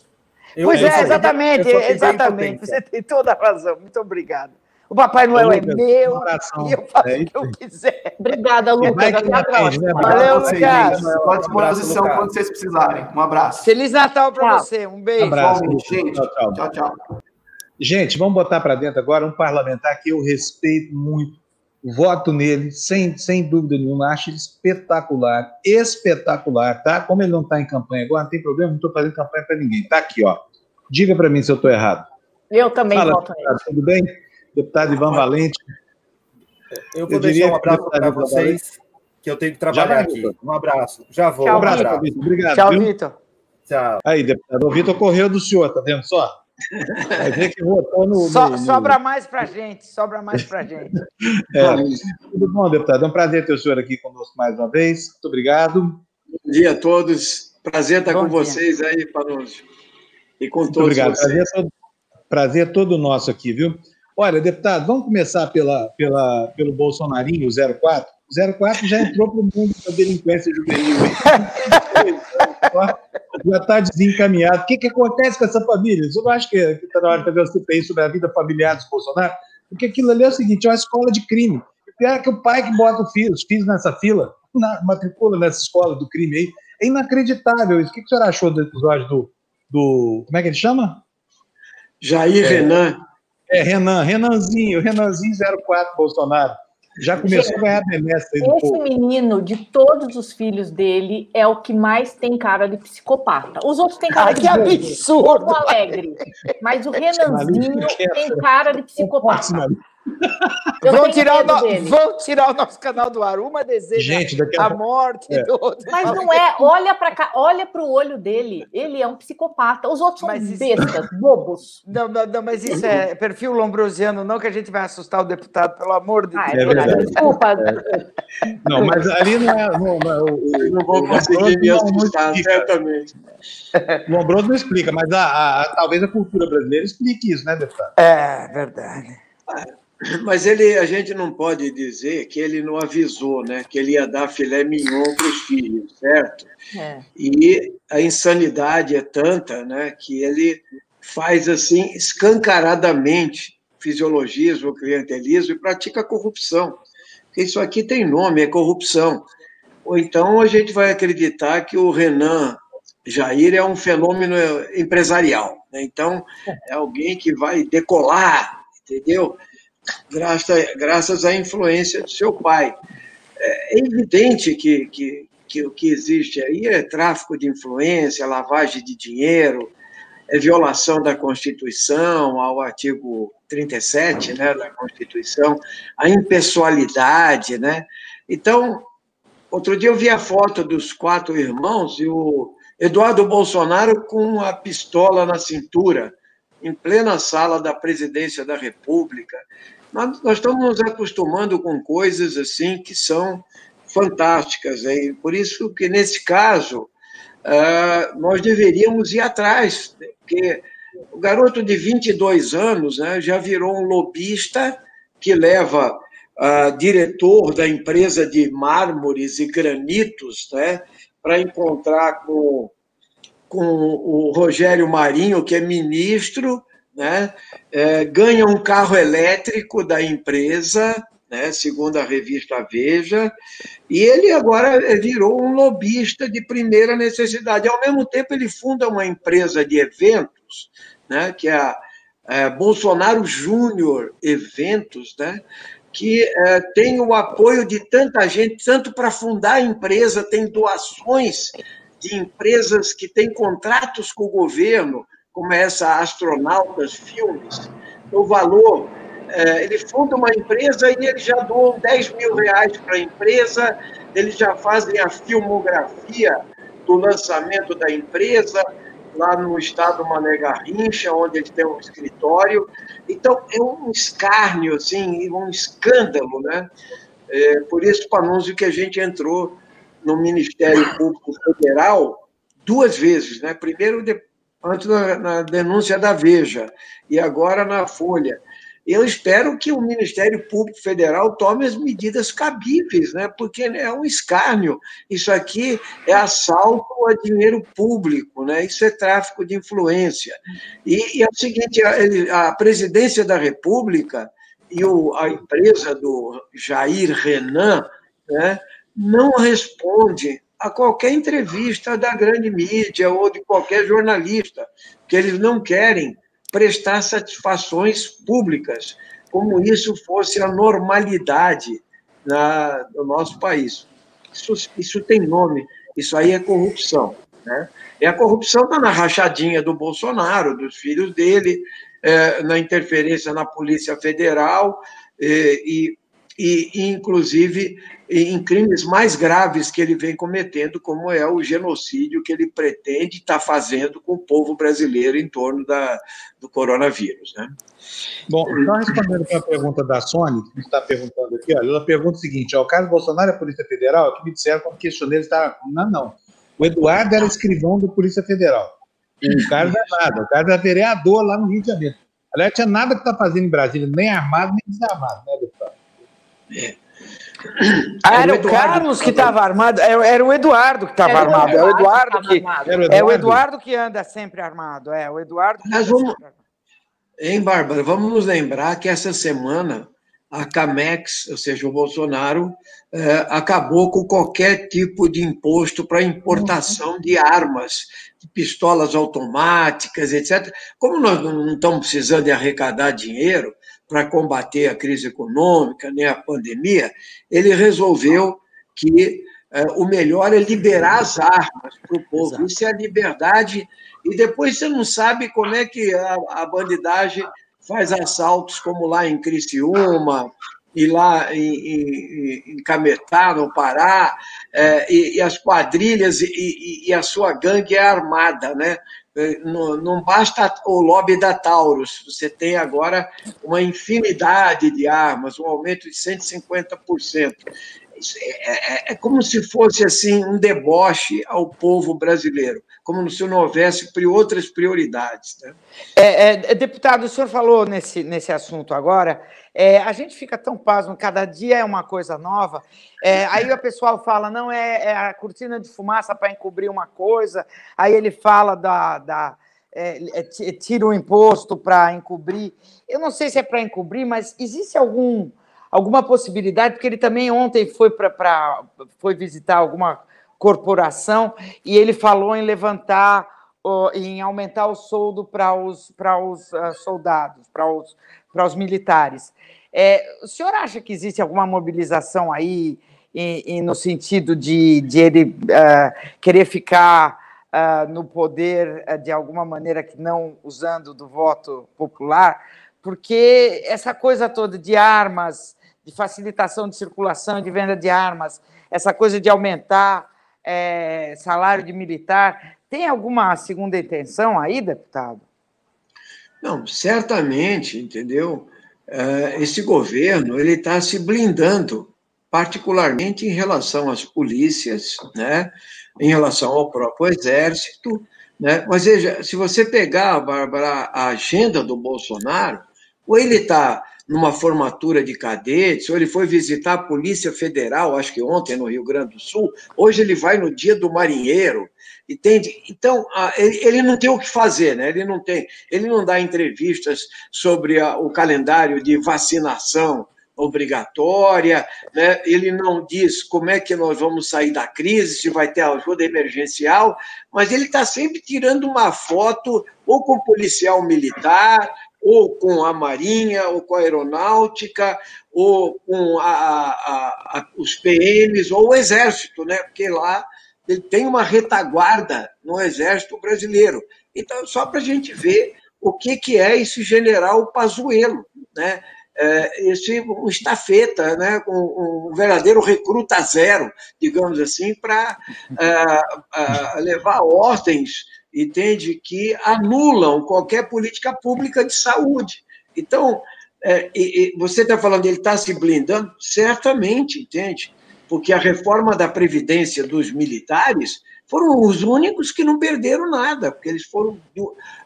Eu, pois é, exatamente, exatamente. Você tem toda a razão. Muito obrigado. O Papai Noel é meu e eu faço é o que eu quiser. Obrigada, Lucas. Até a próxima. Né? Valeu, Lucas. Estou à disposição quando vocês precisarem. Um abraço. Feliz Natal para você. Um beijo. Um abraço, gente. Tchau, tchau. tchau. Gente, vamos botar para dentro agora um parlamentar que eu respeito muito. Voto nele, sem, sem dúvida nenhuma. Acho ele espetacular. Espetacular, tá? Como ele não está em campanha agora, não tem problema, não estou fazendo campanha para ninguém. Tá aqui, ó. Diga para mim se eu estou errado. Eu também Fala, voto nele. Tudo bem? deputado Ivan Valente. Eu vou eu deixar um abraço para vocês, que eu tenho que trabalhar aqui. Um abraço. Já vou. Tchau, um abraço. Vitor. Obrigado. Tchau, Vitor. Tchau. Aí, deputado, o Vitor correu do senhor, tá vendo só? Ver que votou no, so, no, Sobra mais para gente, sobra mais para gente. [LAUGHS] É, tudo bom, deputado? É um prazer ter o senhor aqui conosco mais uma vez. Muito obrigado. Bom dia a todos. Prazer estar bom com dia. vocês aí, Panúncio. E com Muito todos obrigado. vocês. Prazer todo, prazer todo nosso aqui, viu? Olha, deputado, vamos começar pela, pela, pelo Bolsonarinho, 04. O 04 já entrou para o mundo da delinquência juvenil. [LAUGHS] já está desencaminhado. O que, que acontece com essa família? Eu não acho que está na hora de fazer uma CPI sobre a vida familiar dos Bolsonaro, porque aquilo ali é o seguinte: é uma escola de crime. O pior é que o pai que bota filho, os filhos nessa fila, na, matricula nessa escola do crime aí. É inacreditável isso. O que, que o senhor achou do episódio do, do. Como é que ele chama? Jair é, Renan. É, Renan, Renanzinho, Renanzinho 04 Bolsonaro. Já começou a ganhar benesse aí Esse povo. menino, de todos os filhos dele, é o que mais tem cara de psicopata. Os outros têm cara ah, de que absurdo! alegre. Mas o Renanzinho tem cara de psicopata. Vão tirar, no... vão tirar o nosso canal do ar. Uma deseja Gente, a... a morte é. do outro. Mas não é, olha para cá, olha para o olho dele. Ele é um psicopata. Os outros são isso... bestas, bobos. [LAUGHS] Não, não, não, mas isso é perfil lombrosiano, não que a gente vai assustar o deputado, pelo amor de ah, Deus. É verdade. Desculpa. É. Não, mas ali não é. Não, não, é não vou conseguir me assustar, certamente. Lombroso não explica, mas a, a, a, talvez a cultura brasileira explique isso, né, deputado? É, verdade. É. Mas ele, a gente não pode dizer que ele não avisou, né? Que ele ia dar filé mignon para os filhos, certo? É. E a insanidade é tanta, né? Que ele faz assim escancaradamente fisiologismo, clientelismo e pratica corrupção. Isso aqui tem nome, é corrupção. Ou então a gente vai acreditar que o Renan Jair é um fenômeno empresarial. Né? Então, é alguém que vai decolar, entendeu? Graças, graças à influência do seu pai. É evidente que, que, que o que existe aí é tráfico de influência, lavagem de dinheiro, é violação da Constituição, ao artigo 37 né, da Constituição, a impessoalidade. Né? Então, outro dia eu vi a foto dos quatro irmãos e o Eduardo Bolsonaro com a pistola na cintura, em plena sala da presidência da República. Nós, estamos nos acostumando com coisas assim que são fantásticas. Hein? Por isso que, nesse caso, uh, nós deveríamos ir atrás, porque o garoto de 22 anos né, já virou um lobista que leva uh, diretor da empresa de mármores e granitos né, para encontrar com, com o Rogério Marinho, que é ministro, né, é, ganha um carro elétrico da empresa, né, segundo a revista Veja, e ele agora virou um lobista de primeira necessidade. Ao mesmo tempo, ele funda uma empresa de eventos, né, que é a é, Bolsonaro Júnior Eventos, né, que é, tem o apoio de tanta gente, tanto para fundar a empresa, tem doações de empresas que têm contratos com o governo, como essa Astronautas Filmes, o valor é, ele funda uma empresa e eles já doam 10 mil reais para a empresa, eles já fazem a filmografia do lançamento da empresa, lá no estado Mané Garrincha, onde eles têm um escritório. Então, é um escárnio, assim, um escândalo, né? É, por isso, o anúncio que a gente entrou no Ministério Público Federal duas vezes, né? Primeiro, antes na, na denúncia da Veja, e agora na Folha eu espero que o Ministério Público Federal tome as medidas cabíveis, né? porque é um escárnio. Isso aqui é assalto a dinheiro público, né? isso é tráfico de influência. E, e é o seguinte: a, a presidência da República e o, a empresa do Jair Renan né, não responde a qualquer entrevista da grande mídia ou de qualquer jornalista, que eles não querem prestar satisfações públicas, como isso fosse a normalidade na, no nosso país. Isso, isso tem nome, isso aí é corrupção. Né? E a corrupção está na rachadinha do Bolsonaro, dos filhos dele, é, na interferência na Polícia Federal, é, e, e, inclusive, em crimes mais graves que ele vem cometendo, como é o genocídio que ele pretende estar tá fazendo com o povo brasileiro em torno da, do coronavírus. Né? Bom, então, respondendo para a pergunta da Sônia, que está perguntando aqui, olha, ela pergunta o seguinte: o caso Bolsonaro é a Polícia Federal, que me disseram quando questionei, ele está. Não, não. O Eduardo era escrivão da Polícia Federal. O cara não é nada, o cara era vereador lá no Rio de Janeiro. Aliás, tinha nada que está fazendo em Brasília, nem armado, nem desarmado, né, deputado? É. Ah, era, o, Carlos que estava armado, era, o Eduardo que estava armado. É o Eduardo que é o Eduardo que anda sempre armado. É o Eduardo. Nós vamos, hein, Bárbara? Vamos nos lembrar que essa semana a Camex, ou seja, o Bolsonaro, eh, acabou com qualquer tipo de imposto para importação de armas, de pistolas automáticas, etc. Como nós não estamos precisando de arrecadar dinheiro, para combater a crise econômica, nem a pandemia, ele resolveu que é, o melhor é liberar as armas para o povo. Exato. Isso é a liberdade. E depois você não sabe como é que a, a bandidagem faz assaltos, como lá em Criciúma, e lá em, em, em Cametá, no Pará, é, e, e, as quadrilhas e, e, e, a sua gangue é armada, né? É, não, não basta o lobby da Taurus, você tem agora uma infinidade de armas, um aumento de 150%. É, é, é, como se fosse assim um deboche ao povo brasileiro, como se não houvesse outras prioridades. Né? É, é, deputado, o senhor falou nesse, nesse assunto agora, é, a gente fica tão pasmo, cada dia é uma coisa nova. É, aí o pessoal fala, não, é, é a cortina de fumaça para encobrir uma coisa. Aí ele fala da. da é, é tira o imposto para encobrir. Eu não sei se é para encobrir, mas existe algum, alguma possibilidade, porque ele também ontem foi para foi visitar alguma corporação e ele falou em levantar, em aumentar o soldo para os, para os uh, soldados, para os, para os militares. É, o senhor acha que existe alguma mobilização aí em, em, no sentido de, de ele uh, querer ficar uh, no poder uh, de alguma maneira que não usando do voto popular? Porque essa coisa toda de armas, de facilitação de circulação, de venda de armas, essa coisa de aumentar é, salário de militar, tem alguma segunda intenção aí, deputado? Não, certamente, entendeu? Uh, esse governo ele está se blindando, particularmente em relação às polícias, né? em relação ao próprio exército. Né? Mas veja, se você pegar, Bárbara, a agenda do Bolsonaro, ou ele está numa formatura de cadetes, ou ele foi visitar a Polícia Federal, acho que ontem no Rio Grande do Sul, hoje ele vai no Dia do Marinheiro, entende? Então, ele não tem o que fazer, né? Ele não tem, ele não dá entrevistas sobre o calendário de vacinação obrigatória, né? ele não diz como é que nós vamos sair da crise, se vai ter ajuda emergencial, mas ele está sempre tirando uma foto ou com policial militar, ou com a Marinha, ou com a Aeronáutica, ou com a, a, a, os PMs, ou o Exército, né? porque lá ele tem uma retaguarda no Exército Brasileiro. Então, só para a gente ver o que, que é esse general Pazuello, né? É, esse um estafeta, né? um, um, verdadeiro recruta zero, digamos assim, para uh, uh, levar ordens entende, que anulam qualquer política pública de saúde. Então, é, e, e você está falando, ele está se blindando? Certamente, entende? Porque a reforma da Previdência dos militares foram os únicos que não perderam nada, porque eles foram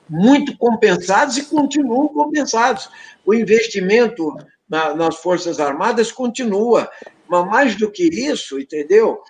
muito compensados e continuam compensados. O investimento na, nas Forças Armadas continua, mas mais do que isso, entendeu?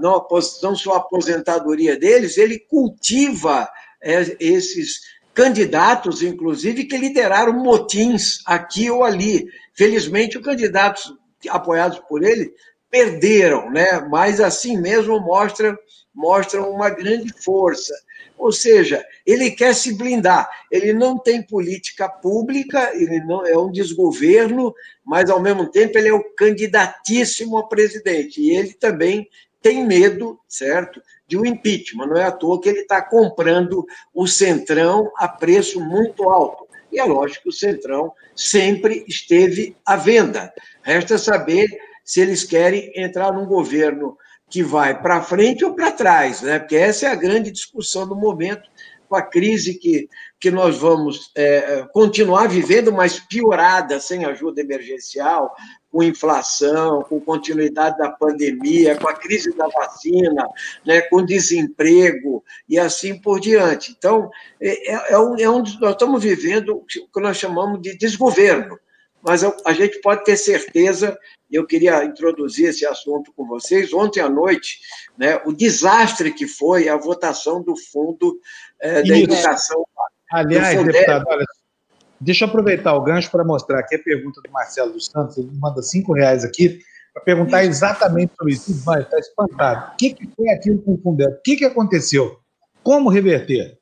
não, não só a aposentadoria deles, ele cultiva é, esses candidatos, inclusive, que lideraram motins aqui ou ali. Felizmente, os candidatos apoiados por ele perderam, né? mas assim mesmo mostra, mostram uma grande força. Ou seja, ele quer se blindar. Ele não tem política pública, ele não é um desgoverno, mas ao mesmo tempo ele é o candidatíssimo a presidente. E ele também tem medo, certo, de um impeachment. Não é à toa que ele está comprando o Centrão a preço muito alto. E é lógico que o Centrão sempre esteve à venda. Resta saber se eles querem entrar num governo que vai para frente ou para trás, né? porque essa é a grande discussão do momento, com a crise que, que nós vamos é, continuar vivendo, mas piorada, sem ajuda emergencial, com inflação, com continuidade da pandemia, com a crise da vacina, né, com desemprego e assim por diante. Então, é, é, é um, é um, nós estamos vivendo o que nós chamamos de desgoverno mas a gente pode ter certeza, eu queria introduzir esse assunto com vocês, ontem à noite, né, o desastre que foi a votação do Fundo é, da Educação. Aliás, deputado, olha, deixa eu aproveitar o gancho para mostrar aqui a pergunta do Marcelo dos Santos, ele manda cinco reais aqui, para perguntar exatamente sobre isso. Mas está espantado. O que, que foi aquilo com o Fundeb? O que, que aconteceu? Como reverter?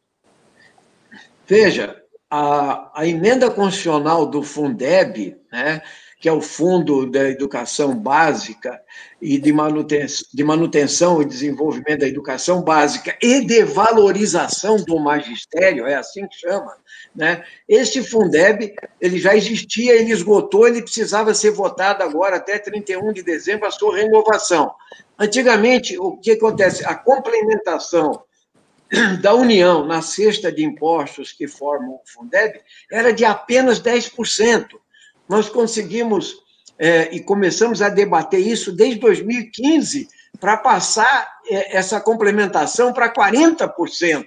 Veja, a, a emenda constitucional do Fundeb, né, que é o Fundo da Educação Básica e de manutenção, de manutenção e desenvolvimento da educação básica e de valorização do magistério, é assim que chama, né? Este Fundeb, ele já existia, ele esgotou, ele precisava ser votado agora até 31 de dezembro a sua renovação. Antigamente, o que acontece? A complementação [CLEARS THROAT] da União na cesta de impostos que formam o Fundeb era de apenas 10%. Nós conseguimos é, e começamos a debater isso desde 2015 para passar é, essa complementação para 40%.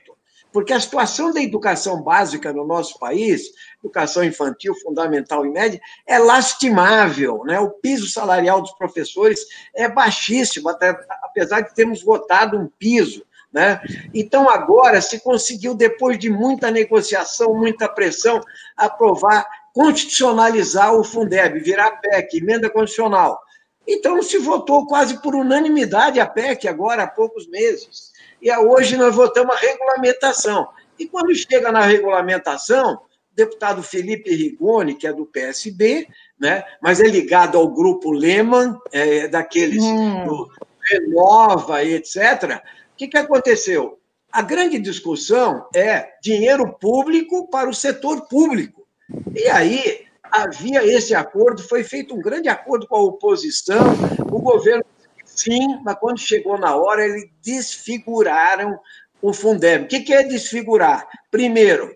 Porque a situação da educação básica no nosso país, educação infantil, fundamental e média, é lastimável. Né? O piso salarial dos professores é baixíssimo, até, apesar de termos votado um piso né? Então, agora se conseguiu, depois de muita negociação, muita pressão, aprovar, constitucionalizar o Fundeb, virar PEC, emenda constitucional. Então, se votou quase por unanimidade a PEC, agora há poucos meses. E hoje nós votamos a regulamentação. E quando chega na regulamentação, deputado Felipe Rigoni, que é do PSB, né? mas é ligado ao grupo Lehman, é, daqueles hum. do Renova e etc. Que, que aconteceu? A grande discussão é dinheiro público para o setor público. E aí havia esse acordo, foi feito um grande acordo com a oposição, o governo sim, mas quando chegou na hora, eles desfiguraram o Fundeb. O que é desfigurar? Primeiro,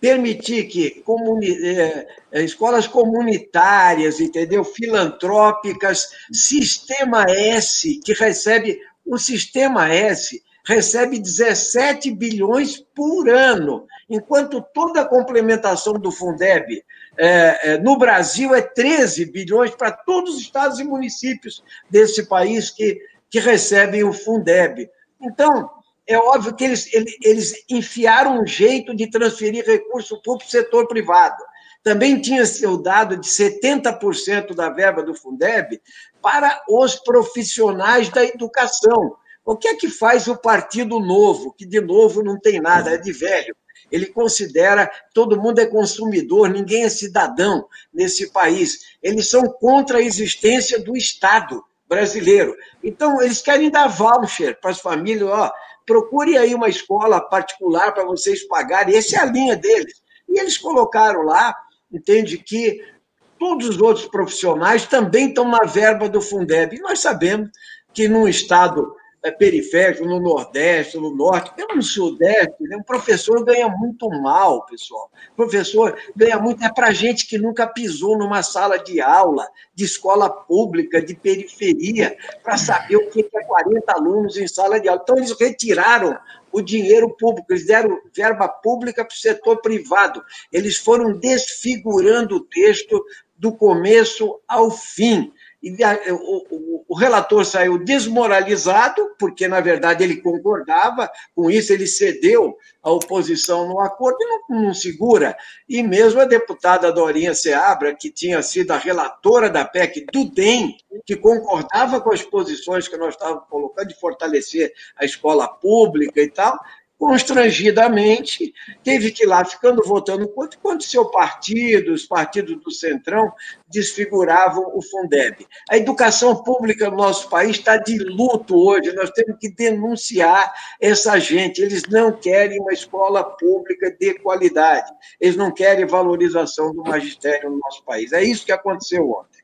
permitir que comuni é, é, escolas comunitárias, entendeu? Filantrópicas, Sistema S, que recebe. O Sistema S recebe 17 bilhões por ano, enquanto toda a complementação do Fundeb é, é, no Brasil é 13 bilhões para todos os estados e municípios desse país que, que recebem o Fundeb. Então, é óbvio que eles, eles enfiaram um jeito de transferir recurso para o setor privado. Também tinha seu dado de 70% da verba do Fundeb para os profissionais da educação. O que é que faz o Partido Novo, que de novo não tem nada, é de velho? Ele considera todo mundo é consumidor, ninguém é cidadão nesse país. Eles são contra a existência do Estado brasileiro. Então, eles querem dar voucher para as famílias, ó, procure aí uma escola particular para vocês pagarem, essa é a linha deles. E eles colocaram lá, entende, que todos os outros profissionais também estão na verba do Fundeb. E nós sabemos que num estado é, periférico, no Nordeste, no Norte, mesmo no Sudeste, né? um professor ganha muito mal, pessoal. O professor ganha muito, é para gente que nunca pisou numa sala de aula, de escola pública, de periferia, para saber o que é 40 alunos em sala de aula. Então, eles retiraram o dinheiro público, eles deram verba pública para o setor privado. Eles foram desfigurando o texto do começo ao fim. E o, o, relator saiu desmoralizado, porque, na verdade, ele concordava com isso, ele cedeu à oposição no acordo e não, não segura. E mesmo a deputada Dorinha Seabra, que tinha sido a relatora da PEC do DEM, que concordava com as posições que nós estávamos colocando de fortalecer a escola pública e tal, constrangidamente, teve que ir lá ficando votando contra, enquanto seu partido, os partidos do Centrão, desfiguravam o Fundeb. A educação pública no nosso país está de luto hoje, nós temos que denunciar essa gente. Eles não querem uma escola pública de qualidade, eles não querem valorização do magistério no nosso país. É isso que aconteceu ontem.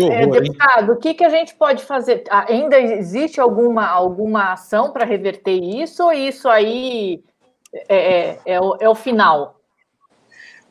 Horror, é, deputado, o que, que a gente pode fazer? Ah, ainda existe alguma, alguma ação para reverter isso ou isso aí é, é, é, o, é o final?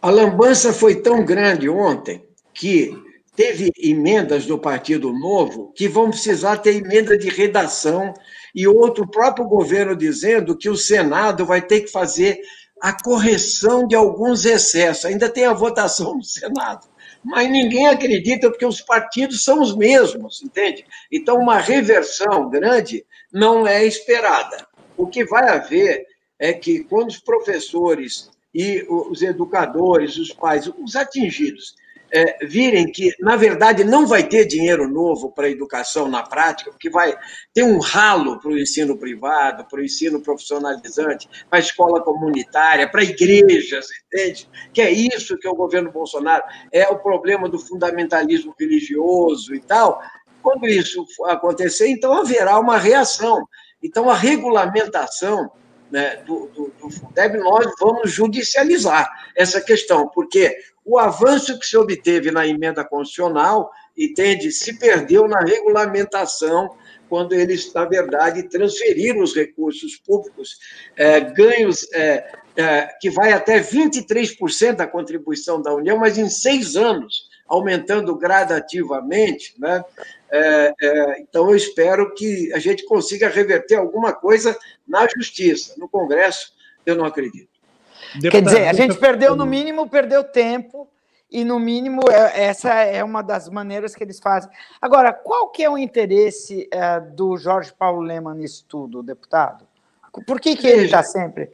A lambança foi tão grande ontem que teve emendas do Partido Novo que vão precisar ter emenda de redação e outro próprio governo dizendo que o Senado vai ter que fazer a correção de alguns excessos. Ainda tem a votação no Senado mas ninguém acredita porque os partidos são os mesmos, entende? Então, uma reversão grande não é esperada. O que vai haver é que, quando os professores e os educadores, os pais, os atingidos, é, virem que, na verdade, não vai ter dinheiro novo para a educação na prática, porque vai ter um ralo para o ensino privado, para o ensino profissionalizante, para a escola comunitária, para igrejas, entende? Que é isso que é o governo Bolsonaro é o problema do fundamentalismo religioso e tal. Quando isso acontecer, então haverá uma reação. Então, a regulamentação né, do, do, do Fundeb, nós vamos judicializar essa questão, porque o avanço que se obteve na emenda constitucional, entende, se perdeu na regulamentação, quando eles, na verdade, transferiram os recursos públicos, é, ganhos é, é, que vai até 23% da contribuição da União, mas em seis anos, aumentando gradativamente. Né? É, é, então, eu espero que a gente consiga reverter alguma coisa na Justiça. No Congresso, eu não acredito. Deputado, Quer dizer, a gente perdeu, no mínimo, perdeu tempo, e no mínimo é, essa é uma das maneiras que eles fazem. Agora, qual que é o interesse é, do Jorge Paulo Leman nisso tudo, deputado? Por que, que ele está sempre...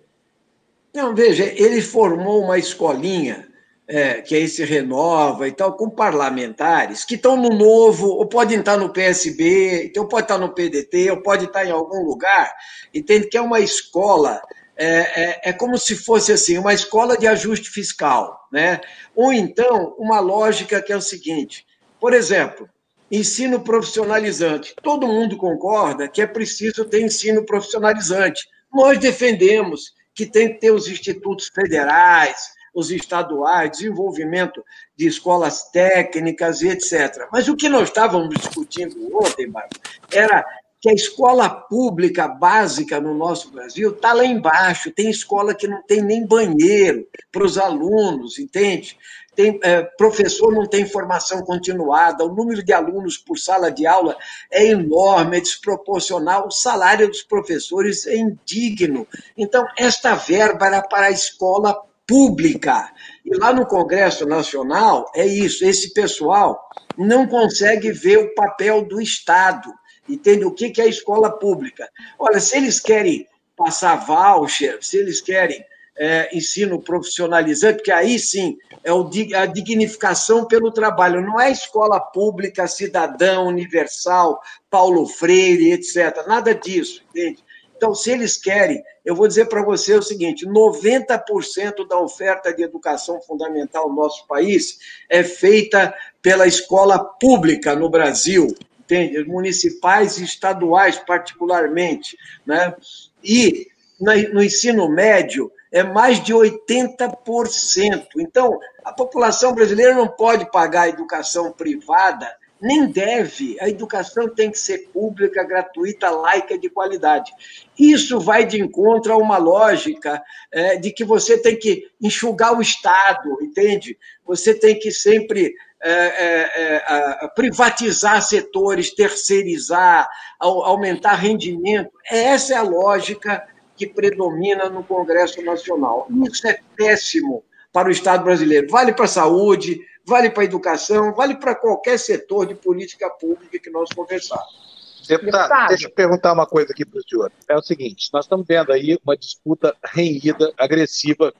Não, veja, ele formou uma escolinha, é, que aí se renova e tal, com parlamentares que estão no novo, ou podem estar no PSB, então pode estar no PDT, ou pode estar em algum lugar, entende? Que é uma escola é, é, é, como se fosse assim uma escola de ajuste fiscal, né? Ou então uma lógica que é o seguinte: por exemplo, ensino profissionalizante. Todo mundo concorda que é preciso ter ensino profissionalizante. Nós defendemos que tem que ter os institutos federais, os estaduais, desenvolvimento de escolas técnicas e etc. Mas o que nós estávamos discutindo ontem, Marcos, era que a escola pública básica no nosso Brasil está lá embaixo. Tem escola que não tem nem banheiro para os alunos, entende? Tem, é, professor não tem formação continuada, o número de alunos por sala de aula é enorme, é desproporcional, o salário dos professores é indigno. Então, esta verba era para a escola pública. E lá no Congresso Nacional é isso, esse pessoal não consegue ver o papel do Estado entende o que é a escola pública. Olha, se eles querem passar voucher, se eles querem é, ensino profissionalizante, porque aí sim é a dignificação pelo trabalho, não é escola pública, cidadão, universal, Paulo Freire, etc. Nada disso, entende? Então, se eles querem, eu vou dizer para você o seguinte: 90% da oferta de educação fundamental no nosso país é feita pela escola pública no Brasil entende? Municipais e estaduais, particularmente. Né? E no ensino médio é mais de 80%. Então, a população brasileira não pode pagar a educação privada, nem deve. A educação tem que ser pública, gratuita, laica, de qualidade. Isso vai de encontro a uma lógica é, de que você tem que enxugar o Estado, entende? Você tem que sempre é, é, é privatizar setores, terceirizar, aumentar rendimento. Essa é a lógica que predomina no Congresso Nacional. Isso é péssimo para o Estado brasileiro. Vale para a saúde, vale para a educação, vale para qualquer setor de política pública que nós conversarmos. Deputado, deixa eu perguntar uma coisa aqui para o senhor. É o seguinte: nós estamos vendo aí uma disputa renhida, agressiva,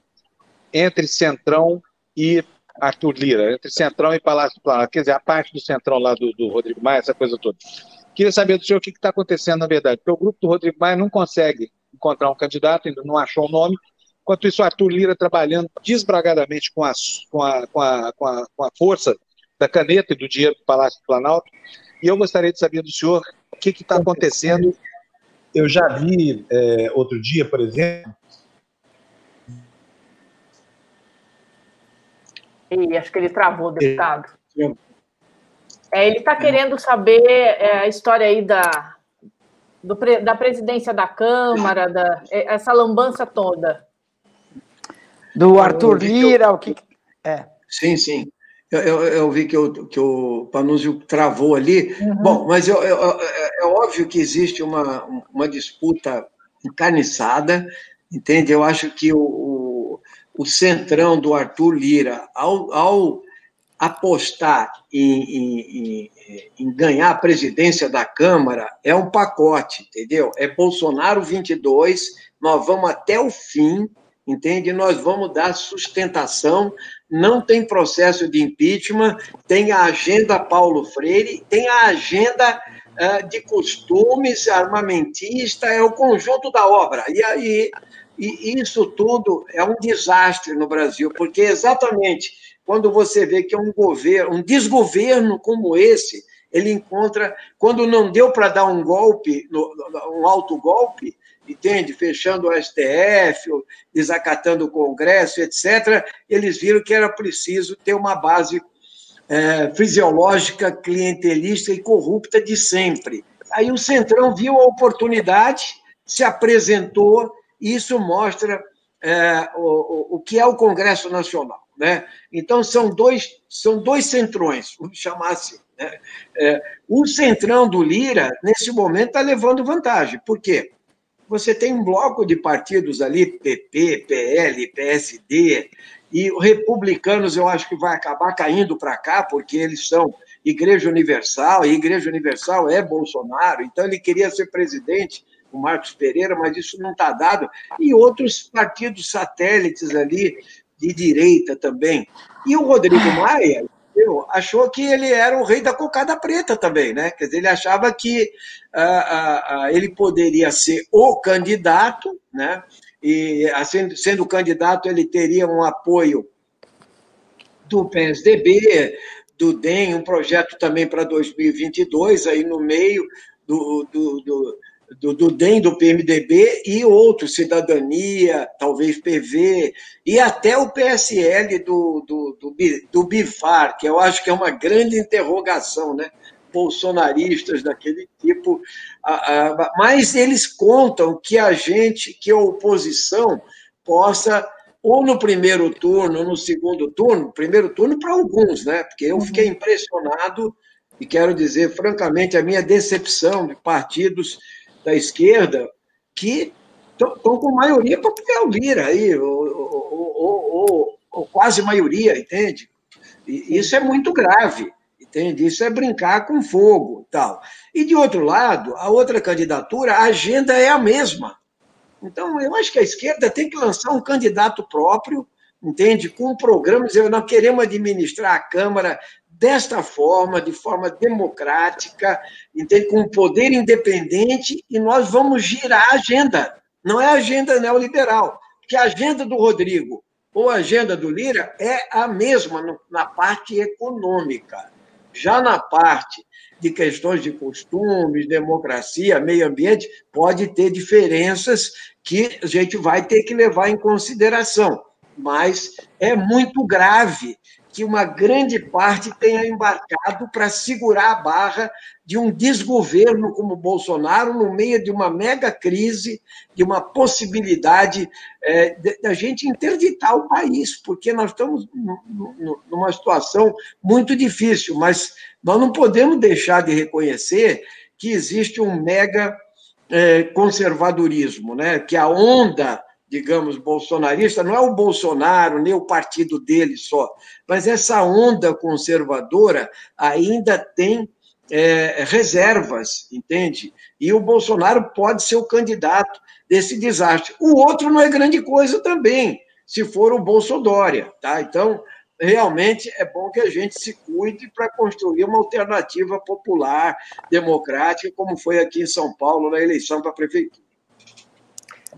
entre Centrão e Arthur Lira, entre Centrão e Palácio Planalto, quer dizer, a parte do Centrão lá do, do Rodrigo Maia, essa coisa toda. Queria saber do senhor o que está acontecendo na verdade, porque o grupo do Rodrigo Maia não consegue encontrar um candidato, ainda não achou um nome, enquanto isso o Arthur Lira trabalhando desbragadamente com a, com a, com a, com a, com a força da caneta e do dinheiro do Palácio do Planalto, e eu gostaria de saber do senhor o que está acontecendo. Eu já vi é, outro dia, por exemplo, E acho que ele travou, deputado. É, ele está querendo saber é, a história aí da, do, da presidência da Câmara, da, é, essa lambança toda. Do Arthur Lira, o que. É. Sim, sim. Eu, eu, eu, vi que, eu, que o Panúzio travou ali. Uhum. Bom, mas eu, é, é óbvio que existe uma, uma disputa encarniçada, entende? Eu acho que o, o centrão do Arthur Lira, ao, ao apostar em, em, em, ganhar a presidência da Câmara, é um pacote, entendeu? É Bolsonaro 22, nós vamos até o fim, entende? Nós vamos dar sustentação, não tem processo de impeachment, tem a agenda Paulo Freire, tem a agenda uh, de costumes armamentista, é o conjunto da obra. E aí e isso tudo é um desastre no Brasil, porque exatamente quando você vê que é um governo, um desgoverno como esse, ele encontra, quando não deu para dar um golpe, um alto golpe, entende? Fechando o STF, desacatando o Congresso, etc., eles viram que era preciso ter uma base é, fisiológica, clientelista e corrupta de sempre. Aí o Centrão viu a oportunidade, se apresentou isso mostra é, o, o que é o Congresso Nacional. Né? Então, são dois, são dois centrões, vamos chamar assim. Né? É, o centrão do Lira, nesse momento, está levando vantagem. Por quê? Você tem um bloco de partidos ali, PP, PL, PSD, e os republicanos eu acho que vai acabar caindo para cá, porque eles são Igreja Universal, e Igreja Universal é Bolsonaro, então ele queria ser presidente o Marcos Pereira, mas isso não está dado, e outros partidos satélites ali de direita também. E o Rodrigo Maia achou que ele era o rei da cocada preta também, né? Quer dizer, ele achava que ah, ah, ah, ele poderia ser o candidato, né? e assim, sendo candidato ele teria um apoio do PSDB, do DEM, um projeto também para 2022, aí no meio do, do, do, do, do DEM, do PMDB, e outros, Cidadania, talvez PV, e até o PSL do, do, do, do BIFAR, que eu acho que é uma grande interrogação, né? bolsonaristas daquele tipo, mas eles contam que a gente, que a oposição, possa ou no primeiro turno, ou no segundo turno, primeiro turno para alguns, né? Porque eu fiquei uhum. impressionado e quero dizer, francamente, a minha decepção de partidos da esquerda que estão com maioria para o Lira aí, ou, ou, ou, ou, quase maioria, entende? E isso é muito grave, entende? Isso é brincar com fogo, tal. E de outro lado, a outra candidatura, a agenda é a mesma. Então, eu acho que a esquerda tem que lançar um candidato próprio, entende? Com um programa, dizer, nós queremos administrar a Câmara desta forma, de forma democrática, entende? com poder independente, e nós vamos girar a agenda. Não é a agenda neoliberal, porque a agenda do Rodrigo ou a agenda do Lira é a mesma na parte econômica. Já na parte de questões de costumes, democracia, meio ambiente, pode ter diferenças que a gente vai ter que levar em consideração. Mas é muito grave que uma grande parte tenha embarcado para segurar a barra de um desgoverno como Bolsonaro no meio de uma mega crise, de uma possibilidade é, da gente interditar o país, porque nós estamos numa situação muito difícil, mas nós não podemos deixar de reconhecer que existe um mega é, conservadorismo, né? que a onda digamos, bolsonarista, não é o Bolsonaro, nem o partido dele só, mas essa onda conservadora ainda tem é, reservas, entende? E o Bolsonaro pode ser o candidato desse desastre. O outro não é grande coisa também, se for o Bolsodória, tá? Então, realmente é bom que a gente se cuide para construir uma alternativa popular, democrática, como foi aqui em São Paulo na eleição para a prefeitura.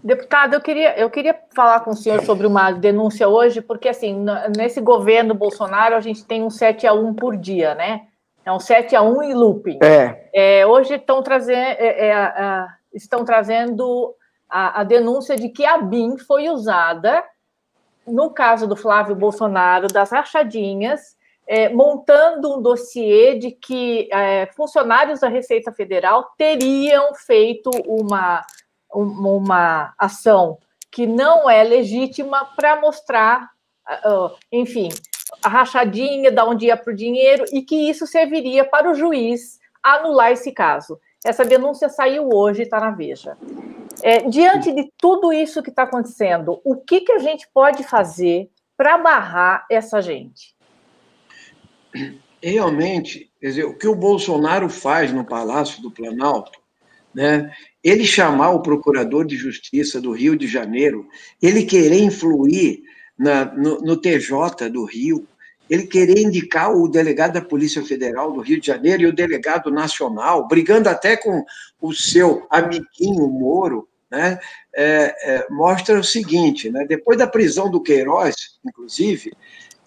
Deputado, eu queria, eu queria falar com o senhor sobre uma denúncia hoje, porque, assim, nesse governo Bolsonaro, a gente tem um 7 a 1 por dia, né? É um 7 a 1 em looping. É. é hoje estão, trazendo, é, é, estão trazendo a, a, denúncia de que a BIM foi usada, no caso do Flávio Bolsonaro, das rachadinhas, é, montando um dossiê de que é, funcionários da Receita Federal teriam feito uma uma ação que não é legítima para mostrar, ah, ah, enfim, a rachadinha, da onde ia para o dinheiro, e que isso serviria para o juiz anular esse caso. Essa denúncia saiu hoje, está na Veja. É, diante de tudo isso que está acontecendo, o que, que a gente pode fazer para barrar essa gente? Realmente, quer dizer, o que o Bolsonaro faz no Palácio do Planalto né? Ele chamar o procurador de justiça do Rio de Janeiro, ele querer influir na, no, no TJ do Rio, ele querer indicar o delegado da Polícia Federal do Rio de Janeiro e o delegado nacional, brigando até com o seu amiguinho Moro, né, é, é, mostra o seguinte: né, depois da prisão do Queiroz, inclusive,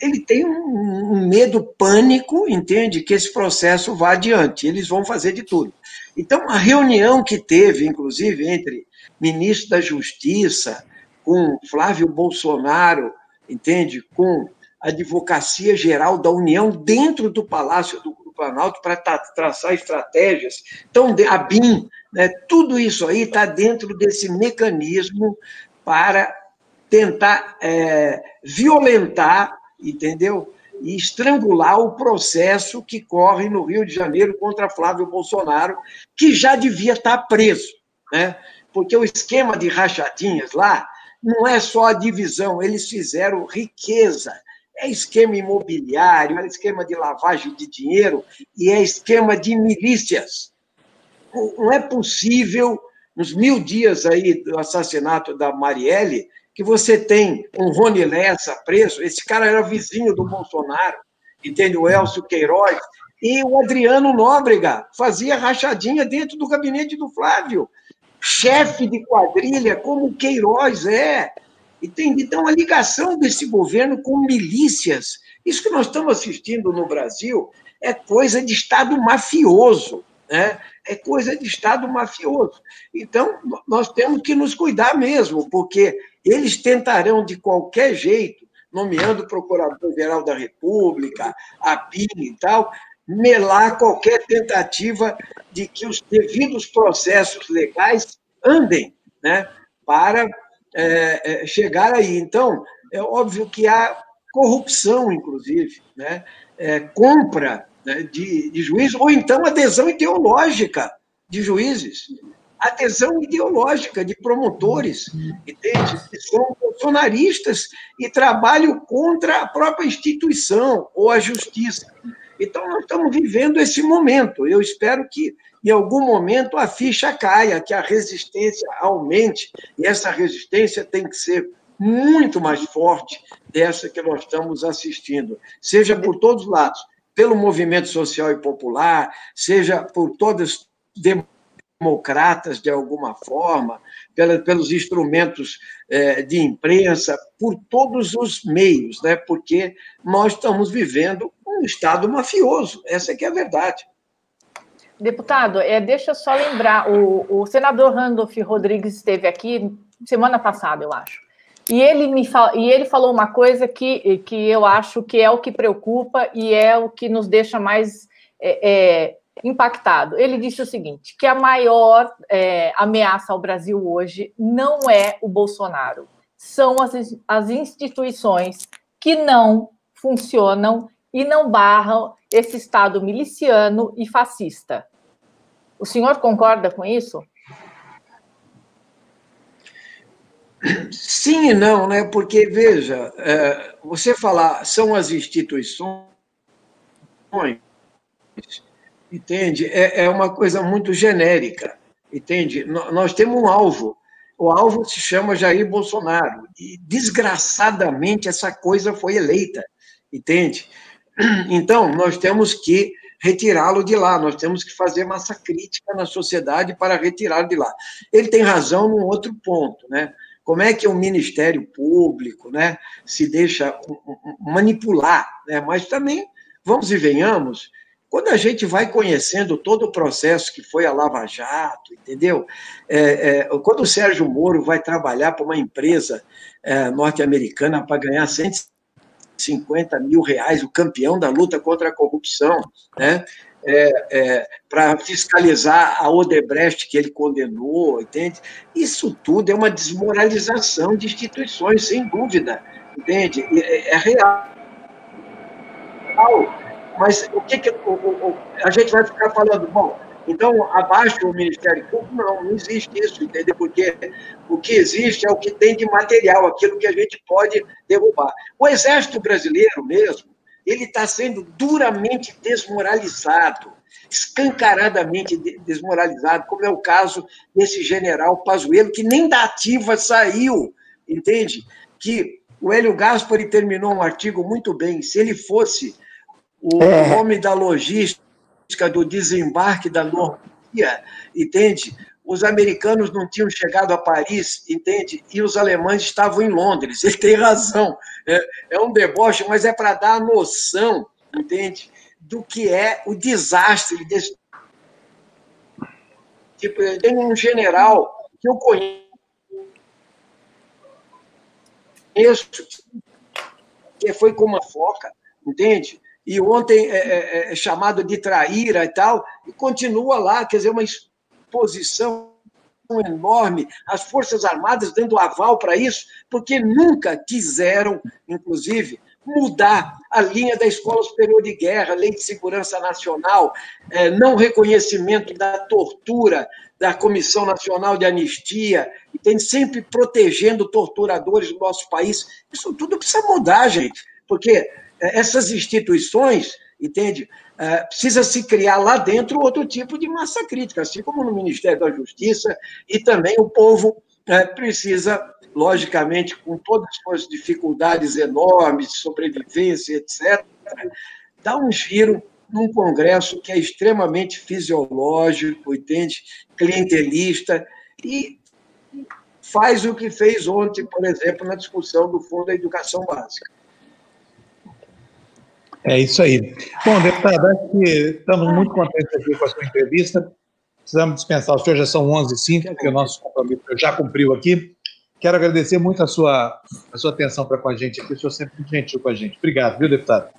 ele tem um, medo pânico, entende, que esse processo vá adiante. Eles vão fazer de tudo. Então, a reunião que teve, inclusive, entre ministro da Justiça, com Flávio Bolsonaro, entende, com a Advocacia Geral da União, dentro do Palácio do Planalto, para traçar estratégias. Então, a BIM, né, tudo isso aí está dentro desse mecanismo para tentar é, violentar entendeu? E estrangular o processo que corre no Rio de Janeiro contra Flávio Bolsonaro, que já devia estar preso, né? Porque o esquema de rachadinhas lá não é só a divisão, eles fizeram riqueza. É esquema imobiliário, é esquema de lavagem de dinheiro e é esquema de milícias. Não é possível, nos mil dias aí do assassinato da Marielle, que você tem um Rony Lessa preso, esse cara era vizinho do Bolsonaro, entende? O Elcio Queiroz, e o Adriano Nóbrega fazia rachadinha dentro do gabinete do Flávio. chefe de quadrilha, como o Queiroz é. Entende? Então, a ligação desse governo com milícias, isso que nós estamos assistindo no Brasil, é coisa de Estado mafioso. Né? É coisa de Estado mafioso. Então, nós temos que nos cuidar mesmo, porque eles tentarão, de qualquer jeito, nomeando o Procurador-Geral da República, a PIN e tal, melar qualquer tentativa de que os devidos processos legais andem né, para é, é, chegar aí. Então, é óbvio que há corrupção, inclusive, né, é, compra né, de, de juízes, ou então adesão ideológica de juízes, adesão ideológica de promotores, entende? que são bolsonaristas e trabalham contra a própria instituição ou a justiça. Então, nós estamos vivendo esse momento. Eu espero que, em algum momento, a ficha caia, que a resistência aumente, e essa resistência tem que ser muito mais forte dessa que nós estamos assistindo, seja por todos os lados, pelo movimento social e popular, seja por todas democratas de alguma forma, pelos instrumentos é, de imprensa, por todos os meios, né? porque nós estamos vivendo um Estado mafioso, essa é que é a verdade. Deputado, é, deixa eu só lembrar, o, o senador Randolph Rodrigues esteve aqui semana passada, eu acho, e ele, me fal... e ele falou uma coisa que, que eu acho que é o que preocupa e é o que nos deixa mais é, é, impactado. Ele disse o seguinte: que a maior é, ameaça ao Brasil hoje não é o Bolsonaro, são as, as instituições que não funcionam e não barram esse Estado miliciano e fascista. O senhor concorda com isso? Sim e não, né? Porque, veja, é, você falar são as instituições, entende? É, é uma coisa muito genérica, entende? Nós temos um alvo. O alvo se chama Jair Bolsonaro. E, desgraçadamente, essa coisa foi eleita, entende? Então, nós temos que retirá-lo de lá, nós temos que fazer massa crítica na sociedade para retirá-lo de lá. Ele tem razão num outro ponto, né? Como é que o Ministério Público né, se deixa manipular? Né? Mas também, vamos e venhamos, quando a gente vai conhecendo todo o processo que foi a Lava Jato, entendeu? É, é, quando o Sérgio Moro vai trabalhar para uma empresa é, norte-americana para ganhar 150 mil reais, o campeão da luta contra a corrupção, né? é, é, para fiscalizar a Odebrecht que ele condenou, entende? Isso tudo é uma desmoralização de instituições, sem dúvida, entende? É, é real. Mas o que, que o, o, a gente vai ficar falando? Bom, então, abaixo o Ministério Público, não, não existe isso, entendeu? Porque o que existe é o que tem de material, aquilo que a gente pode derrubar. O Exército Brasileiro mesmo, ele está sendo duramente desmoralizado, escancaradamente desmoralizado, como é o caso desse general Pazuello, que nem da ativa saiu, entende? Que o Hélio Gaspari terminou um artigo muito bem. Se ele fosse o é. homem da logística do desembarque da Normandia, entende? os americanos não tinham chegado a Paris, entende? E os alemães estavam em Londres. [LAUGHS] Ele tem razão. É, é um deboche, mas é para dar a noção, entende? Do que é o desastre desse. Tipo, tem um general que eu conheço, que foi com uma foca, entende? E ontem é, é, é chamado de traíra e tal, e continua lá, quer dizer, uma posição enorme, as Forças Armadas dando aval para isso, porque nunca quiseram, inclusive, mudar a linha da Escola Superior de Guerra, Lei de Segurança Nacional, é, não reconhecimento da tortura da Comissão Nacional de Anistia, e tem sempre protegendo torturadores do nosso país. Isso tudo precisa mudar, gente, porque é, essas instituições, entende? É, precisa se criar lá dentro outro tipo de massa crítica, assim como no Ministério da Justiça, e também o povo é, precisa, logicamente, com todas as suas dificuldades enormes sobrevivência, etc., dar um giro num Congresso que é extremamente fisiológico, entende? clientelista, e faz o que fez ontem, por exemplo, na discussão do Fundo da Educação Básica. É isso aí. Bom, deputado, acho que estamos muito contentes aqui com a sua entrevista. Precisamos dispensar o senhor, já são 11h05, porque o nosso compromisso já cumpriu aqui. Quero agradecer muito a sua, a sua atenção para com a gente aqui, o senhor sempre muito gentil com a gente. Obrigado, viu, deputado?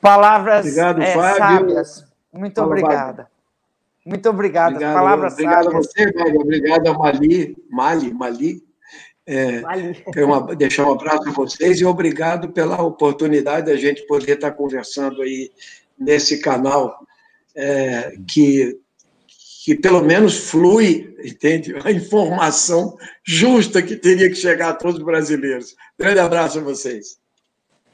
Palavras Obrigado, é, sábias. Muito Fala, obrigada. Muito obrigado. obrigado Palavras obrigado sábias. Obrigado a você, Mário. Obrigado a Mali, Mali, Mali. É, uma, deixar um abraço a vocês e obrigado pela oportunidade da gente poder estar conversando aí nesse canal é, que que pelo menos flui, entende? A informação justa que teria que chegar a todos os brasileiros. Grande abraço a vocês.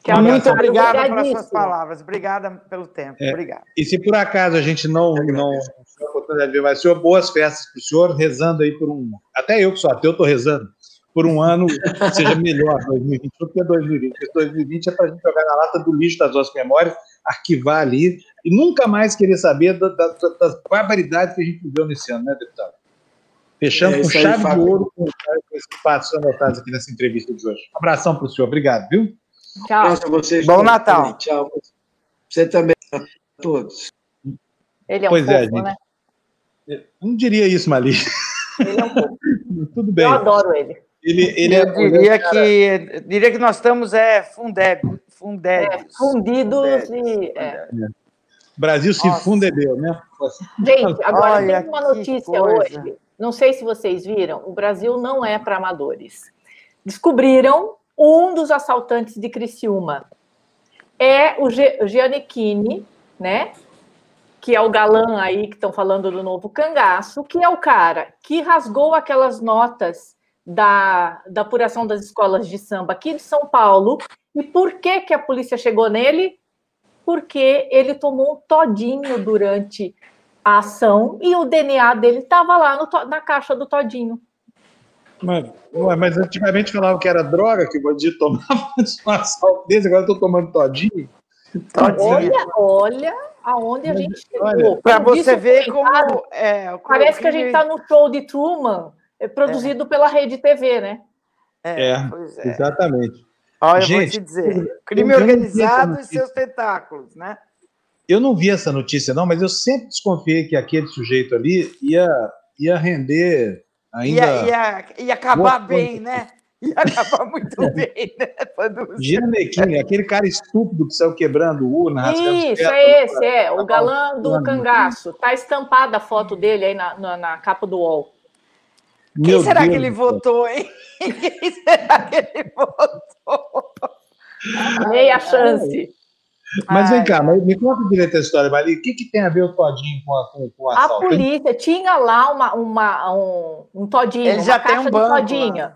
Muito obrigada pelas suas palavras. Obrigada pelo tempo. É, Obrigado. E se por acaso a gente não, não a oportunidade de ver mais, senhor, boas festas para o senhor, rezando aí por um. Até eu que sou ateu, estou rezando por um ano que seja melhor 2021 do que 2020. Porque 2020 é para a gente jogar na lata do lixo das nossas memórias, arquivar ali e nunca mais querer saber da, da, das barbaridades que a gente viveu nesse ano, né, deputado? Fechando é com chave aí, de ouro com, esses passos anotados aqui nessa entrevista de hoje. Abração para o senhor, obrigado, viu? Tchau. Vocês Bom Natal. Também. Tchau. Você também, a todos. Ele é um pois é, fofo, é, né? Eu não diria isso, Mali. Ele é um pouco. [LAUGHS] Tudo bem. Eu adoro ele. Ele, ele eu é, diria que diria que nós estamos é fundeb, fundeb, é, fundidos fundeb, e é. Brasil se Nossa. fundebeu, né? Gente, [LAUGHS] agora Olha, tem uma notícia hoje. Não sei se vocês viram. O Brasil não é para amadores. Descobriram um dos assaltantes de Criciúma. É o Giannichini, né? Que é o galã aí que estão falando do novo cangaço, que é o cara que rasgou aquelas notas da, da apuração das escolas de samba aqui de São Paulo. E por que, que a polícia chegou nele? Porque ele tomou um todinho durante a ação e o DNA dele estava lá no, na caixa do todinho. Mas, mas antigamente falavam que era droga que o bandido tomava um assalto desse, agora estou tomando todinho. todinho. Olha, olha aonde a gente chegou. Para você ver como. É, parece que a gente está no show de Truman produzido é. pela Rede TV, né? É, é, é. exatamente. Olha, Gente, eu vou te dizer, crime organizado e seus tentáculos, né? Eu não vi essa notícia, não, mas eu sempre desconfiei que aquele sujeito ali ia, ia render ainda. Ia, ia, ia acabar bem, né? Ia acabar muito [LAUGHS] bem, né? Gianequim, aquele cara estúpido que saiu quebrando urna. Isso, é esse, é. O galã do cangaço. Tá estampada a foto dele aí na, na, na capa do UOL. Quem Meu será Deus que ele votou, hein? [LAUGHS] Quem será que ele votou? Meia chance. Mas vem cá, me conta direito a história, Mari. O que, que tem a ver o Todinho com, a, com, com o assalto? A polícia tinha lá uma, uma, um, um Todinho, ele já tem um banco, Todinho.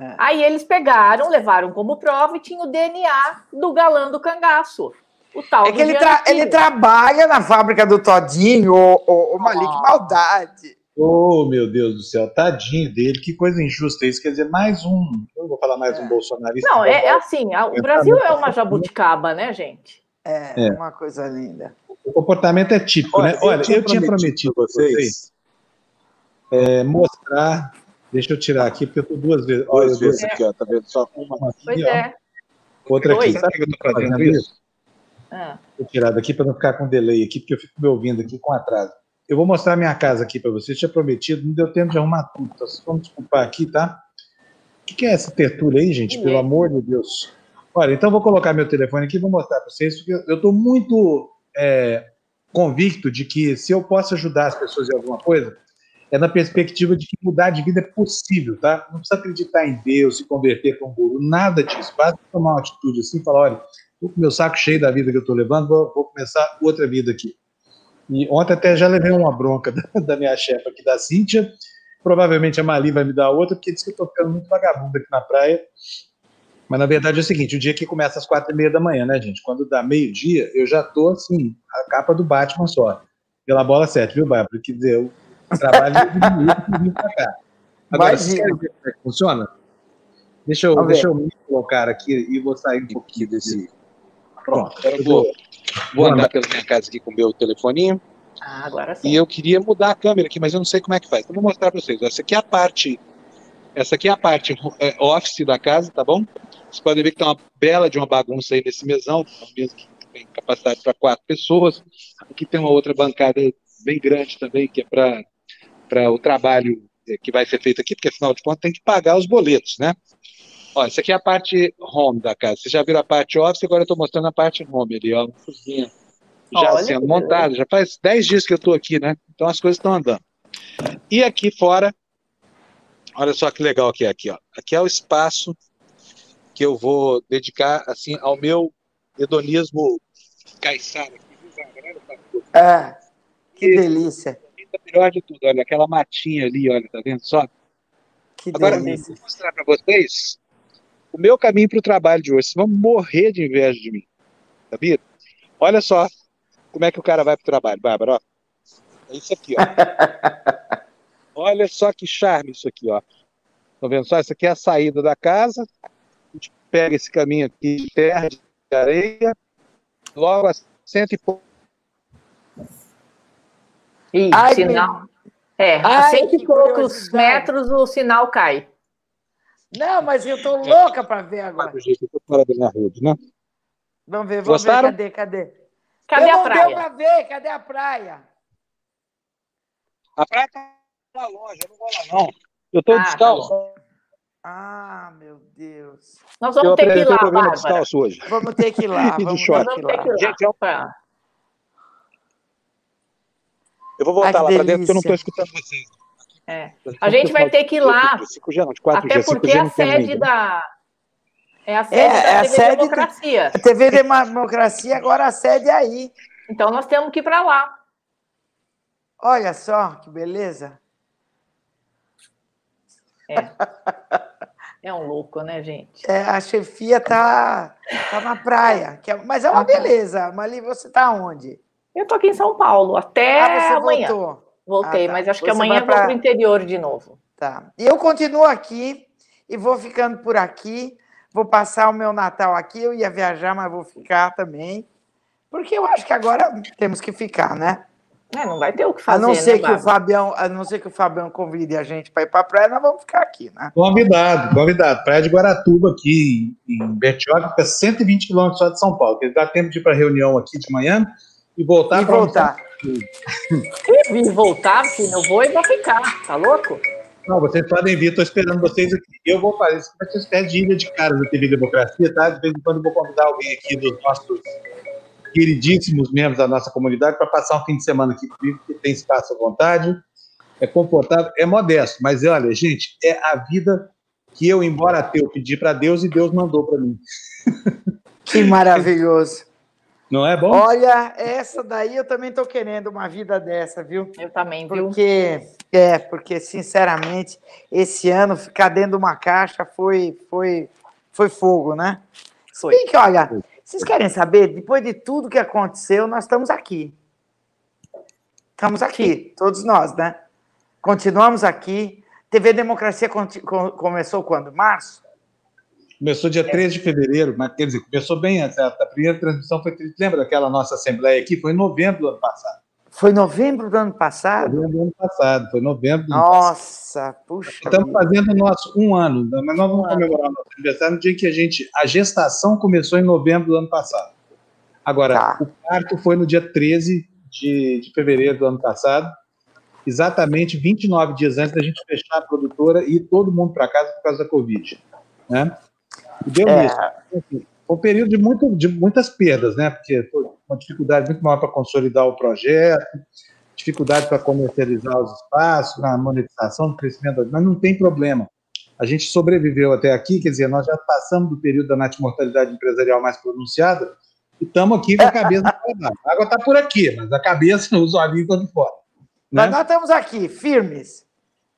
É. Aí eles pegaram, levaram como prova e tinha o DNA do galã do cangaço. O tal é que ele, tra ele, trabalha na fábrica do Todinho, o, o, o Malik, oh. maldade. Oh, meu Deus do céu, tadinho dele, que coisa injusta isso. Quer dizer, mais um. Eu não vou falar mais um bolsonarista. Não, é, é assim: o Brasil é uma jabuticaba, né, gente? É, é, uma coisa linda. O comportamento é típico, Olha, né? Olha, eu tinha, eu tinha prometido a vocês é, mostrar. Deixa eu tirar aqui, porque eu estou duas vezes. Olha, duas vezes aqui, ó. Tá vendo? Só uma aqui, pois ó. É. Outra aqui. Sabe o que eu estou fazendo isso? Ah. Vou tirar daqui para não ficar com delay aqui, porque eu fico me ouvindo aqui com atraso. Eu vou mostrar minha casa aqui para vocês. Tinha prometido, não deu tempo de arrumar tudo. Então, vão desculpar aqui, tá? O que, é essa tertúlia aí, gente? Pelo amor de Deus. Olha, então vou colocar meu telefone aqui e vou mostrar para vocês, porque eu estou muito é, convicto de que se eu posso ajudar as pessoas em alguma coisa, é na perspectiva de que mudar de vida é possível, tá? Não precisa acreditar em Deus, se converter para um guru, nada disso. Basta tomar uma atitude assim e falar: olha, estou com meu saco cheio da vida que eu estou levando, vou, vou começar outra vida aqui. E ontem até já levei uma bronca [LAUGHS] da, da minha chefe aqui, da Cíntia. Provavelmente a Mali vai me dar outra, porque disse que eu estou ficando muito vagabundo aqui na praia. Mas na verdade é o seguinte: o dia que começa às quatro e meia da manhã, né, gente? Quando dá meio-dia, eu já tô assim, a capa do Batman só. Pela bola 7, viu, Bárbara? Quer dizer, eu trabalho de vir pra cá. Agora, quer ver como é que funciona? Deixa eu, deixa eu me colocar aqui e vou sair um pouquinho desse. Pronto, eu vou, vou andar pela minha casa aqui com o meu telefoninho. Ah, agora sim. E eu queria mudar a câmera aqui, mas eu não sei como é que faz. Então, vou mostrar para vocês. Essa aqui é a parte, essa aqui é a parte é, office da casa, tá bom? Vocês podem ver que tá uma bela de uma bagunça aí nesse mesão, uma mesa que tem capacidade para quatro pessoas. Aqui tem uma outra bancada bem grande também, que é para o trabalho é, que vai ser feito aqui, porque afinal de contas tem que pagar os boletos, né? Olha, essa aqui é a parte home da casa. Vocês já viram a parte office, agora eu estou mostrando a parte home ali, ó, cozinha já Olha sendo montada. Já faz 10 dias que eu estou aqui, né? Então as coisas estão andando. E aqui fora, olha só que legal que é aqui, ó. Aqui é o espaço que eu vou dedicar assim ao meu hedonismo caiçara. Ah, que delícia. Melhor de tudo, olha, aquela matinha ali, olha, tá vendo só? Que Agora, delícia. vou mostrar para vocês o meu caminho para o trabalho de hoje. Vocês vão morrer de inveja de mim, sabia? Olha só como é que o cara vai para o trabalho, Bárbara, ó. É isso aqui, ó. [LAUGHS] olha só que charme isso aqui, ó. Estão vendo só? Isso aqui é a saída da casa. A gente pega esse caminho aqui de terra, de areia, logo a cento e pouco. Ih, Ai, sinal. É, Ai, a cento e poucos metros o sinal cai. Não, mas eu tô louca para ver agora. fora da minha rede, né? Vamos ver, vamos Gostaram? ver, cadê, cadê? Cadê eu a praia? Não deu para ver, cadê a praia? A praia tá lá longe, eu não vou lá não. Eu tô ah, descalço. Tá ah, meu Deus. Nós vamos eu ter que ir lá, Bárbara. Descalço hoje. Vamos [LAUGHS] ter que ir lá. vamos, ter que ir lá. Gente, eu... eu vou voltar Ai, lá para dentro porque eu não estou escutando vocês. É. A gente vai ter que ir lá. 5G, não, de 4G, até porque a sede da. É a sede é, da é TV sede Democracia. A TV Democracia, agora a sede é aí. Então nós temos que ir para lá. Olha só que beleza. É. [LAUGHS] É um louco, né, gente? É, a chefia tá, tá na praia. Que é, mas é uma beleza. Mali, você tá onde? Eu tô aqui em São Paulo, até ah, amanhã. Voltou. Voltei, ah, tá. mas acho que você amanhã pra... vou para o interior de novo. Tá. E eu continuo aqui e vou ficando por aqui. Vou passar o meu Natal aqui. Eu ia viajar, mas vou ficar também. Porque eu acho que agora temos que ficar, né? É, não vai ter o que fazer. A não ser né, que o Fabião, a não ser que o Fabião convide a gente para ir para a praia, nós vamos ficar aqui, né? Convidado, convidado. Praia de Guaratuba, aqui em Bertioga, fica 120 quilômetros só de São Paulo. Dá tempo de ir para reunião aqui de manhã e voltar. E voltar. E voltar, filho, eu vou e vou ficar. Tá louco? Não, vocês podem vir, estou esperando vocês aqui. Eu vou fazer isso vai ser uma espécie de ilha de caras da TV Democracia, tá? De vez em quando eu vou convidar alguém aqui dos nossos queridíssimos membros da nossa comunidade para passar um fim de semana aqui comigo, que tem espaço à vontade, é confortável, é modesto, mas olha, gente, é a vida que eu, embora ateu, pedi para Deus e Deus mandou para mim. Que maravilhoso. Não é bom? Olha, essa daí eu também estou querendo uma vida dessa, viu? Eu também, viu? Porque, é, porque, sinceramente, esse ano ficar dentro de uma caixa foi, foi, foi fogo, né? Foi. Bem que, olha, vocês querem saber? Depois de tudo que aconteceu, nós estamos aqui. Estamos aqui, todos nós, né? Continuamos aqui. TV Democracia começou quando? Março? Começou dia 13 de fevereiro, mas quer dizer, começou bem antes. A, primeira transmissão foi. Lembra daquela nossa assembleia aqui? Foi em novembro do ano passado. Foi novembro do ano passado? Novembro do ano passado, foi novembro do ano Nossa, passado. puxa. Estamos vida. fazendo o nosso um ano, mas nós vamos comemorar o nosso aniversário no dia que a gente. A gestação começou em novembro do ano passado. Agora, tá. o parto foi no dia 13 de, de fevereiro do ano passado, exatamente 29 dias antes da gente fechar a produtora e ir todo mundo para casa por causa da Covid. Né? E deu é. isso. Assim, foi um período de, muito, de muitas perdas, né? Porque foi uma dificuldade muito maior para consolidar o projeto, dificuldade para comercializar os espaços, na monetização, no crescimento, mas não tem problema. A gente sobreviveu até aqui, quer dizer, nós já passamos do período da natimortalidade empresarial mais pronunciada e estamos aqui com a cabeça A água está por aqui, mas a cabeça, [LAUGHS] os olhinhos estão de fora. Né? Mas nós estamos aqui, firmes.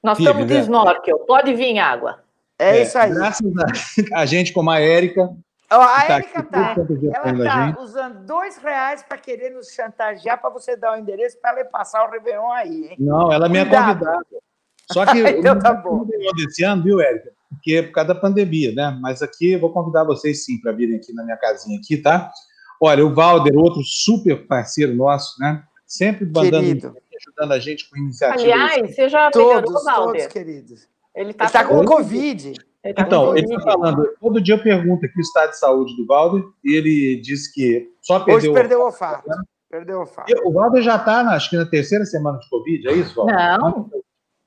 Nós firmes, estamos de né? snorkel, pode vir água. É, é, isso aí. Graças a, [LAUGHS] a gente, como a Érica, a tá Érica tá, ela tá usando dois reais para querer nos chantagear para você dar o endereço para ela passar o Réveillon aí, hein? Não, ela é minha convidada. Só [LAUGHS] que então tá bom. desse ano, viu, Érica? Porque é por causa da pandemia, né? Mas aqui eu vou convidar vocês sim para virem aqui na minha casinha aqui, tá? Olha, o Valder, outro super parceiro nosso, né? sempre mandando, ajudando a gente com iniciativas. Aliás, você já todos, melhorou, Valder? Todos, queridos. Ele está tá com Covid. Ele tá então, com ele está falando, todo dia eu pergunto aqui o estado de saúde do Valder, e ele diz que só perdeu... Hoje perdeu o olfato. Perdeu o olfato. O Valder já está, acho que na terceira semana de Covid, é isso, Valder? Não.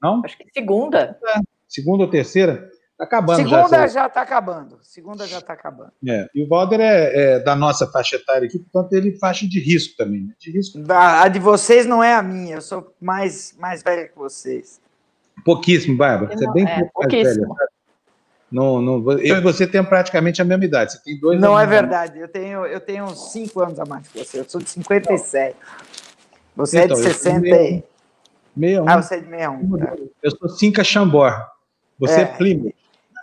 Não? Acho que segunda. É, segunda ou terceira? Está acabando Segunda já está acabando. Segunda já está acabando. É. E o Valder é, é, da nossa faixa etária aqui, portanto, ele faixa de risco também. Né? De risco. Da, a de vocês não é a minha, eu sou mais, mais velha que vocês. Pouquíssimo, Bárbara. Você é bem é, pouquíssimo. Velha, não, não, eu e você temos praticamente a mesma idade. Você tem dois Não é verdade. Eu tenho, eu tenho cinco anos a mais que você. Eu sou de 57. Você então, é de 60 e. 61. Ah, você é de 61. Tá. Eu sou Cinca Chambor. Você é, é Plymouth.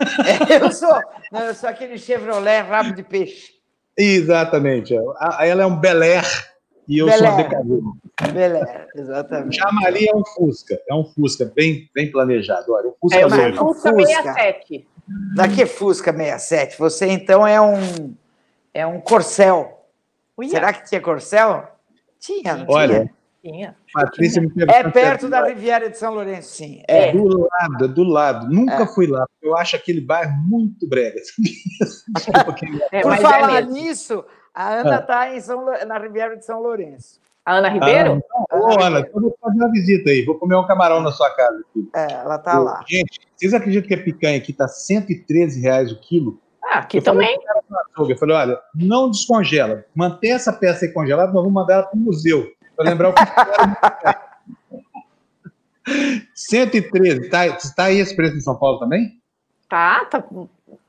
É, [LAUGHS] eu sou, não, eu sou aquele Chevrolet rabo de peixe. Exatamente. Ela é um Bel Air e eu Bel sou um Decavino. Bel Air, exatamente. Chamali é um Fusca. É um Fusca bem, bem planejado. Olha, um Fusca é Fusca 67. Daqui é Fusca 67. Você então é um é um Corcel. Uia. Será que tinha Corcel? Tinha, não Olha, tinha? Tinha. Patrícia me É perto da Riviera de São Lourenço, sim. É, é. do lado, é do lado. Nunca é. fui lá, porque eu acho aquele bairro muito brega. [LAUGHS] [LAUGHS] é, Por é falar nisso, a Ana está é. na Riviera de São Lourenço. A Ana Ribeiro? Ah, Ô, Ana, eu vou fazer uma visita aí, vou comer um camarão na sua casa. Aqui. É, ela está lá. Gente, vocês acreditam que a picanha aqui está 113 reais o quilo? Ah, aqui eu também. Falei, eu falei, olha, não descongela, mantém essa peça aí congelada, nós vamos mandar ela para o museu para lembrar o que era. 113, [LAUGHS] tá, tá aí esse preço em São Paulo também? Tá, tá.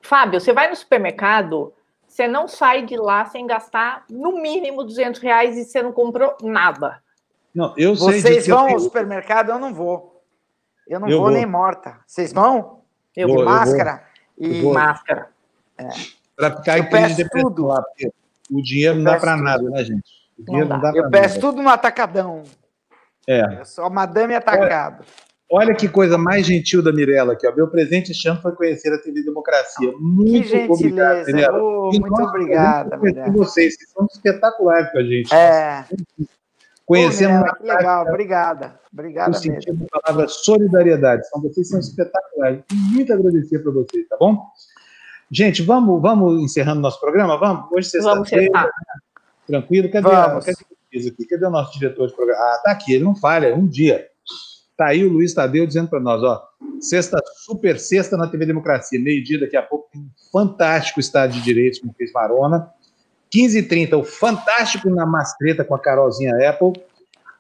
Fábio, você vai no supermercado, você não sai de lá sem gastar no mínimo 200 reais e você não comprou nada. Não, eu sei Vocês vão ao supermercado, eu não vou. Eu não eu vou, vou, nem morta. Vocês vão? Eu vou. Máscara eu vou. e máscara. É. Para ficar eu em crise de tudo. lá, porque o dinheiro eu não dá para nada, né, gente? eu peço tudo no atacadão. É. é só madame atacado. Olha, olha, que coisa mais gentil da Mirella aqui. Ó. Meu presente este ano foi conhecer a TV Democracia. Muito que. Obrigado, oh, muito obrigada, Mirella. vocês, vocês são espetaculares com a gente. É. Conhecendo. Oh, que legal, obrigada. Obrigada mesmo. sentido da palavra solidariedade. São, vocês são espetaculares. Muito agradecer para vocês, tá bom? Gente, vamos, vamos encerrando nosso programa? Vamos? Hoje, sexta-feira. Tranquilo? Cadê, a, cadê, aqui? cadê o nosso diretor de programa? Ah, tá aqui, ele não falha, um dia. Tá aí o Luiz Tadeu dizendo para nós, ó, sexta, super sexta na TV Democracia, meio-dia daqui a pouco, tem um fantástico Estado de Direitos com o Cris Marona, 15h30, o fantástico na Mastreta com a Carolzinha Apple,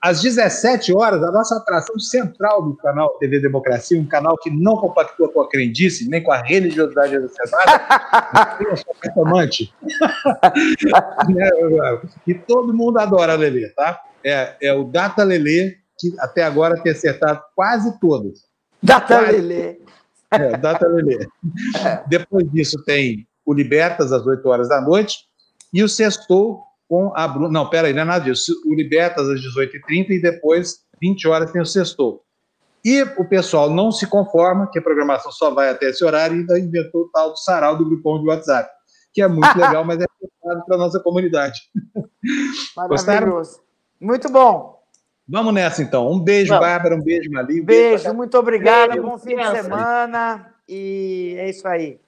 às 17 horas, a nossa atração central do canal TV Democracia, um canal que não compactua com a crendice, nem com a religiosidade exacerbada, [LAUGHS] eu sou amante. [LAUGHS] e todo mundo adora a Lelê, tá? É, é o Data Lelê, que até agora tem acertado quase todas. Data quase. Lelê. É, Data Lelê. É. Depois disso tem o Libertas, às 8 horas da noite, e o Sextou, com a Bruna. Não, peraí, não é nada disso. O Libertas às 18h30 e depois, 20 horas, tem o Sextou. E o pessoal não se conforma, que a programação só vai até esse horário, e ainda inventou o tal do sarau do grupão de WhatsApp, que é muito [LAUGHS] legal, mas é para a nossa comunidade. Maravilhoso. Muito bom. Vamos nessa, então. Um beijo, Vamos. Bárbara, um beijo, Mali. Um beijo, beijo muito obrigado, beijo, bom fim de semana. E é isso aí.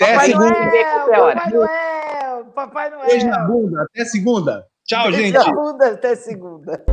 Até Papai segunda. Noel, Papai Noel, Papai Noel. Beijo na bunda, até segunda. Tchau, Beijo gente. Na bunda, até segunda.